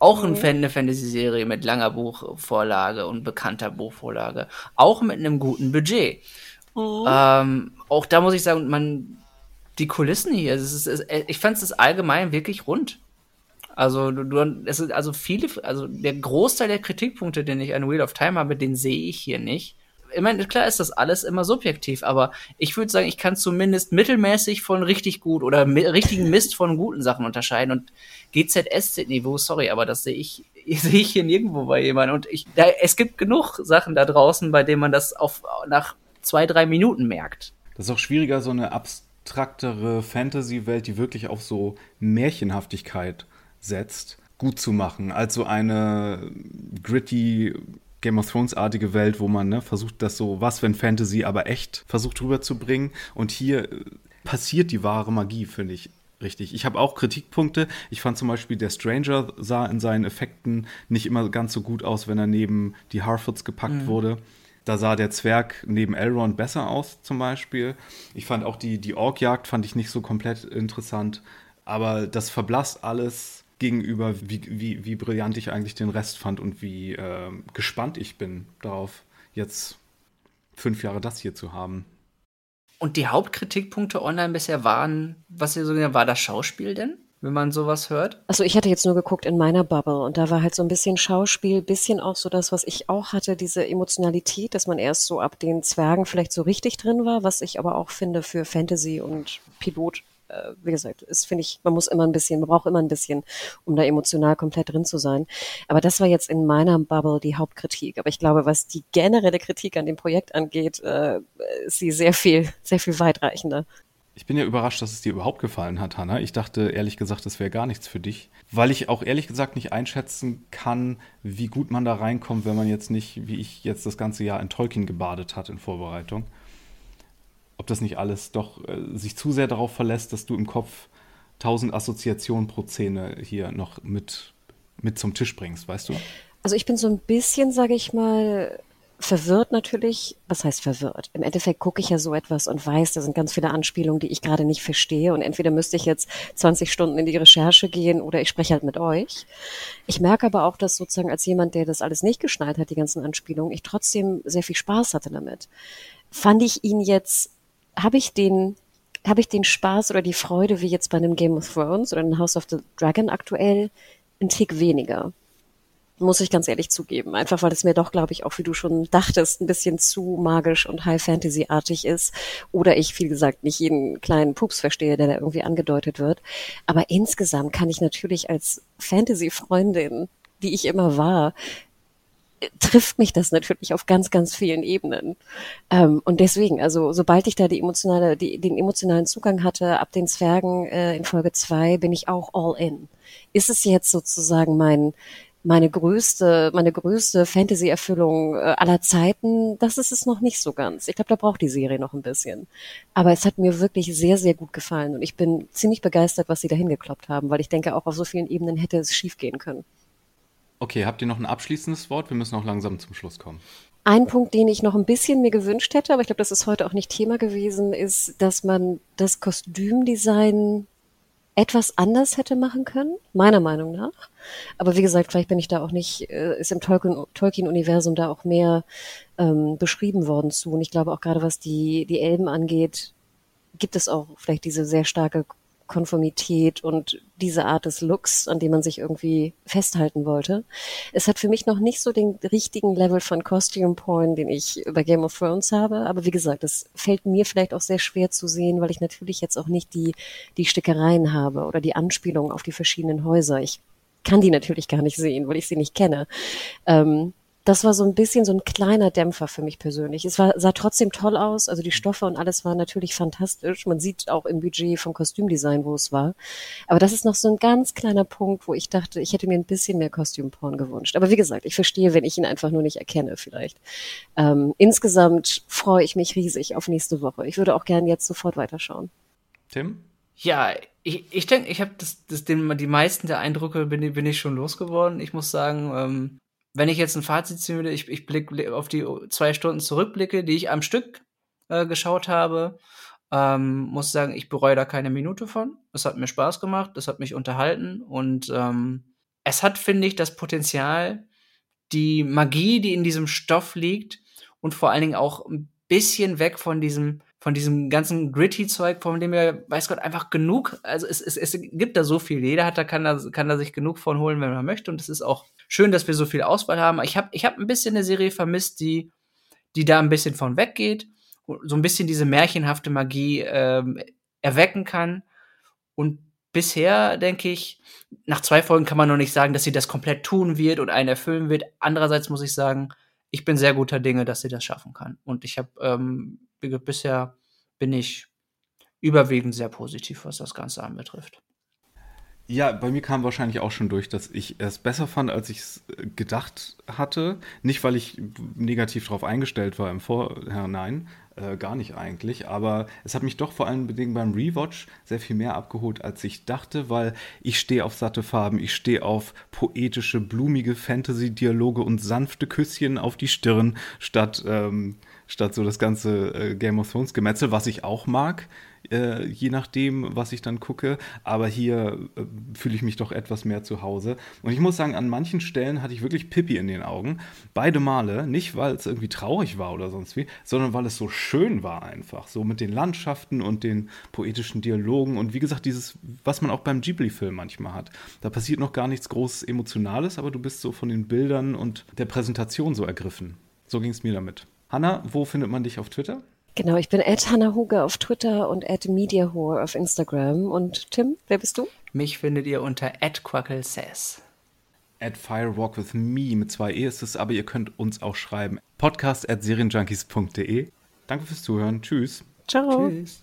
Auch mhm. eine Fantasy-Serie mit langer Buchvorlage und bekannter Buchvorlage. Auch mit einem guten Budget. Mhm. Ähm, auch da muss ich sagen, man, die Kulissen hier, ist, ist, ich fand es allgemein wirklich rund. Also du, es sind also viele, also der Großteil der Kritikpunkte, den ich an Wheel of Time habe, den sehe ich hier nicht. Ich meine, klar ist das alles immer subjektiv, aber ich würde sagen, ich kann zumindest mittelmäßig von richtig gut oder richtigen Mist von guten Sachen unterscheiden. Und GZSZ-Niveau, sorry, aber das sehe ich, sehe ich hier nirgendwo bei jemandem. Und ich, da, es gibt genug Sachen da draußen, bei denen man das auf, nach zwei, drei Minuten merkt. Das ist auch schwieriger, so eine abstraktere Fantasy-Welt, die wirklich auf so Märchenhaftigkeit setzt, gut zu machen, als so eine gritty Game of Thrones-artige Welt, wo man ne, versucht, das so, was wenn Fantasy, aber echt versucht rüberzubringen. Und hier äh, passiert die wahre Magie, finde ich. Richtig. Ich habe auch Kritikpunkte. Ich fand zum Beispiel, der Stranger sah in seinen Effekten nicht immer ganz so gut aus, wenn er neben die Harfords gepackt mhm. wurde. Da sah der Zwerg neben Elrond besser aus, zum Beispiel. Ich fand auch die, die Orkjagd fand ich nicht so komplett interessant. Aber das verblasst alles gegenüber, wie, wie, wie brillant ich eigentlich den Rest fand und wie äh, gespannt ich bin darauf, jetzt fünf Jahre das hier zu haben. Und die Hauptkritikpunkte online bisher waren, was ihr so war das Schauspiel denn? wenn man sowas hört? Also ich hatte jetzt nur geguckt in meiner Bubble und da war halt so ein bisschen Schauspiel, bisschen auch so das, was ich auch hatte, diese Emotionalität, dass man erst so ab den Zwergen vielleicht so richtig drin war, was ich aber auch finde für Fantasy und Pilot äh, wie gesagt, ist, finde ich, man muss immer ein bisschen, man braucht immer ein bisschen, um da emotional komplett drin zu sein. Aber das war jetzt in meiner Bubble die Hauptkritik. Aber ich glaube, was die generelle Kritik an dem Projekt angeht, äh, ist sie sehr viel, sehr viel weitreichender. Ich bin ja überrascht, dass es dir überhaupt gefallen hat, Hanna. Ich dachte ehrlich gesagt, das wäre gar nichts für dich, weil ich auch ehrlich gesagt nicht einschätzen kann, wie gut man da reinkommt, wenn man jetzt nicht, wie ich jetzt das ganze Jahr in Tolkien gebadet hat in Vorbereitung. Ob das nicht alles doch äh, sich zu sehr darauf verlässt, dass du im Kopf tausend Assoziationen pro Szene hier noch mit, mit zum Tisch bringst, weißt du? Also ich bin so ein bisschen, sage ich mal, verwirrt natürlich, was heißt verwirrt? Im Endeffekt gucke ich ja so etwas und weiß, da sind ganz viele Anspielungen, die ich gerade nicht verstehe und entweder müsste ich jetzt 20 Stunden in die Recherche gehen oder ich spreche halt mit euch. Ich merke aber auch, dass sozusagen als jemand, der das alles nicht geschnallt hat, die ganzen Anspielungen, ich trotzdem sehr viel Spaß hatte damit. Fand ich ihn jetzt, habe ich den habe ich den Spaß oder die Freude wie jetzt bei einem Game of Thrones oder einem House of the Dragon aktuell ein Tick weniger muss ich ganz ehrlich zugeben. Einfach weil es mir doch, glaube ich, auch wie du schon dachtest, ein bisschen zu magisch und High-Fantasy-artig ist. Oder ich, wie gesagt, nicht jeden kleinen Pups verstehe, der da irgendwie angedeutet wird. Aber insgesamt kann ich natürlich als Fantasy-Freundin, die ich immer war, trifft mich das natürlich auf ganz, ganz vielen Ebenen. Ähm, und deswegen, also sobald ich da die emotionale, die, den emotionalen Zugang hatte, ab den Zwergen äh, in Folge zwei, bin ich auch all in. Ist es jetzt sozusagen mein meine größte, meine größte Fantasy-Erfüllung äh, aller Zeiten, das ist es noch nicht so ganz. Ich glaube, da braucht die Serie noch ein bisschen. Aber es hat mir wirklich sehr, sehr gut gefallen und ich bin ziemlich begeistert, was sie dahin gekloppt haben, weil ich denke, auch auf so vielen Ebenen hätte es schief gehen können. Okay, habt ihr noch ein abschließendes Wort? Wir müssen auch langsam zum Schluss kommen. Ein Punkt, den ich noch ein bisschen mir gewünscht hätte, aber ich glaube, das ist heute auch nicht Thema gewesen, ist, dass man das Kostümdesign etwas anders hätte machen können, meiner Meinung nach. Aber wie gesagt, vielleicht bin ich da auch nicht, äh, ist im Tolkien-Universum da auch mehr ähm, beschrieben worden zu. Und ich glaube auch gerade was die, die Elben angeht, gibt es auch vielleicht diese sehr starke Konformität und diese Art des Looks, an dem man sich irgendwie festhalten wollte. Es hat für mich noch nicht so den richtigen Level von Costume Porn, den ich bei Game of Thrones habe. Aber wie gesagt, es fällt mir vielleicht auch sehr schwer zu sehen, weil ich natürlich jetzt auch nicht die, die Stickereien habe oder die Anspielungen auf die verschiedenen Häuser. Ich kann die natürlich gar nicht sehen, weil ich sie nicht kenne. Ähm, das war so ein bisschen so ein kleiner Dämpfer für mich persönlich. Es war, sah trotzdem toll aus, also die Stoffe und alles war natürlich fantastisch. Man sieht auch im Budget vom Kostümdesign, wo es war. Aber das ist noch so ein ganz kleiner Punkt, wo ich dachte, ich hätte mir ein bisschen mehr Kostümporn gewünscht. Aber wie gesagt, ich verstehe, wenn ich ihn einfach nur nicht erkenne, vielleicht. Ähm, insgesamt freue ich mich riesig auf nächste Woche. Ich würde auch gern jetzt sofort weiterschauen. Tim? Ja, ich, ich denke, ich habe das, das den, die meisten der Eindrücke bin, bin ich schon losgeworden. Ich muss sagen, ähm, wenn ich jetzt ein Fazit ziehen würde, ich, ich blicke auf die zwei Stunden zurückblicke, die ich am Stück äh, geschaut habe, ähm, muss sagen, ich bereue da keine Minute von. Es hat mir Spaß gemacht, es hat mich unterhalten und ähm, es hat, finde ich, das Potenzial, die Magie, die in diesem Stoff liegt und vor allen Dingen auch ein bisschen weg von diesem von diesem ganzen gritty Zeug, von dem wir, weiß Gott, einfach genug, also es, es, es gibt da so viel, jeder hat da, kann da, kann da sich genug von holen, wenn man möchte und es ist auch schön, dass wir so viel Auswahl haben. Ich habe ich hab ein bisschen eine Serie vermisst, die, die da ein bisschen von weggeht, so ein bisschen diese märchenhafte Magie ähm, erwecken kann und bisher denke ich, nach zwei Folgen kann man noch nicht sagen, dass sie das komplett tun wird und einen erfüllen wird. Andererseits muss ich sagen, ich bin sehr guter Dinge, dass sie das schaffen kann. Und ich habe ähm, bisher bin ich überwiegend sehr positiv, was das Ganze anbetrifft. Ja, bei mir kam wahrscheinlich auch schon durch, dass ich es besser fand, als ich es äh, gedacht hatte. Nicht, weil ich negativ darauf eingestellt war im Vorhinein, äh, gar nicht eigentlich. Aber es hat mich doch vor allen Dingen beim Rewatch sehr viel mehr abgeholt, als ich dachte, weil ich stehe auf satte Farben, ich stehe auf poetische, blumige Fantasy-Dialoge und sanfte Küsschen auf die Stirn statt, ähm, statt so das ganze äh, Game of Thrones-Gemetzel, was ich auch mag äh, je nachdem, was ich dann gucke. Aber hier äh, fühle ich mich doch etwas mehr zu Hause. Und ich muss sagen, an manchen Stellen hatte ich wirklich Pippi in den Augen. Beide Male. Nicht, weil es irgendwie traurig war oder sonst wie, sondern weil es so schön war einfach. So mit den Landschaften und den poetischen Dialogen. Und wie gesagt, dieses, was man auch beim Ghibli-Film manchmal hat. Da passiert noch gar nichts Großes Emotionales, aber du bist so von den Bildern und der Präsentation so ergriffen. So ging es mir damit. Hanna, wo findet man dich auf Twitter? Genau, ich bin Ed Hannah Huge auf Twitter und Ed MediaHore auf Instagram. Und Tim, wer bist du? Mich findet ihr unter Ed Says. At Firewalk with Me mit zwei E ist es, aber ihr könnt uns auch schreiben. Podcast at serienjunkies.de. Danke fürs Zuhören. Tschüss. Ciao. Tschüss.